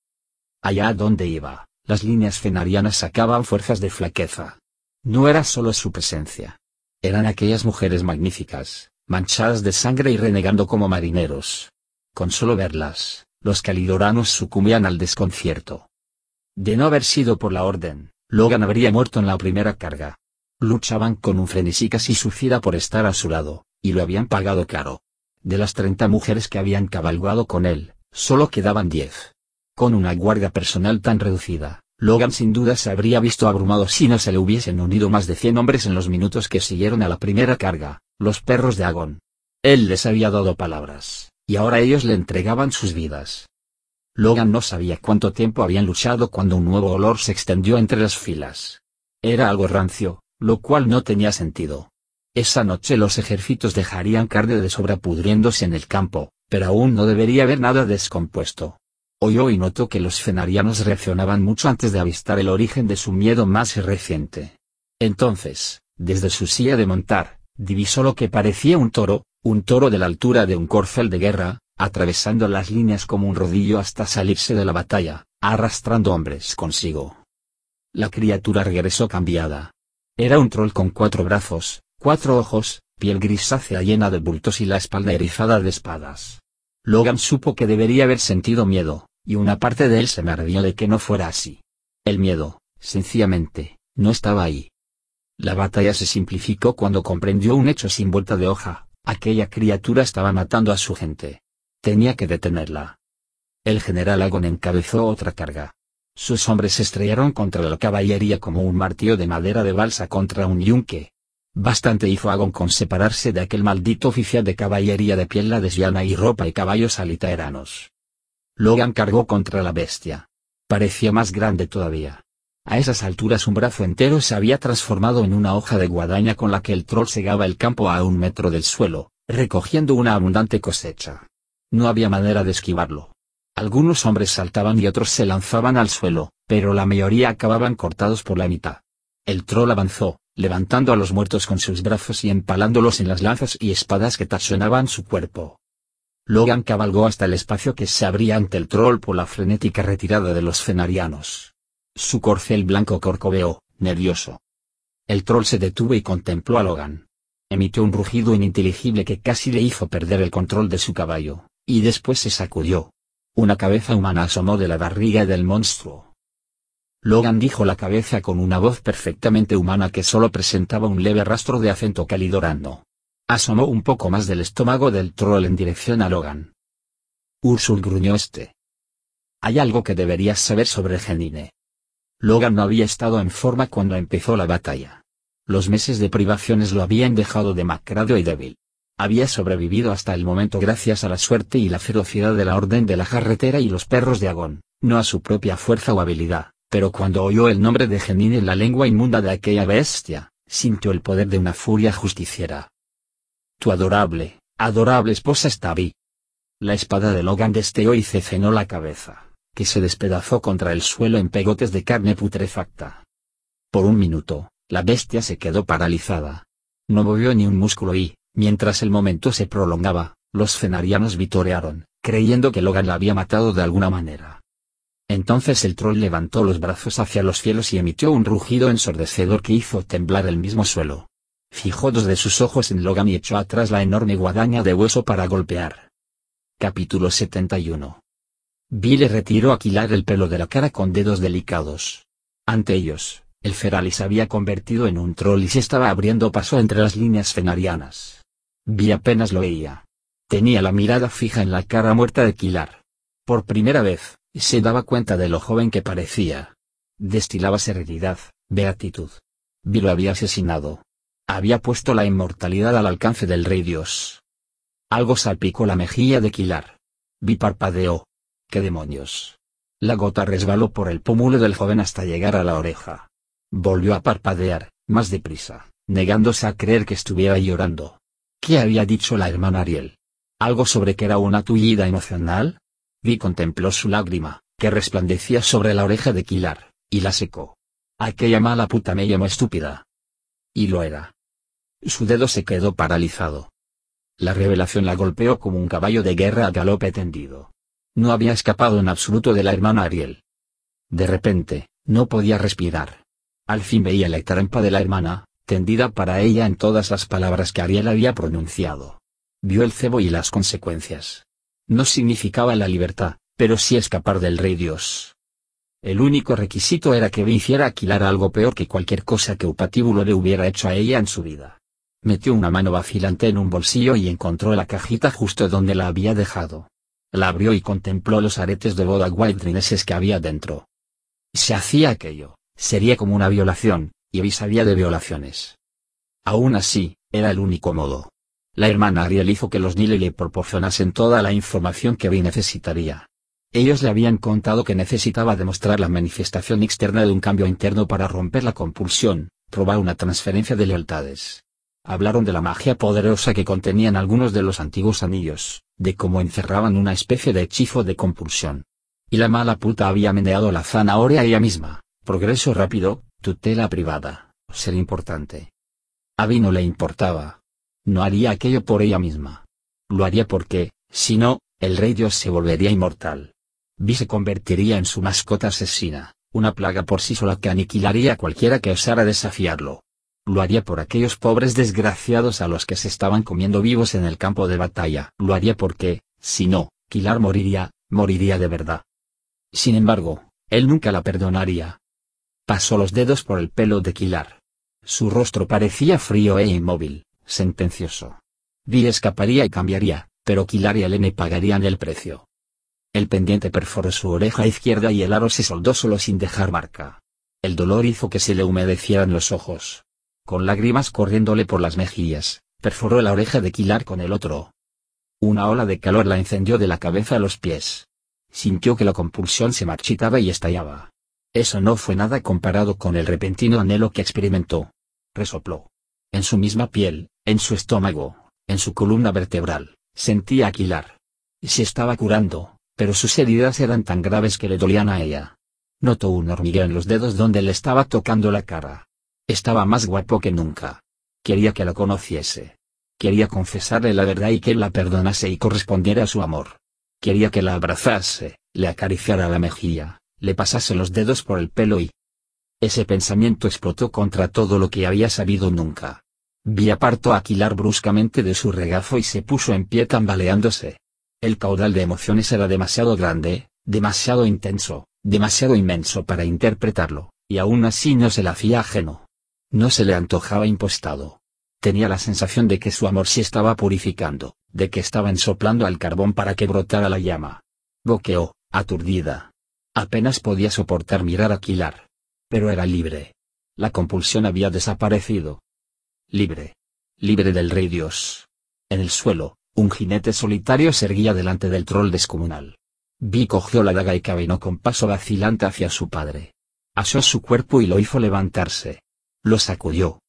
Allá donde iba, las líneas fenarianas sacaban fuerzas de flaqueza, no era solo su presencia. Eran aquellas mujeres magníficas, manchadas de sangre y renegando como marineros. Con solo verlas, los calidoranos sucumbían al desconcierto. De no haber sido por la orden, Logan habría muerto en la primera carga. Luchaban con un frenesí casi suicida por estar a su lado, y lo habían pagado caro. De las treinta mujeres que habían cabalgado con él, solo quedaban diez. Con una guardia personal tan reducida, Logan sin duda se habría visto abrumado si no se le hubiesen unido más de 100 hombres en los minutos que siguieron a la primera carga, los perros de Agon. Él les había dado palabras, y ahora ellos le entregaban sus vidas. Logan no sabía cuánto tiempo habían luchado cuando un nuevo olor se extendió entre las filas. Era algo rancio, lo cual no tenía sentido. Esa noche los ejércitos dejarían carne de sobra pudriéndose en el campo, pero aún no debería haber nada descompuesto. Oyó y notó que los fenarianos reaccionaban mucho antes de avistar el origen de su miedo más reciente. Entonces, desde su silla de montar, divisó lo que parecía un toro, un toro de la altura de un corcel de guerra, atravesando las líneas como un rodillo hasta salirse de la batalla, arrastrando hombres consigo. La criatura regresó cambiada. Era un troll con cuatro brazos, cuatro ojos, piel grisácea llena de bultos y la espalda erizada de espadas. Logan supo que debería haber sentido miedo, y una parte de él se maravilló de que no fuera así. El miedo, sencillamente, no estaba ahí. La batalla se simplificó cuando comprendió un hecho sin vuelta de hoja, aquella criatura estaba matando a su gente. Tenía que detenerla. El general Agon encabezó otra carga. Sus hombres estrellaron contra la caballería como un martillo de madera de balsa contra un yunque. Bastante hizo Agon con separarse de aquel maldito oficial de caballería de piel la desviana y ropa y caballos alitaeranos. Logan cargó contra la bestia. Parecía más grande todavía. A esas alturas un brazo entero se había transformado en una hoja de guadaña con la que el troll segaba el campo a un metro del suelo, recogiendo una abundante cosecha. No había manera de esquivarlo. Algunos hombres saltaban y otros se lanzaban al suelo, pero la mayoría acababan cortados por la mitad. El troll avanzó, levantando a los muertos con sus brazos y empalándolos en las lanzas y espadas que tachonaban su cuerpo. Logan cabalgó hasta el espacio que se abría ante el troll por la frenética retirada de los fenarianos. Su corcel blanco corcoveó, nervioso. El troll se detuvo y contempló a Logan. Emitió un rugido ininteligible que casi le hizo perder el control de su caballo, y después se sacudió. Una cabeza humana asomó de la barriga del monstruo. Logan dijo la cabeza con una voz perfectamente humana que solo presentaba un leve rastro de acento calidorano. Asomó un poco más del estómago del troll en dirección a Logan. Ursul gruñó este. Hay algo que deberías saber sobre Genine. Logan no había estado en forma cuando empezó la batalla. Los meses de privaciones lo habían dejado demacrado y débil. Había sobrevivido hasta el momento gracias a la suerte y la ferocidad de la Orden de la Jarretera y los perros de Agón, no a su propia fuerza o habilidad pero cuando oyó el nombre de Genin en la lengua inmunda de aquella bestia, sintió el poder de una furia justiciera. Tu adorable, adorable esposa está vi. La espada de Logan desteó y cecenó la cabeza, que se despedazó contra el suelo en pegotes de carne putrefacta. Por un minuto, la bestia se quedó paralizada. No movió ni un músculo y, mientras el momento se prolongaba, los fenarianos vitorearon, creyendo que Logan la había matado de alguna manera. Entonces el troll levantó los brazos hacia los cielos y emitió un rugido ensordecedor que hizo temblar el mismo suelo. Fijó dos de sus ojos en Logan y echó atrás la enorme guadaña de hueso para golpear. Capítulo 71 le retiró a Kilar el pelo de la cara con dedos delicados. Ante ellos, el Feralis se había convertido en un troll y se estaba abriendo paso entre las líneas fenarianas. Vi apenas lo veía. Tenía la mirada fija en la cara muerta de Kilar. Por primera vez, se daba cuenta de lo joven que parecía. Destilaba serenidad, beatitud. Vi lo había asesinado. Había puesto la inmortalidad al alcance del rey Dios. Algo salpicó la mejilla de Quilar. Vi parpadeó. ¡Qué demonios! La gota resbaló por el pómulo del joven hasta llegar a la oreja. Volvió a parpadear, más deprisa, negándose a creer que estuviera llorando. ¿Qué había dicho la hermana Ariel? ¿Algo sobre que era una tullida emocional? Vi contempló su lágrima, que resplandecía sobre la oreja de Kilar, y la secó. Aquella mala puta me llamó estúpida. Y lo era. Su dedo se quedó paralizado. La revelación la golpeó como un caballo de guerra a galope tendido. No había escapado en absoluto de la hermana Ariel. De repente, no podía respirar. Al fin veía la trampa de la hermana, tendida para ella en todas las palabras que Ariel había pronunciado. Vio el cebo y las consecuencias no significaba la libertad, pero sí escapar del rey Dios. El único requisito era que hiciera alquilar algo peor que cualquier cosa que Upatíbulo le hubiera hecho a ella en su vida. Metió una mano vacilante en un bolsillo y encontró la cajita justo donde la había dejado. La abrió y contempló los aretes de boda white que había dentro. Si hacía aquello, sería como una violación, y Abby sabía de violaciones. Aún así, era el único modo. La hermana Ariel hizo que los Nile le proporcionasen toda la información que Abby necesitaría. Ellos le habían contado que necesitaba demostrar la manifestación externa de un cambio interno para romper la compulsión, probar una transferencia de lealtades. Hablaron de la magia poderosa que contenían algunos de los antiguos anillos, de cómo encerraban una especie de hechizo de compulsión. Y la mala puta había meneado la zanahoria ella misma, progreso rápido, tutela privada, ser importante. A Abby no le importaba, no haría aquello por ella misma. Lo haría porque, si no, el rey Dios se volvería inmortal. Vi se convertiría en su mascota asesina, una plaga por sí sola que aniquilaría a cualquiera que osara desafiarlo. Lo haría por aquellos pobres desgraciados a los que se estaban comiendo vivos en el campo de batalla. Lo haría porque, si no, Kilar moriría, moriría de verdad. Sin embargo, él nunca la perdonaría. Pasó los dedos por el pelo de Kilar. Su rostro parecía frío e inmóvil sentencioso. Vi escaparía y cambiaría, pero Kilar y Elene pagarían el precio. El pendiente perforó su oreja izquierda y el aro se soldó solo sin dejar marca. El dolor hizo que se le humedecieran los ojos. Con lágrimas corriéndole por las mejillas, perforó la oreja de Kilar con el otro. Una ola de calor la encendió de la cabeza a los pies. Sintió que la compulsión se marchitaba y estallaba. Eso no fue nada comparado con el repentino anhelo que experimentó. Resopló. En su misma piel, en su estómago, En su columna vertebral, sentía Aquilar. Se estaba curando, pero sus heridas eran tan graves que le dolían a ella. Notó un hormigueo en los dedos donde le estaba tocando la cara. Estaba más guapo que nunca. Quería que la conociese. Quería confesarle la verdad y que la perdonase y correspondiera a su amor. Quería que la abrazase, le acariciara la mejilla, le pasase los dedos por el pelo y... Ese pensamiento explotó contra todo lo que había sabido nunca. Apartó a Aquilar bruscamente de su regazo y se puso en pie tambaleándose. El caudal de emociones era demasiado grande, demasiado intenso, demasiado inmenso para interpretarlo, y aún así no se le hacía ajeno. No se le antojaba impostado. Tenía la sensación de que su amor se estaba purificando, de que estaba ensoplando al carbón para que brotara la llama. Boqueó, aturdida. Apenas podía soportar mirar Aquilar. Pero era libre. La compulsión había desaparecido. Libre. Libre del rey Dios. En el suelo, un jinete solitario se erguía delante del troll descomunal. Vi cogió la daga y caminó con paso vacilante hacia su padre. Asó su cuerpo y lo hizo levantarse. Lo sacudió.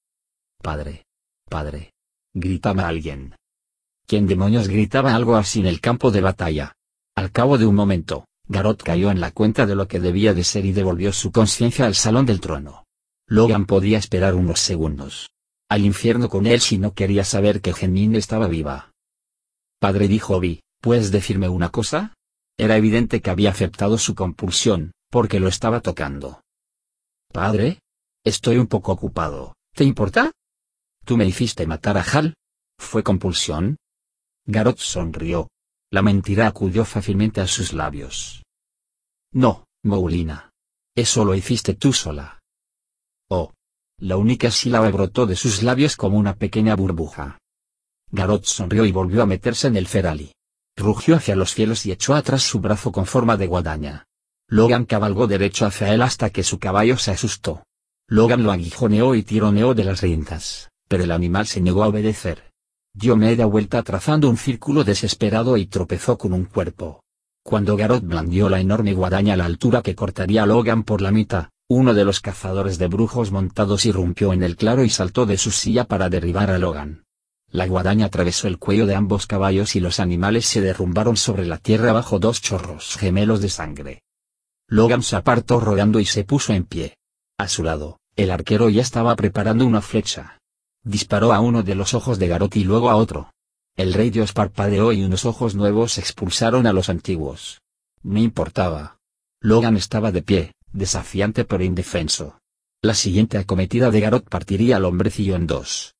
Padre. Padre. Gritaba alguien. ¿Quién demonios gritaba algo así en el campo de batalla? Al cabo de un momento, Garot cayó en la cuenta de lo que debía de ser y devolvió su conciencia al salón del trono. Logan podía esperar unos segundos. Al infierno con él si no quería saber que Genin estaba viva. Padre dijo Obi, ¿puedes decirme una cosa? Era evidente que había aceptado su compulsión, porque lo estaba tocando. Padre? Estoy un poco ocupado, ¿te importa? ¿Tú me hiciste matar a Hal? ¿Fue compulsión? Garot sonrió. La mentira acudió fácilmente a sus labios. No, Moulina. Eso lo hiciste tú sola. Oh. La única sílaba brotó de sus labios como una pequeña burbuja. Garot sonrió y volvió a meterse en el ferali. Rugió hacia los cielos y echó atrás su brazo con forma de guadaña. Logan cabalgó derecho hacia él hasta que su caballo se asustó. Logan lo aguijoneó y tironeó de las riendas pero el animal se negó a obedecer. Dio media vuelta trazando un círculo desesperado y tropezó con un cuerpo. Cuando Garot blandió la enorme guadaña a la altura que cortaría a Logan por la mitad, uno de los cazadores de brujos montados irrumpió en el claro y saltó de su silla para derribar a Logan. La guadaña atravesó el cuello de ambos caballos y los animales se derrumbaron sobre la tierra bajo dos chorros gemelos de sangre. Logan se apartó rodando y se puso en pie. A su lado, el arquero ya estaba preparando una flecha. Disparó a uno de los ojos de Garot y luego a otro. El rey Dios parpadeó y unos ojos nuevos expulsaron a los antiguos. No importaba. Logan estaba de pie, desafiante pero indefenso. La siguiente acometida de Garot partiría al hombrecillo en dos.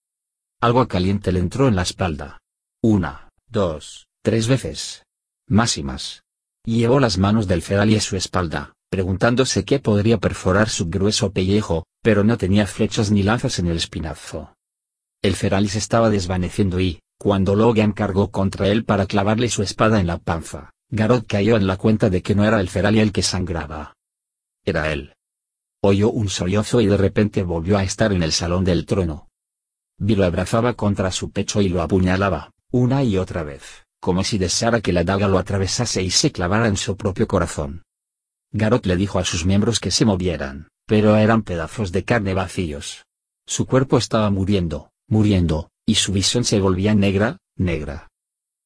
Algo caliente le entró en la espalda. Una, dos, tres veces. Más y más. Llevó las manos del feral y a su espalda, preguntándose qué podría perforar su grueso pellejo, pero no tenía flechas ni lanzas en el espinazo. El Feralis estaba desvaneciendo y, cuando Logan cargó contra él para clavarle su espada en la panza, Garot cayó en la cuenta de que no era el Ferali el que sangraba. Era él. Oyó un sollozo y de repente volvió a estar en el salón del trono. Vi lo abrazaba contra su pecho y lo apuñalaba, una y otra vez, como si deseara que la daga lo atravesase y se clavara en su propio corazón. Garot le dijo a sus miembros que se movieran, pero eran pedazos de carne vacíos. Su cuerpo estaba muriendo, muriendo, y su visión se volvía negra, negra.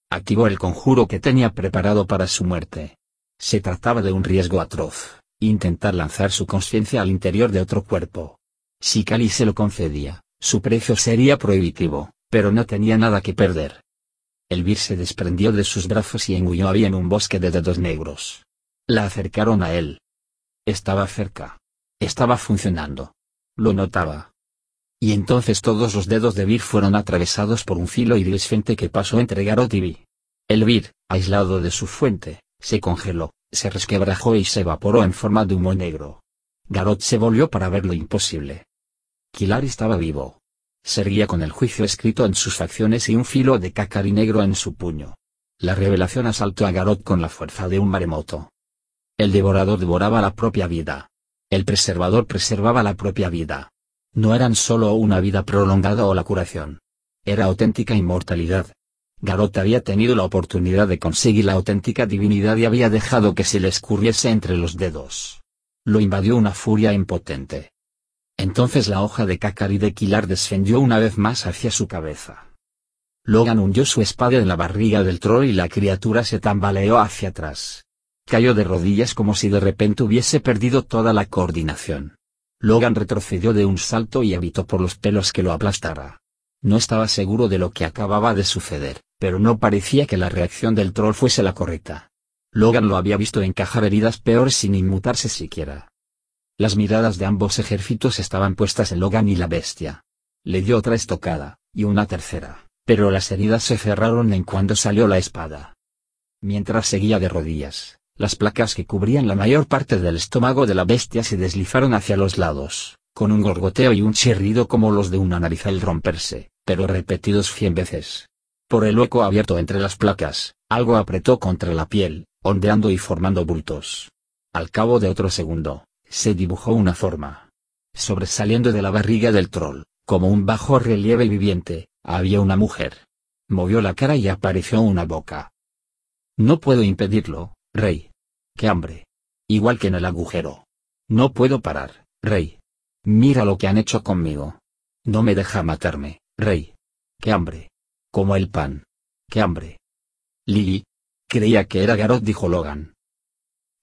Activó el conjuro que tenía preparado para su muerte. Se trataba de un riesgo atroz, intentar lanzar su conciencia al interior de otro cuerpo. Si Cali se lo concedía, su precio sería prohibitivo, pero no tenía nada que perder. El vir se desprendió de sus brazos y engulló a en un bosque de dedos negros. La acercaron a él. Estaba cerca. Estaba funcionando. Lo notaba y entonces todos los dedos de Vir fueron atravesados por un filo iridescente que pasó entre Garot y Vi. El Vir, aislado de su fuente, se congeló, se resquebrajó y se evaporó en forma de humo negro. Garot se volvió para ver lo imposible. Kilar estaba vivo. Seguía con el juicio escrito en sus facciones y un filo de cacari negro en su puño. La revelación asaltó a Garot con la fuerza de un maremoto. El devorador devoraba la propia vida. El preservador preservaba la propia vida. No eran solo una vida prolongada o la curación. Era auténtica inmortalidad. Garot había tenido la oportunidad de conseguir la auténtica divinidad y había dejado que se le escurriese entre los dedos. Lo invadió una furia impotente. Entonces la hoja de Kakari de Kilar descendió una vez más hacia su cabeza. Logan hundió su espada en la barriga del troll y la criatura se tambaleó hacia atrás. Cayó de rodillas como si de repente hubiese perdido toda la coordinación. Logan retrocedió de un salto y evitó por los pelos que lo aplastara. No estaba seguro de lo que acababa de suceder, pero no parecía que la reacción del troll fuese la correcta. Logan lo había visto encajar heridas peores sin inmutarse siquiera. Las miradas de ambos ejércitos estaban puestas en Logan y la bestia. Le dio otra estocada, y una tercera pero las heridas se cerraron en cuando salió la espada. Mientras seguía de rodillas, las placas que cubrían la mayor parte del estómago de la bestia se deslizaron hacia los lados, con un gorgoteo y un chirrido como los de una nariz al romperse, pero repetidos cien veces. Por el hueco abierto entre las placas, algo apretó contra la piel, ondeando y formando bultos. Al cabo de otro segundo, se dibujó una forma. Sobresaliendo de la barriga del troll, como un bajo relieve viviente, había una mujer. Movió la cara y apareció una boca. No puedo impedirlo, rey. ¡Qué hambre! Igual que en el agujero. No puedo parar, rey. Mira lo que han hecho conmigo. No me deja matarme, rey. ¡Qué hambre! Como el pan. ¡Qué hambre! Lily. Creía que era Garot, dijo Logan.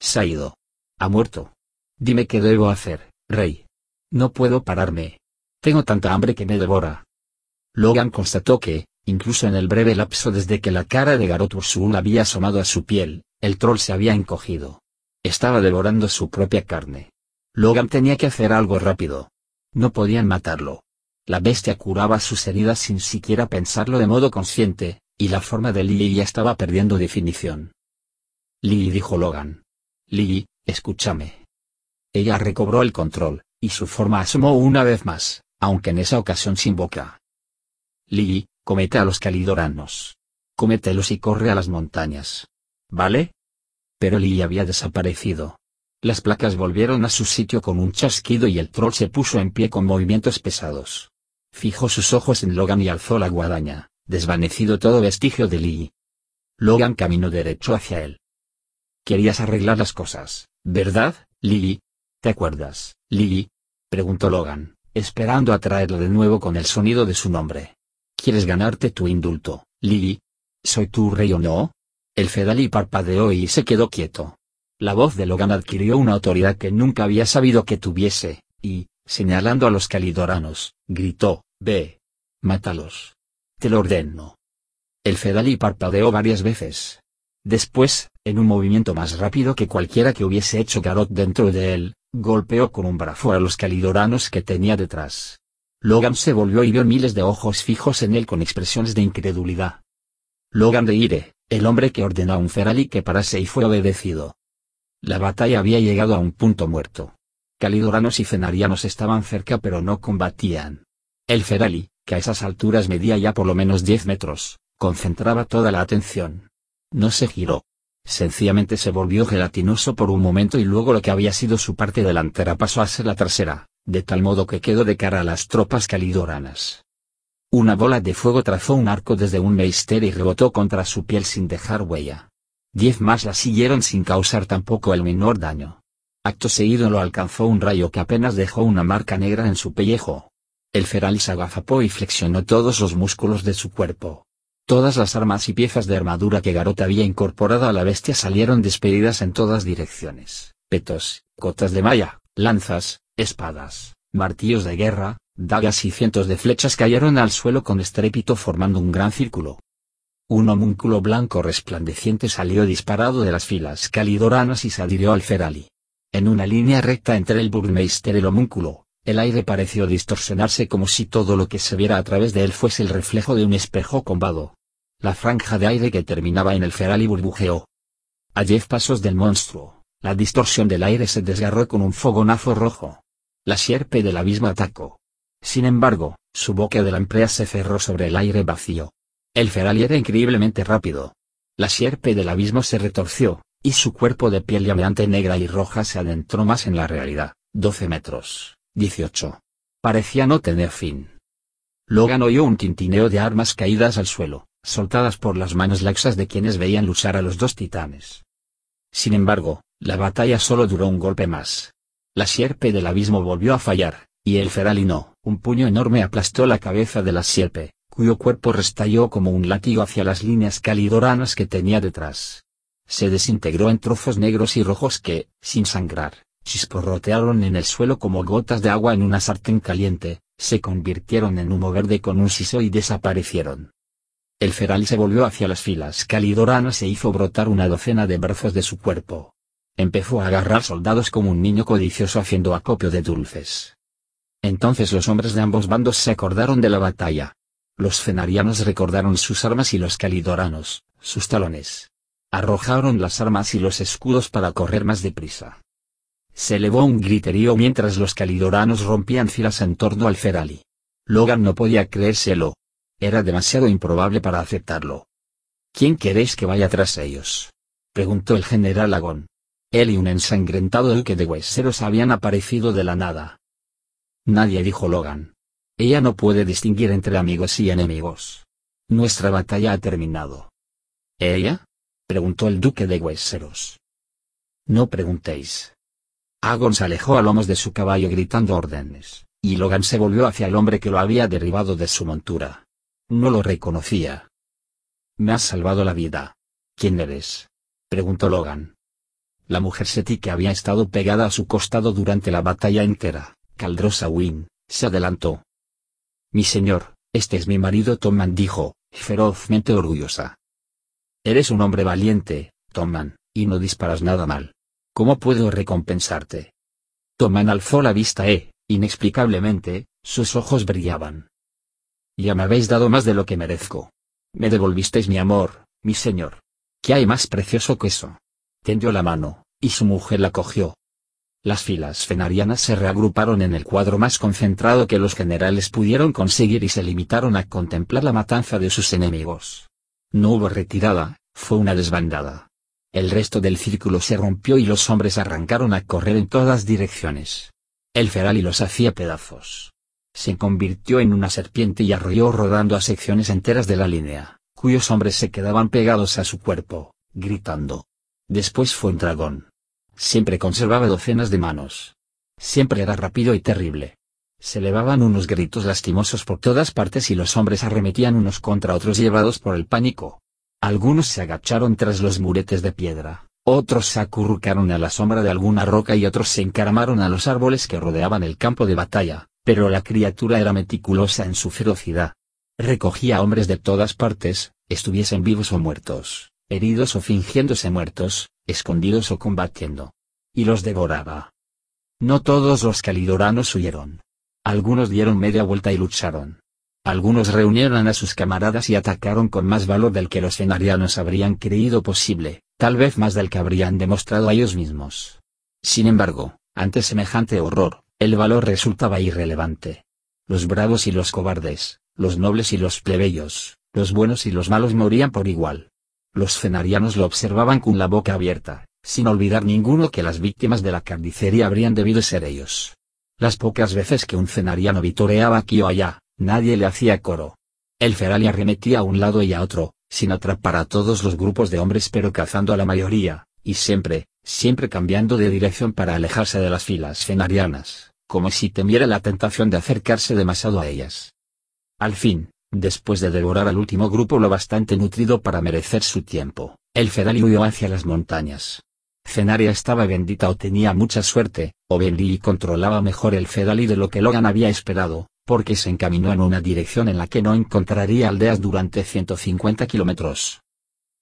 Se ha ido. Ha muerto. Dime qué debo hacer, rey. No puedo pararme. Tengo tanta hambre que me devora. Logan constató que, incluso en el breve lapso desde que la cara de Garot Ursul había asomado a su piel, el troll se había encogido. Estaba devorando su propia carne. Logan tenía que hacer algo rápido. No podían matarlo. La bestia curaba sus heridas sin siquiera pensarlo de modo consciente, y la forma de Lily ya estaba perdiendo definición. Lily dijo Logan. Lily, escúchame. Ella recobró el control, y su forma asomó una vez más, aunque en esa ocasión sin boca. Lily, comete a los calidoranos. Comételos y corre a las montañas. ¿Vale? Pero Lily había desaparecido. Las placas volvieron a su sitio con un chasquido y el troll se puso en pie con movimientos pesados. Fijó sus ojos en Logan y alzó la guadaña, desvanecido todo vestigio de Lily. Logan caminó derecho hacia él. Querías arreglar las cosas, ¿verdad, Lily? ¿Te acuerdas, Lily? preguntó Logan, esperando atraerla de nuevo con el sonido de su nombre. ¿Quieres ganarte tu indulto, Lily? ¿Soy tu rey o no? El Fedali parpadeó y se quedó quieto. La voz de Logan adquirió una autoridad que nunca había sabido que tuviese, y, señalando a los calidoranos, gritó, Ve. Mátalos. Te lo ordeno. El Fedali parpadeó varias veces. Después, en un movimiento más rápido que cualquiera que hubiese hecho Garot dentro de él, golpeó con un brazo a los calidoranos que tenía detrás. Logan se volvió y vio miles de ojos fijos en él con expresiones de incredulidad. Logan de Ire, el hombre que ordenó a un Ferali que parase y fue obedecido. La batalla había llegado a un punto muerto. Calidoranos y cenarianos estaban cerca pero no combatían. El Ferali, que a esas alturas medía ya por lo menos 10 metros, concentraba toda la atención. No se giró. Sencillamente se volvió gelatinoso por un momento y luego lo que había sido su parte delantera pasó a ser la trasera de tal modo que quedó de cara a las tropas calidoranas. Una bola de fuego trazó un arco desde un meister y rebotó contra su piel sin dejar huella. Diez más la siguieron sin causar tampoco el menor daño. Acto seguido lo alcanzó un rayo que apenas dejó una marca negra en su pellejo. El feral se agazapó y flexionó todos los músculos de su cuerpo. Todas las armas y piezas de armadura que Garot había incorporado a la bestia salieron despedidas en todas direcciones. Petos, cotas de malla, lanzas, espadas, martillos de guerra, dagas y cientos de flechas cayeron al suelo con estrépito formando un gran círculo. Un homúnculo blanco resplandeciente salió disparado de las filas calidoranas y se adhirió al Ferali. En una línea recta entre el burmeister y el homúnculo, el aire pareció distorsionarse como si todo lo que se viera a través de él fuese el reflejo de un espejo combado. La franja de aire que terminaba en el Ferali burbujeó. A diez pasos del monstruo, la distorsión del aire se desgarró con un fogonazo rojo. La sierpe del abismo atacó. Sin embargo, su boca de lamprea se cerró sobre el aire vacío. El feral era increíblemente rápido. La sierpe del abismo se retorció, y su cuerpo de piel llameante negra y roja se adentró más en la realidad. 12 metros, 18. Parecía no tener fin. Logan oyó un tintineo de armas caídas al suelo, soltadas por las manos laxas de quienes veían luchar a los dos titanes. Sin embargo, la batalla solo duró un golpe más. La sierpe del abismo volvió a fallar, y el feralino, un puño enorme aplastó la cabeza de la sierpe, cuyo cuerpo restalló como un látigo hacia las líneas calidoranas que tenía detrás. Se desintegró en trozos negros y rojos que, sin sangrar, chisporrotearon en el suelo como gotas de agua en una sartén caliente, se convirtieron en humo verde con un siso y desaparecieron. El feral se volvió hacia las filas calidoranas e hizo brotar una docena de brazos de su cuerpo. Empezó a agarrar soldados como un niño codicioso haciendo acopio de dulces. Entonces los hombres de ambos bandos se acordaron de la batalla. Los fenarianos recordaron sus armas y los calidoranos, sus talones. Arrojaron las armas y los escudos para correr más deprisa. Se elevó un griterío mientras los calidoranos rompían filas en torno al Ferali. Logan no podía creérselo. Era demasiado improbable para aceptarlo. ¿Quién queréis que vaya tras ellos? preguntó el general Agón. Él y un ensangrentado duque de hueseros habían aparecido de la nada. Nadie dijo Logan. Ella no puede distinguir entre amigos y enemigos. Nuestra batalla ha terminado. ¿Ella? Preguntó el duque de hueseros. No preguntéis. Agon se alejó a lomos de su caballo gritando órdenes, y Logan se volvió hacia el hombre que lo había derribado de su montura. No lo reconocía. Me has salvado la vida. ¿Quién eres? preguntó Logan. La mujer Seti que había estado pegada a su costado durante la batalla entera, Caldrosa Win, se adelantó. Mi señor, este es mi marido Tomman dijo, ferozmente orgullosa. Eres un hombre valiente, Tomman, y no disparas nada mal. ¿Cómo puedo recompensarte? Tomán alzó la vista e, inexplicablemente, sus ojos brillaban. Ya me habéis dado más de lo que merezco. Me devolvisteis mi amor, mi señor. ¿Qué hay más precioso que eso? Tendió la mano, y su mujer la cogió. Las filas fenarianas se reagruparon en el cuadro más concentrado que los generales pudieron conseguir y se limitaron a contemplar la matanza de sus enemigos. No hubo retirada, fue una desbandada. El resto del círculo se rompió y los hombres arrancaron a correr en todas direcciones. El ferali los hacía pedazos. Se convirtió en una serpiente y arrolló rodando a secciones enteras de la línea, cuyos hombres se quedaban pegados a su cuerpo, gritando. Después fue un dragón. Siempre conservaba docenas de manos. Siempre era rápido y terrible. Se elevaban unos gritos lastimosos por todas partes y los hombres arremetían unos contra otros llevados por el pánico. Algunos se agacharon tras los muretes de piedra, otros se acurrucaron a la sombra de alguna roca y otros se encaramaron a los árboles que rodeaban el campo de batalla, pero la criatura era meticulosa en su ferocidad. Recogía hombres de todas partes, estuviesen vivos o muertos, heridos o fingiéndose muertos, escondidos o combatiendo. Y los devoraba. No todos los calidoranos huyeron. Algunos dieron media vuelta y lucharon. Algunos reunieron a sus camaradas y atacaron con más valor del que los fenarianos habrían creído posible, tal vez más del que habrían demostrado a ellos mismos. Sin embargo, ante semejante horror, el valor resultaba irrelevante. Los bravos y los cobardes, los nobles y los plebeyos, los buenos y los malos morían por igual. Los fenarianos lo observaban con la boca abierta, sin olvidar ninguno que las víctimas de la carnicería habrían debido ser ellos. Las pocas veces que un fenariano vitoreaba aquí o allá, Nadie le hacía coro. El feral arremetía a un lado y a otro, sin atrapar a todos los grupos de hombres pero cazando a la mayoría, y siempre, siempre cambiando de dirección para alejarse de las filas fenarianas, como si temiera la tentación de acercarse demasiado a ellas. Al fin, después de devorar al último grupo lo bastante nutrido para merecer su tiempo, el feral huyó hacia las montañas. Fenaria estaba bendita o tenía mucha suerte, o Benli controlaba mejor el Fedali de lo que Logan había esperado, porque se encaminó en una dirección en la que no encontraría aldeas durante 150 kilómetros.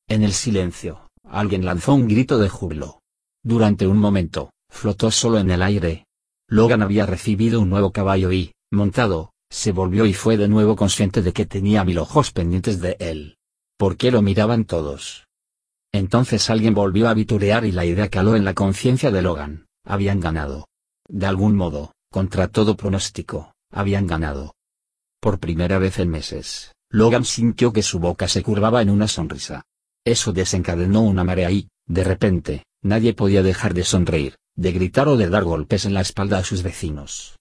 En el silencio, alguien lanzó un grito de júbilo. Durante un momento, flotó solo en el aire. Logan había recibido un nuevo caballo y, montado, se volvió y fue de nuevo consciente de que tenía mil ojos pendientes de él. ¿Por qué lo miraban todos? Entonces alguien volvió a viturear y la idea caló en la conciencia de Logan, habían ganado. De algún modo, contra todo pronóstico, habían ganado. Por primera vez en meses, Logan sintió que su boca se curvaba en una sonrisa. Eso desencadenó una marea y, de repente, nadie podía dejar de sonreír, de gritar o de dar golpes en la espalda a sus vecinos.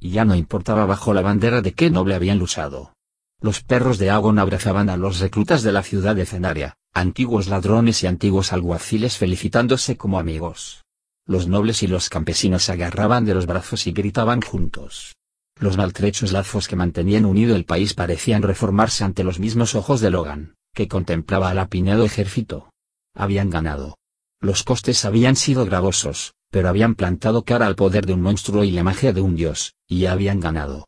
Ya no importaba bajo la bandera de qué noble habían luchado. Los perros de Agon abrazaban a los reclutas de la ciudad de Cenaria, antiguos ladrones y antiguos alguaciles felicitándose como amigos. Los nobles y los campesinos agarraban de los brazos y gritaban juntos. Los maltrechos lazos que mantenían unido el país parecían reformarse ante los mismos ojos de Logan, que contemplaba al apiñado ejército. Habían ganado. Los costes habían sido gravosos, pero habían plantado cara al poder de un monstruo y la magia de un dios, y habían ganado.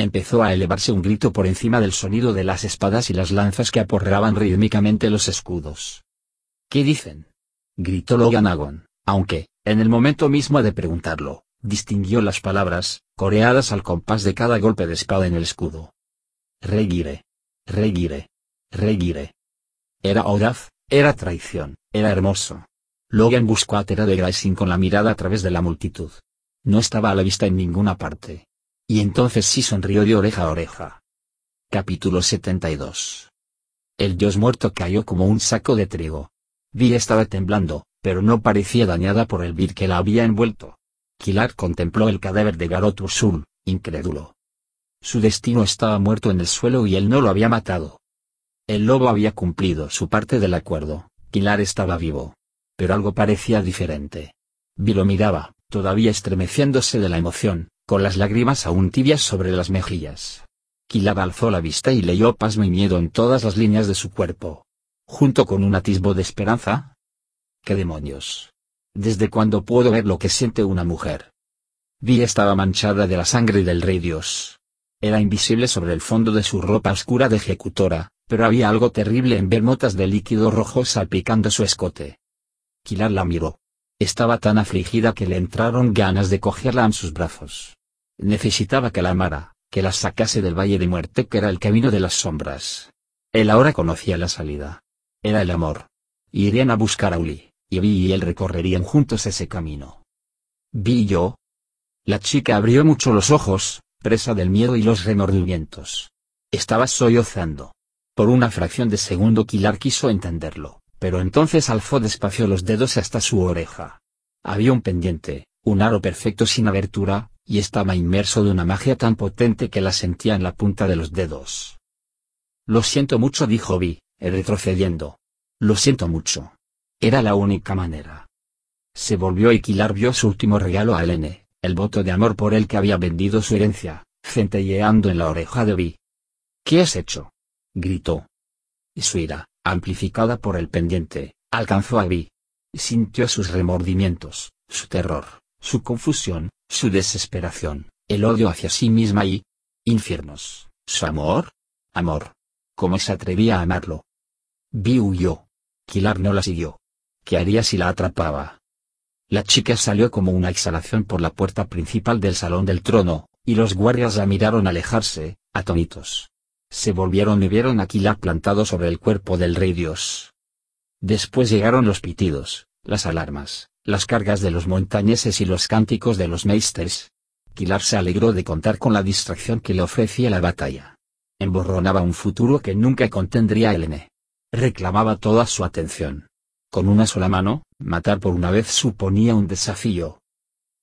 Empezó a elevarse un grito por encima del sonido de las espadas y las lanzas que aporreaban rítmicamente los escudos. ¿Qué dicen? gritó Logan Agon, aunque, en el momento mismo de preguntarlo, distinguió las palabras, coreadas al compás de cada golpe de espada en el escudo. Regire. Regire. Regire. Era audaz, era traición, era hermoso. Logan buscó a Tera de Grayson con la mirada a través de la multitud. No estaba a la vista en ninguna parte. Y entonces sí sonrió de oreja a oreja. Capítulo 72. El dios muerto cayó como un saco de trigo. Vi estaba temblando, pero no parecía dañada por el vir que la había envuelto. Kilar contempló el cadáver de Garot Ursul, incrédulo. Su destino estaba muerto en el suelo y él no lo había matado. El lobo había cumplido su parte del acuerdo, Kilar estaba vivo. Pero algo parecía diferente. Vi lo miraba, todavía estremeciéndose de la emoción, con las lágrimas aún tibias sobre las mejillas. Kilar alzó la vista y leyó pasmo y miedo en todas las líneas de su cuerpo. Junto con un atisbo de esperanza. ¿Qué demonios? ¿Desde cuándo puedo ver lo que siente una mujer? Vi estaba manchada de la sangre del rey Dios. Era invisible sobre el fondo de su ropa oscura de ejecutora, pero había algo terrible en ver motas de líquido rojo salpicando su escote. Kilar la miró. Estaba tan afligida que le entraron ganas de cogerla en sus brazos. Necesitaba que la amara, que la sacase del valle de muerte que era el camino de las sombras. Él ahora conocía la salida. Era el amor. Irían a buscar a Uli y Vi y él recorrerían juntos ese camino. Vi yo. La chica abrió mucho los ojos, presa del miedo y los remordimientos. Estaba sollozando. Por una fracción de segundo Kilar quiso entenderlo, pero entonces alzó despacio los dedos hasta su oreja. Había un pendiente, un aro perfecto sin abertura, y estaba inmerso de una magia tan potente que la sentía en la punta de los dedos. Lo siento mucho, dijo Vi, retrocediendo. Lo siento mucho. Era la única manera. Se volvió y Kilar vio su último regalo a Helene, el voto de amor por el que había vendido su herencia, centelleando en la oreja de Vi. ¿Qué has hecho? gritó. Y su ira, amplificada por el pendiente, alcanzó a Vi. Sintió sus remordimientos, su terror, su confusión, su desesperación, el odio hacia sí misma y... infiernos, su amor. Amor. ¿Cómo se atrevía a amarlo? Vi huyó. Kilar no la siguió. ¿Qué haría si la atrapaba? La chica salió como una exhalación por la puerta principal del salón del trono, y los guardias la miraron alejarse, atónitos. Se volvieron y vieron a Kilar plantado sobre el cuerpo del rey dios. Después llegaron los pitidos, las alarmas, las cargas de los montañeses y los cánticos de los meisters. Kilar se alegró de contar con la distracción que le ofrecía la batalla. Emborronaba un futuro que nunca contendría Helene. Reclamaba toda su atención. Con una sola mano, matar por una vez suponía un desafío.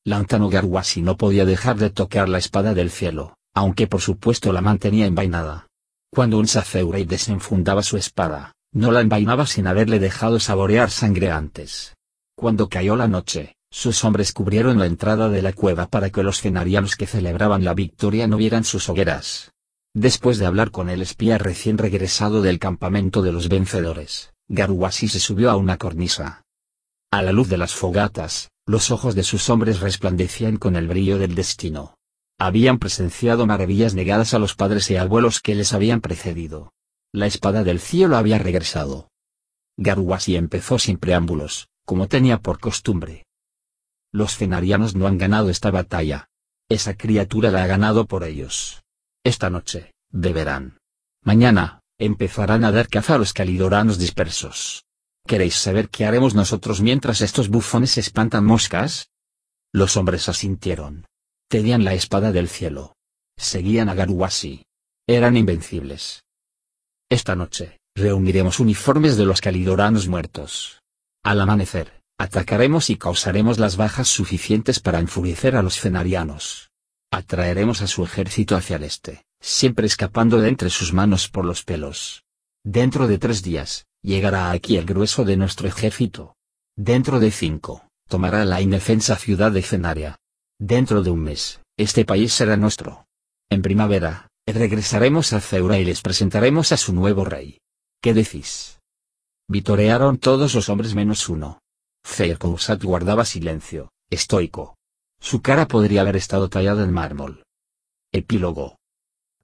Lantano Garwasi no podía dejar de tocar la espada del cielo, aunque por supuesto la mantenía envainada. Cuando un sacerdote desenfundaba su espada, no la envainaba sin haberle dejado saborear sangre antes. Cuando cayó la noche, sus hombres cubrieron la entrada de la cueva para que los cenarianos que celebraban la victoria no vieran sus hogueras. Después de hablar con el espía recién regresado del campamento de los vencedores, Garuasi se subió a una cornisa. A la luz de las fogatas, los ojos de sus hombres resplandecían con el brillo del destino. Habían presenciado maravillas negadas a los padres y abuelos que les habían precedido. La espada del cielo había regresado. Garuasi empezó sin preámbulos, como tenía por costumbre. Los cenarianos no han ganado esta batalla. Esa criatura la ha ganado por ellos. Esta noche, beberán. Mañana, empezarán a dar caza a los calidoranos dispersos. ¿Queréis saber qué haremos nosotros mientras estos bufones espantan moscas? Los hombres asintieron. Tenían la espada del cielo. Seguían a Garuasi. Eran invencibles. Esta noche, reuniremos uniformes de los calidoranos muertos. Al amanecer, atacaremos y causaremos las bajas suficientes para enfurecer a los cenarianos. Atraeremos a su ejército hacia el este siempre escapando de entre sus manos por los pelos. Dentro de tres días, llegará aquí el grueso de nuestro ejército. Dentro de cinco, tomará la indefensa ciudad de Cenaria. Dentro de un mes, este país será nuestro. En primavera, regresaremos a Ceura y les presentaremos a su nuevo rey. ¿Qué decís? Vitorearon todos los hombres menos uno. Feirkousat guardaba silencio, estoico. Su cara podría haber estado tallada en mármol. Epílogo.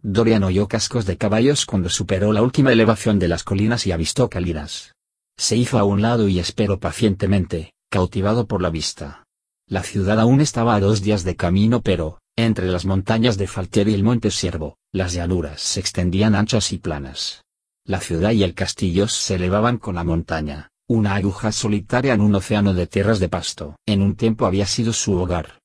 Dorian oyó cascos de caballos cuando superó la última elevación de las colinas y avistó calinas. Se hizo a un lado y esperó pacientemente, cautivado por la vista. La ciudad aún estaba a dos días de camino pero, entre las montañas de Faltier y el monte Siervo, las llanuras se extendían anchas y planas. La ciudad y el castillo se elevaban con la montaña, una aguja solitaria en un océano de tierras de pasto. En un tiempo había sido su hogar.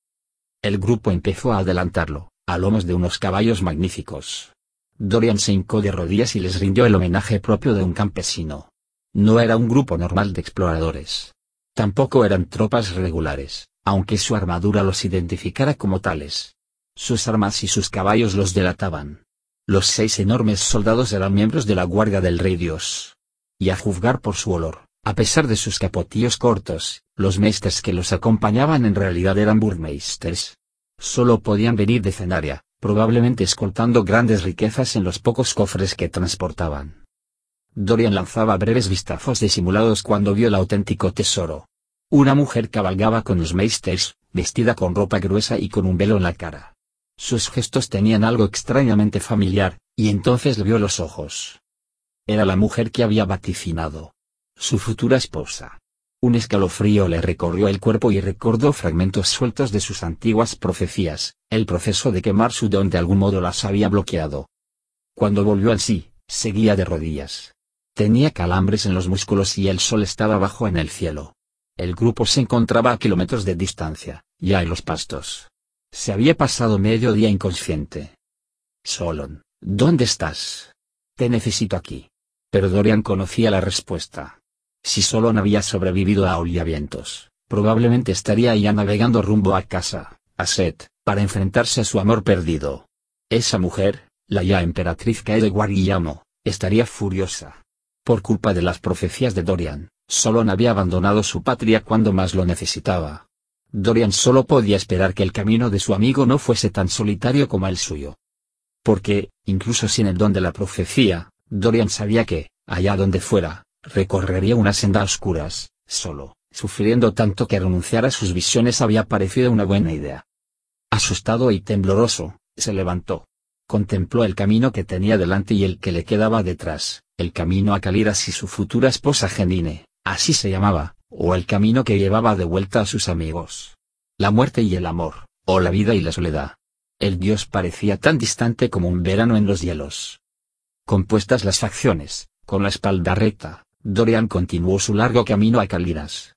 El grupo empezó a adelantarlo, a lomos de unos caballos magníficos. Dorian se hincó de rodillas y les rindió el homenaje propio de un campesino. No era un grupo normal de exploradores. Tampoco eran tropas regulares, aunque su armadura los identificara como tales. Sus armas y sus caballos los delataban. Los seis enormes soldados eran miembros de la Guardia del Rey Dios. Y a juzgar por su olor, a pesar de sus capotillos cortos, los meisters que los acompañaban en realidad eran burmeisters. Solo podían venir de Cenaria, probablemente escoltando grandes riquezas en los pocos cofres que transportaban. Dorian lanzaba breves vistazos disimulados cuando vio el auténtico tesoro. Una mujer cabalgaba con los meisters, vestida con ropa gruesa y con un velo en la cara. Sus gestos tenían algo extrañamente familiar, y entonces le vio los ojos. Era la mujer que había vaticinado. Su futura esposa. Un escalofrío le recorrió el cuerpo y recordó fragmentos sueltos de sus antiguas profecías, el proceso de quemar su don de algún modo las había bloqueado. Cuando volvió al sí, seguía de rodillas. Tenía calambres en los músculos y el sol estaba bajo en el cielo. El grupo se encontraba a kilómetros de distancia, ya en los pastos. Se había pasado medio día inconsciente. Solon, ¿dónde estás? Te necesito aquí. Pero Dorian conocía la respuesta. Si Solon había sobrevivido a Oliavientos, probablemente estaría ya navegando rumbo a casa, a Set, para enfrentarse a su amor perdido. Esa mujer, la ya emperatriz Kae de estaría furiosa. Por culpa de las profecías de Dorian, Solon había abandonado su patria cuando más lo necesitaba. Dorian solo podía esperar que el camino de su amigo no fuese tan solitario como el suyo. Porque, incluso sin el don de la profecía, Dorian sabía que, allá donde fuera, recorrería una senda a oscuras, solo, sufriendo tanto que renunciar a sus visiones había parecido una buena idea. Asustado y tembloroso, se levantó. Contempló el camino que tenía delante y el que le quedaba detrás, el camino a Caliras y su futura esposa Genine, así se llamaba, o el camino que llevaba de vuelta a sus amigos. La muerte y el amor, o la vida y la soledad. El dios parecía tan distante como un verano en los hielos. Compuestas las facciones, con la espalda recta, Dorian continuó su largo camino a Caliras.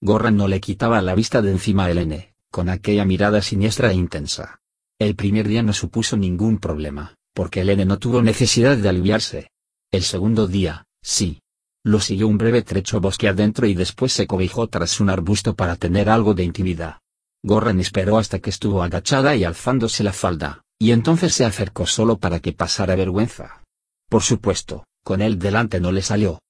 Gorran no le quitaba la vista de encima a Helene, con aquella mirada siniestra e intensa. El primer día no supuso ningún problema, porque Helene no tuvo necesidad de aliviarse, el segundo día, sí. Lo siguió un breve trecho bosque adentro y después se cobijó tras un arbusto para tener algo de intimidad. Gorran esperó hasta que estuvo agachada y alzándose la falda, y entonces se acercó solo para que pasara vergüenza. Por supuesto, con él delante no le salió.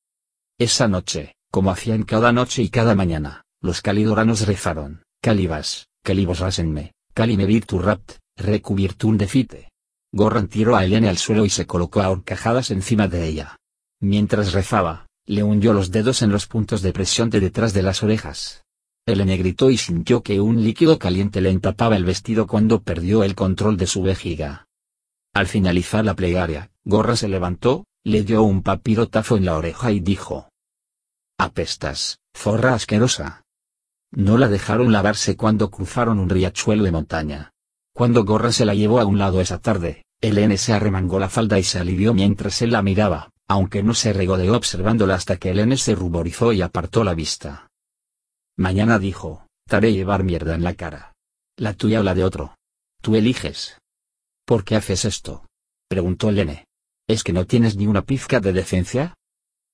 Esa noche, como hacían cada noche y cada mañana, los calidoranos rezaron, Calibas, Calibos rasenme, Calime virtu rapt, recubirtun defite. Gorran tiró a Helene al suelo y se colocó a horcajadas encima de ella. Mientras rezaba, le hundió los dedos en los puntos de presión de detrás de las orejas. Helene gritó y sintió que un líquido caliente le empapaba el vestido cuando perdió el control de su vejiga. Al finalizar la plegaria, Gorra se levantó, le dio un papirotazo en la oreja y dijo. Apestas, zorra asquerosa. No la dejaron lavarse cuando cruzaron un riachuelo de montaña. Cuando Gorra se la llevó a un lado esa tarde, Helene se arremangó la falda y se alivió mientras él la miraba, aunque no se regodeó observándola hasta que Helene se ruborizó y apartó la vista. Mañana dijo, te haré llevar mierda en la cara. La tuya o la de otro. Tú eliges. ¿Por qué haces esto? preguntó Helene. ¿Es que no tienes ni una pizca de decencia?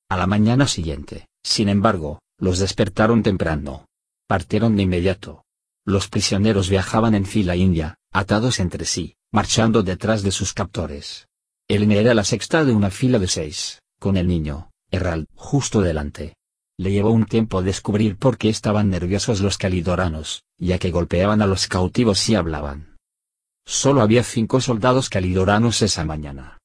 A la mañana siguiente, sin embargo, los despertaron temprano. Partieron de inmediato. Los prisioneros viajaban en fila india, atados entre sí, marchando detrás de sus captores. Elena era la sexta de una fila de seis, con el niño, Herald, justo delante. Le llevó un tiempo descubrir por qué estaban nerviosos los calidoranos, ya que golpeaban a los cautivos y hablaban. Solo había cinco soldados calidoranos esa mañana.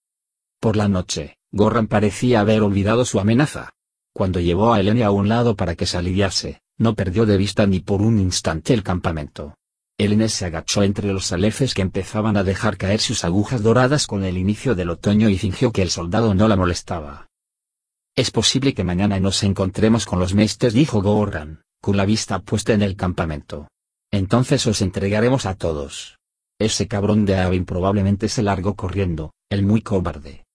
Por la noche, Gorran parecía haber olvidado su amenaza. Cuando llevó a Elene a un lado para que se aliviase, no perdió de vista ni por un instante el campamento. Elene se agachó entre los alefes que empezaban a dejar caer sus agujas doradas con el inicio del otoño y fingió que el soldado no la molestaba. Es posible que mañana nos encontremos con los mestres dijo Gorran, con la vista puesta en el campamento. Entonces os entregaremos a todos. Ese cabrón de Avin probablemente se largó corriendo, el muy cobarde.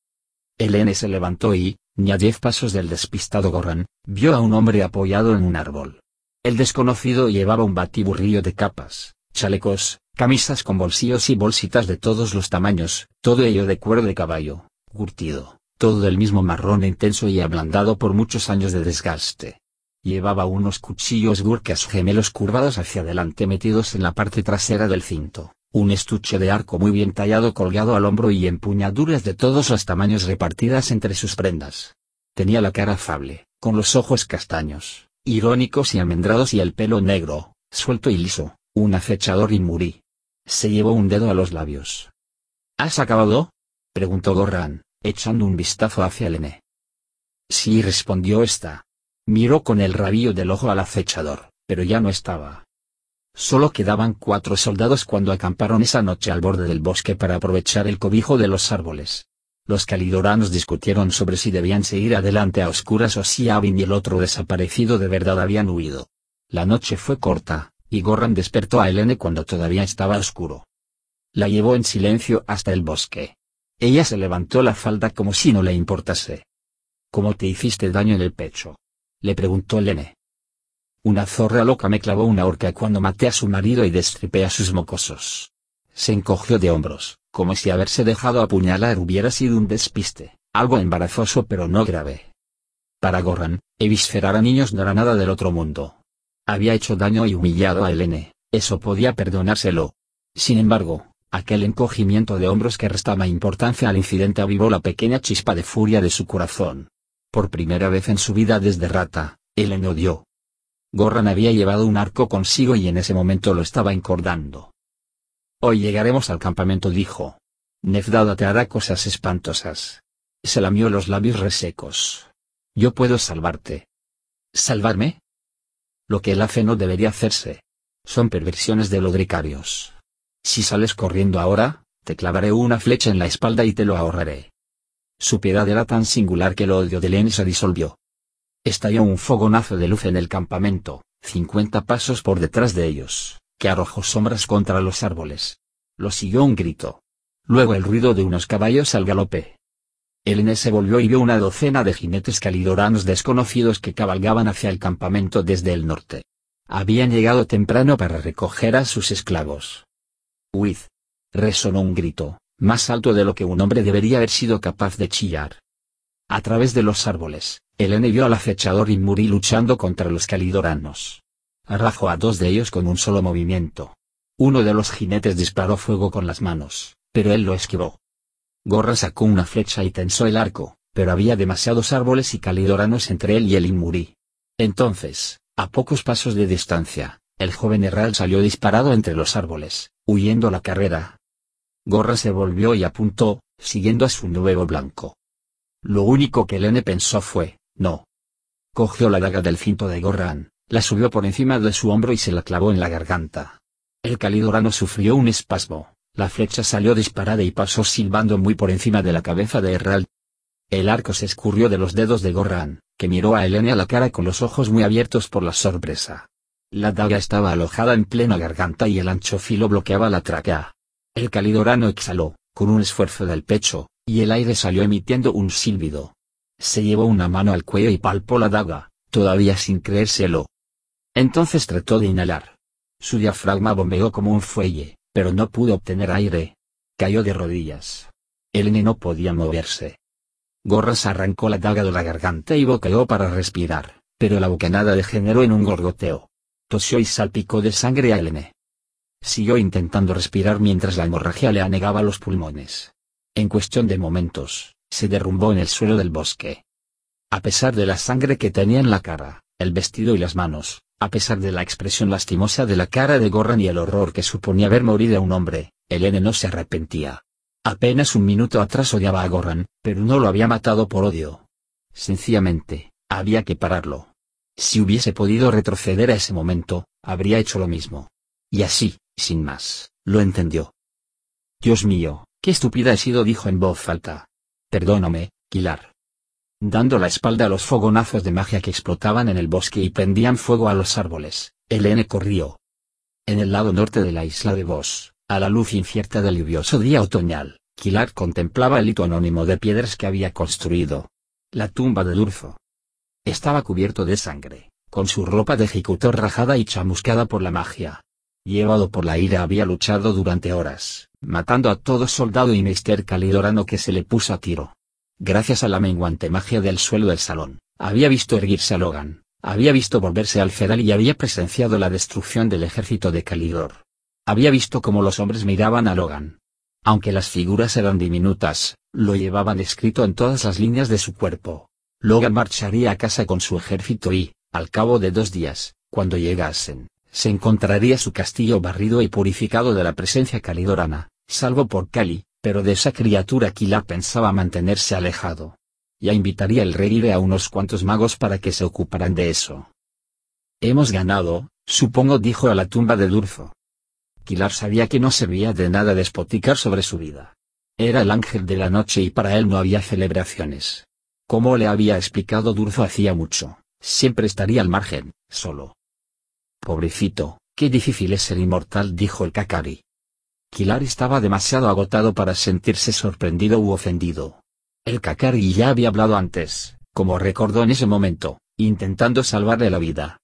Elene se levantó y, ni a diez pasos del despistado Gorran, vio a un hombre apoyado en un árbol. El desconocido llevaba un batiburrillo de capas, chalecos, camisas con bolsillos y bolsitas de todos los tamaños, todo ello de cuero de caballo, curtido, todo del mismo marrón intenso y ablandado por muchos años de desgaste. Llevaba unos cuchillos gurkas gemelos curvados hacia adelante metidos en la parte trasera del cinto, un estuche de arco muy bien tallado colgado al hombro y empuñaduras de todos los tamaños repartidas entre sus prendas. Tenía la cara afable, con los ojos castaños, irónicos y almendrados y el pelo negro, suelto y liso, un acechador inmurí. Se llevó un dedo a los labios. ¿Has acabado? preguntó Gorran, echando un vistazo hacia Lene. Sí respondió esta. Miró con el rabillo del ojo al acechador, pero ya no estaba. Solo quedaban cuatro soldados cuando acamparon esa noche al borde del bosque para aprovechar el cobijo de los árboles. Los calidoranos discutieron sobre si debían seguir adelante a oscuras o si Abin y el otro desaparecido de verdad habían huido. La noche fue corta, y Gorran despertó a Helene cuando todavía estaba oscuro. La llevó en silencio hasta el bosque. Ella se levantó la falda como si no le importase. ¿Cómo te hiciste daño en el pecho? le preguntó Helene. Una zorra loca me clavó una horca cuando maté a su marido y destripé a sus mocosos. Se encogió de hombros, como si haberse dejado apuñalar hubiera sido un despiste, algo embarazoso pero no grave. Para Gorran, eviscerar a niños no era nada del otro mundo. Había hecho daño y humillado a Helene, eso podía perdonárselo. Sin embargo, aquel encogimiento de hombros que restaba importancia al incidente avivó la pequeña chispa de furia de su corazón. Por primera vez en su vida desde rata, Helene odió. Gorran había llevado un arco consigo y en ese momento lo estaba encordando. Hoy llegaremos al campamento dijo. Nefdada te hará cosas espantosas. Se lamió los labios resecos. Yo puedo salvarte. ¿Salvarme? Lo que él hace no debería hacerse. Son perversiones de lodricarios. Si sales corriendo ahora, te clavaré una flecha en la espalda y te lo ahorraré. Su piedad era tan singular que el odio de Len se disolvió. Estalló un fogonazo de luz en el campamento, cincuenta pasos por detrás de ellos, que arrojó sombras contra los árboles. Lo siguió un grito. Luego el ruido de unos caballos al galope. Elene se volvió y vio una docena de jinetes calidoranos desconocidos que cabalgaban hacia el campamento desde el norte. Habían llegado temprano para recoger a sus esclavos. Huid. Resonó un grito, más alto de lo que un hombre debería haber sido capaz de chillar. A través de los árboles, Elene vio al acechador Inmuri luchando contra los calidoranos. Arrajó a dos de ellos con un solo movimiento. Uno de los jinetes disparó fuego con las manos, pero él lo esquivó. Gorra sacó una flecha y tensó el arco, pero había demasiados árboles y calidoranos entre él y el inmurí. Entonces, a pocos pasos de distancia, el joven Herral salió disparado entre los árboles, huyendo la carrera. Gorra se volvió y apuntó, siguiendo a su nuevo blanco. Lo único que Lene pensó fue, no. Cogió la daga del cinto de Gorran, la subió por encima de su hombro y se la clavó en la garganta. El calidorano sufrió un espasmo, la flecha salió disparada y pasó silbando muy por encima de la cabeza de Herald. El arco se escurrió de los dedos de Gorran, que miró a Elene a la cara con los ojos muy abiertos por la sorpresa. La daga estaba alojada en plena garganta y el ancho filo bloqueaba la tráquea. El calidorano exhaló, con un esfuerzo del pecho, y el aire salió emitiendo un silbido. Se llevó una mano al cuello y palpó la daga, todavía sin creérselo. Entonces trató de inhalar. Su diafragma bombeó como un fuelle, pero no pudo obtener aire. Cayó de rodillas. Elene no podía moverse. Gorras arrancó la daga de la garganta y boqueó para respirar, pero la bocanada degeneró en un gorgoteo. Tosió y salpicó de sangre a Elene. Siguió intentando respirar mientras la hemorragia le anegaba los pulmones. En cuestión de momentos, se derrumbó en el suelo del bosque. A pesar de la sangre que tenía en la cara, el vestido y las manos, a pesar de la expresión lastimosa de la cara de Gorran y el horror que suponía ver morir a un hombre, Elene no se arrepentía. Apenas un minuto atrás odiaba a Goran, pero no lo había matado por odio. Sencillamente, había que pararlo. Si hubiese podido retroceder a ese momento, habría hecho lo mismo. Y así, sin más, lo entendió. Dios mío, qué estúpida he sido, dijo en voz alta. Perdóname, Kilar. Dando la espalda a los fogonazos de magia que explotaban en el bosque y prendían fuego a los árboles, Elene corrió. En el lado norte de la isla de Vos, a la luz incierta del lluvioso día otoñal, Kilar contemplaba el hito anónimo de piedras que había construido. La tumba de Durzo. Estaba cubierto de sangre, con su ropa de ejecutor rajada y chamuscada por la magia. Llevado por la ira había luchado durante horas, matando a todo soldado y mister calidorano que se le puso a tiro. Gracias a la menguante magia del suelo del salón, había visto erguirse a Logan, había visto volverse al Fedal y había presenciado la destrucción del ejército de Calidor. Había visto cómo los hombres miraban a Logan. Aunque las figuras eran diminutas, lo llevaban escrito en todas las líneas de su cuerpo. Logan marcharía a casa con su ejército y, al cabo de dos días, cuando llegasen, se encontraría su castillo barrido y purificado de la presencia calidorana, salvo por Cali, pero de esa criatura Kila pensaba mantenerse alejado. Ya invitaría el rey a unos cuantos magos para que se ocuparan de eso. Hemos ganado, supongo dijo a la tumba de Durzo. Kilar sabía que no servía de nada despoticar sobre su vida. Era el ángel de la noche y para él no había celebraciones. Como le había explicado Durzo hacía mucho, siempre estaría al margen, solo. Pobrecito, qué difícil es ser inmortal dijo el Kakari. Kilar estaba demasiado agotado para sentirse sorprendido u ofendido. El Kakari ya había hablado antes, como recordó en ese momento, intentando salvarle la vida.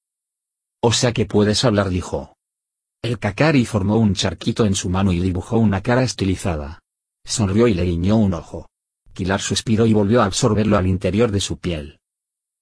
O sea que puedes hablar dijo. El Kakari formó un charquito en su mano y dibujó una cara estilizada. Sonrió y le guiñó un ojo. Kilar suspiró y volvió a absorberlo al interior de su piel.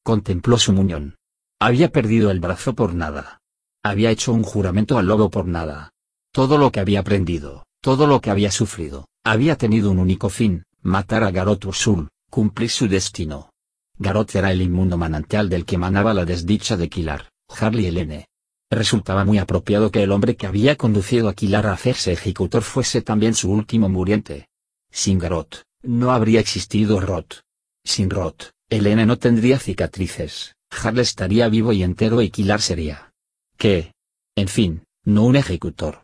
Contempló su muñón. Había perdido el brazo por nada. Había hecho un juramento al lobo por nada. Todo lo que había aprendido, todo lo que había sufrido, había tenido un único fin, matar a Garot Ursul, cumplir su destino. Garot era el inmundo manantial del que manaba la desdicha de Kilar, Harley Helene. Resultaba muy apropiado que el hombre que había conducido a Kilar a hacerse ejecutor fuese también su último muriente. Sin Garot, no habría existido Rot. Sin Rot, Elena no tendría cicatrices, Harle estaría vivo y entero y Kilar sería. ¿Qué? En fin, no un ejecutor.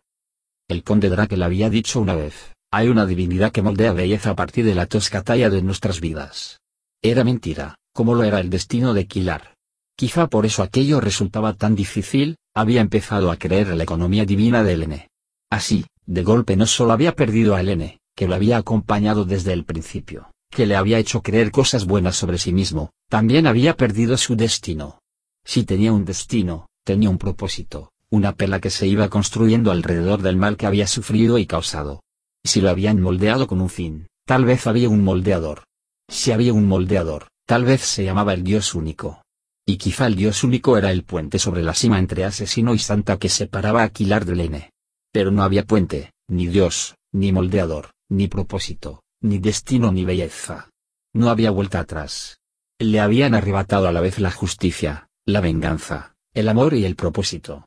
El conde Drakel había dicho una vez, hay una divinidad que moldea belleza a partir de la tosca talla de nuestras vidas. Era mentira, como lo era el destino de Kilar. Quizá por eso aquello resultaba tan difícil, había empezado a creer en la economía divina de Helene. Así, de golpe no solo había perdido a Helene, que lo había acompañado desde el principio, que le había hecho creer cosas buenas sobre sí mismo, también había perdido su destino. Si tenía un destino, tenía un propósito, una pela que se iba construyendo alrededor del mal que había sufrido y causado. Si lo habían moldeado con un fin, tal vez había un moldeador. Si había un moldeador, tal vez se llamaba el Dios único. Y quizá el dios único era el puente sobre la cima entre asesino y santa que separaba a Aquilar de Lene. Pero no había puente, ni dios, ni moldeador, ni propósito, ni destino ni belleza. No había vuelta atrás. Le habían arrebatado a la vez la justicia, la venganza, el amor y el propósito.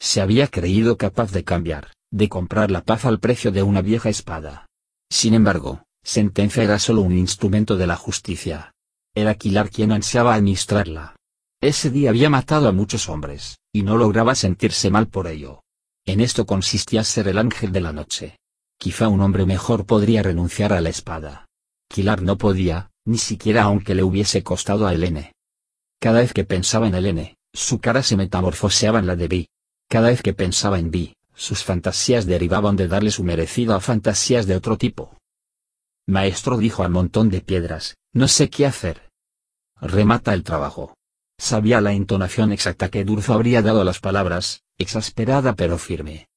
Se había creído capaz de cambiar, de comprar la paz al precio de una vieja espada. Sin embargo, sentencia era solo un instrumento de la justicia. Era Aquilar quien ansiaba administrarla. Ese día había matado a muchos hombres, y no lograba sentirse mal por ello. En esto consistía ser el ángel de la noche. Quizá un hombre mejor podría renunciar a la espada. Kilar no podía, ni siquiera aunque le hubiese costado a Helene. Cada vez que pensaba en Helene, su cara se metamorfoseaba en la de Vi. Cada vez que pensaba en Vi, sus fantasías derivaban de darle su merecido a fantasías de otro tipo. Maestro dijo al montón de piedras, no sé qué hacer. Remata el trabajo. Sabía la entonación exacta que Durzo habría dado a las palabras, exasperada pero firme.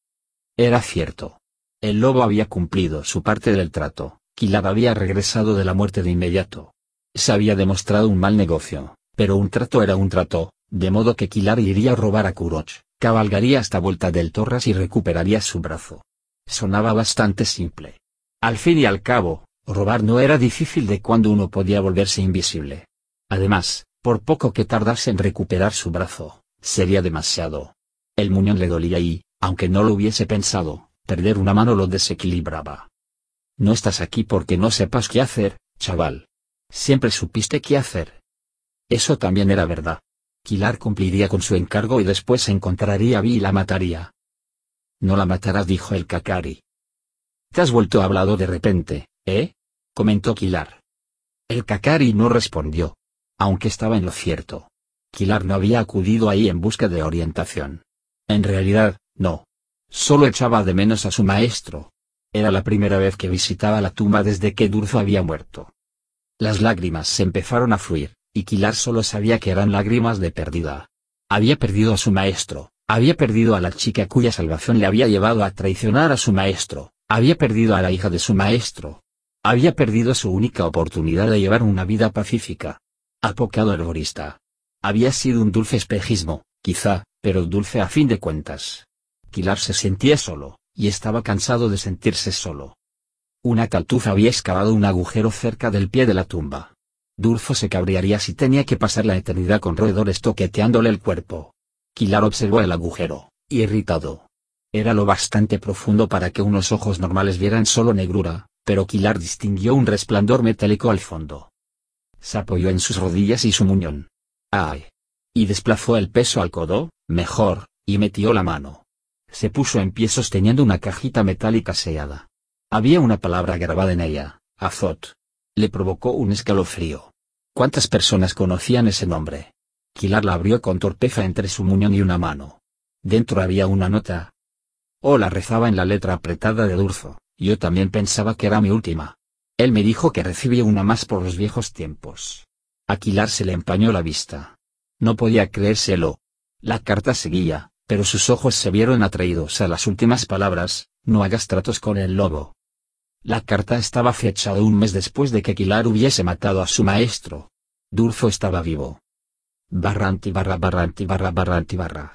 Era cierto. El lobo había cumplido su parte del trato, Kilab había regresado de la muerte de inmediato. Se había demostrado un mal negocio, pero un trato era un trato, de modo que Kilab iría a robar a Kuroch, cabalgaría hasta vuelta del Torras y recuperaría su brazo. Sonaba bastante simple. Al fin y al cabo, robar no era difícil de cuando uno podía volverse invisible. Además, por poco que tardase en recuperar su brazo, sería demasiado. El muñón le dolía y, aunque no lo hubiese pensado, perder una mano lo desequilibraba. No estás aquí porque no sepas qué hacer, chaval. Siempre supiste qué hacer. Eso también era verdad. Kilar cumpliría con su encargo y después encontraría a Vi y la mataría. No la matarás, dijo el Kakari. Te has vuelto hablado de repente, ¿eh? comentó Kilar. El Kakari no respondió. Aunque estaba en lo cierto. Kilar no había acudido ahí en busca de orientación. En realidad, no. Solo echaba de menos a su maestro. Era la primera vez que visitaba la tumba desde que Durzo había muerto. Las lágrimas se empezaron a fluir, y Kilar solo sabía que eran lágrimas de pérdida. Había perdido a su maestro, había perdido a la chica cuya salvación le había llevado a traicionar a su maestro, había perdido a la hija de su maestro. Había perdido su única oportunidad de llevar una vida pacífica. Apocado herborista. Había sido un dulce espejismo, quizá, pero dulce a fin de cuentas. Kilar se sentía solo, y estaba cansado de sentirse solo. Una caltuza había excavado un agujero cerca del pie de la tumba. Dulfo se cabrearía si tenía que pasar la eternidad con roedores toqueteándole el cuerpo. Kilar observó el agujero, irritado. Era lo bastante profundo para que unos ojos normales vieran solo negrura, pero Kilar distinguió un resplandor metálico al fondo. Se apoyó en sus rodillas y su muñón. ¡Ay! Y desplazó el peso al codo, mejor, y metió la mano. Se puso en pie sosteniendo una cajita metálica sellada. Había una palabra grabada en ella, Azot. Le provocó un escalofrío. ¿Cuántas personas conocían ese nombre? Kilar la abrió con torpeza entre su muñón y una mano. Dentro había una nota. Hola rezaba en la letra apretada de Durzo, yo también pensaba que era mi última. Él me dijo que recibía una más por los viejos tiempos. Aquilar se le empañó la vista. No podía creérselo. La carta seguía, pero sus ojos se vieron atraídos a las últimas palabras, no hagas tratos con el lobo. La carta estaba fechada un mes después de que Aquilar hubiese matado a su maestro. Durzo estaba vivo. Barra antibarra barra antibarra barra.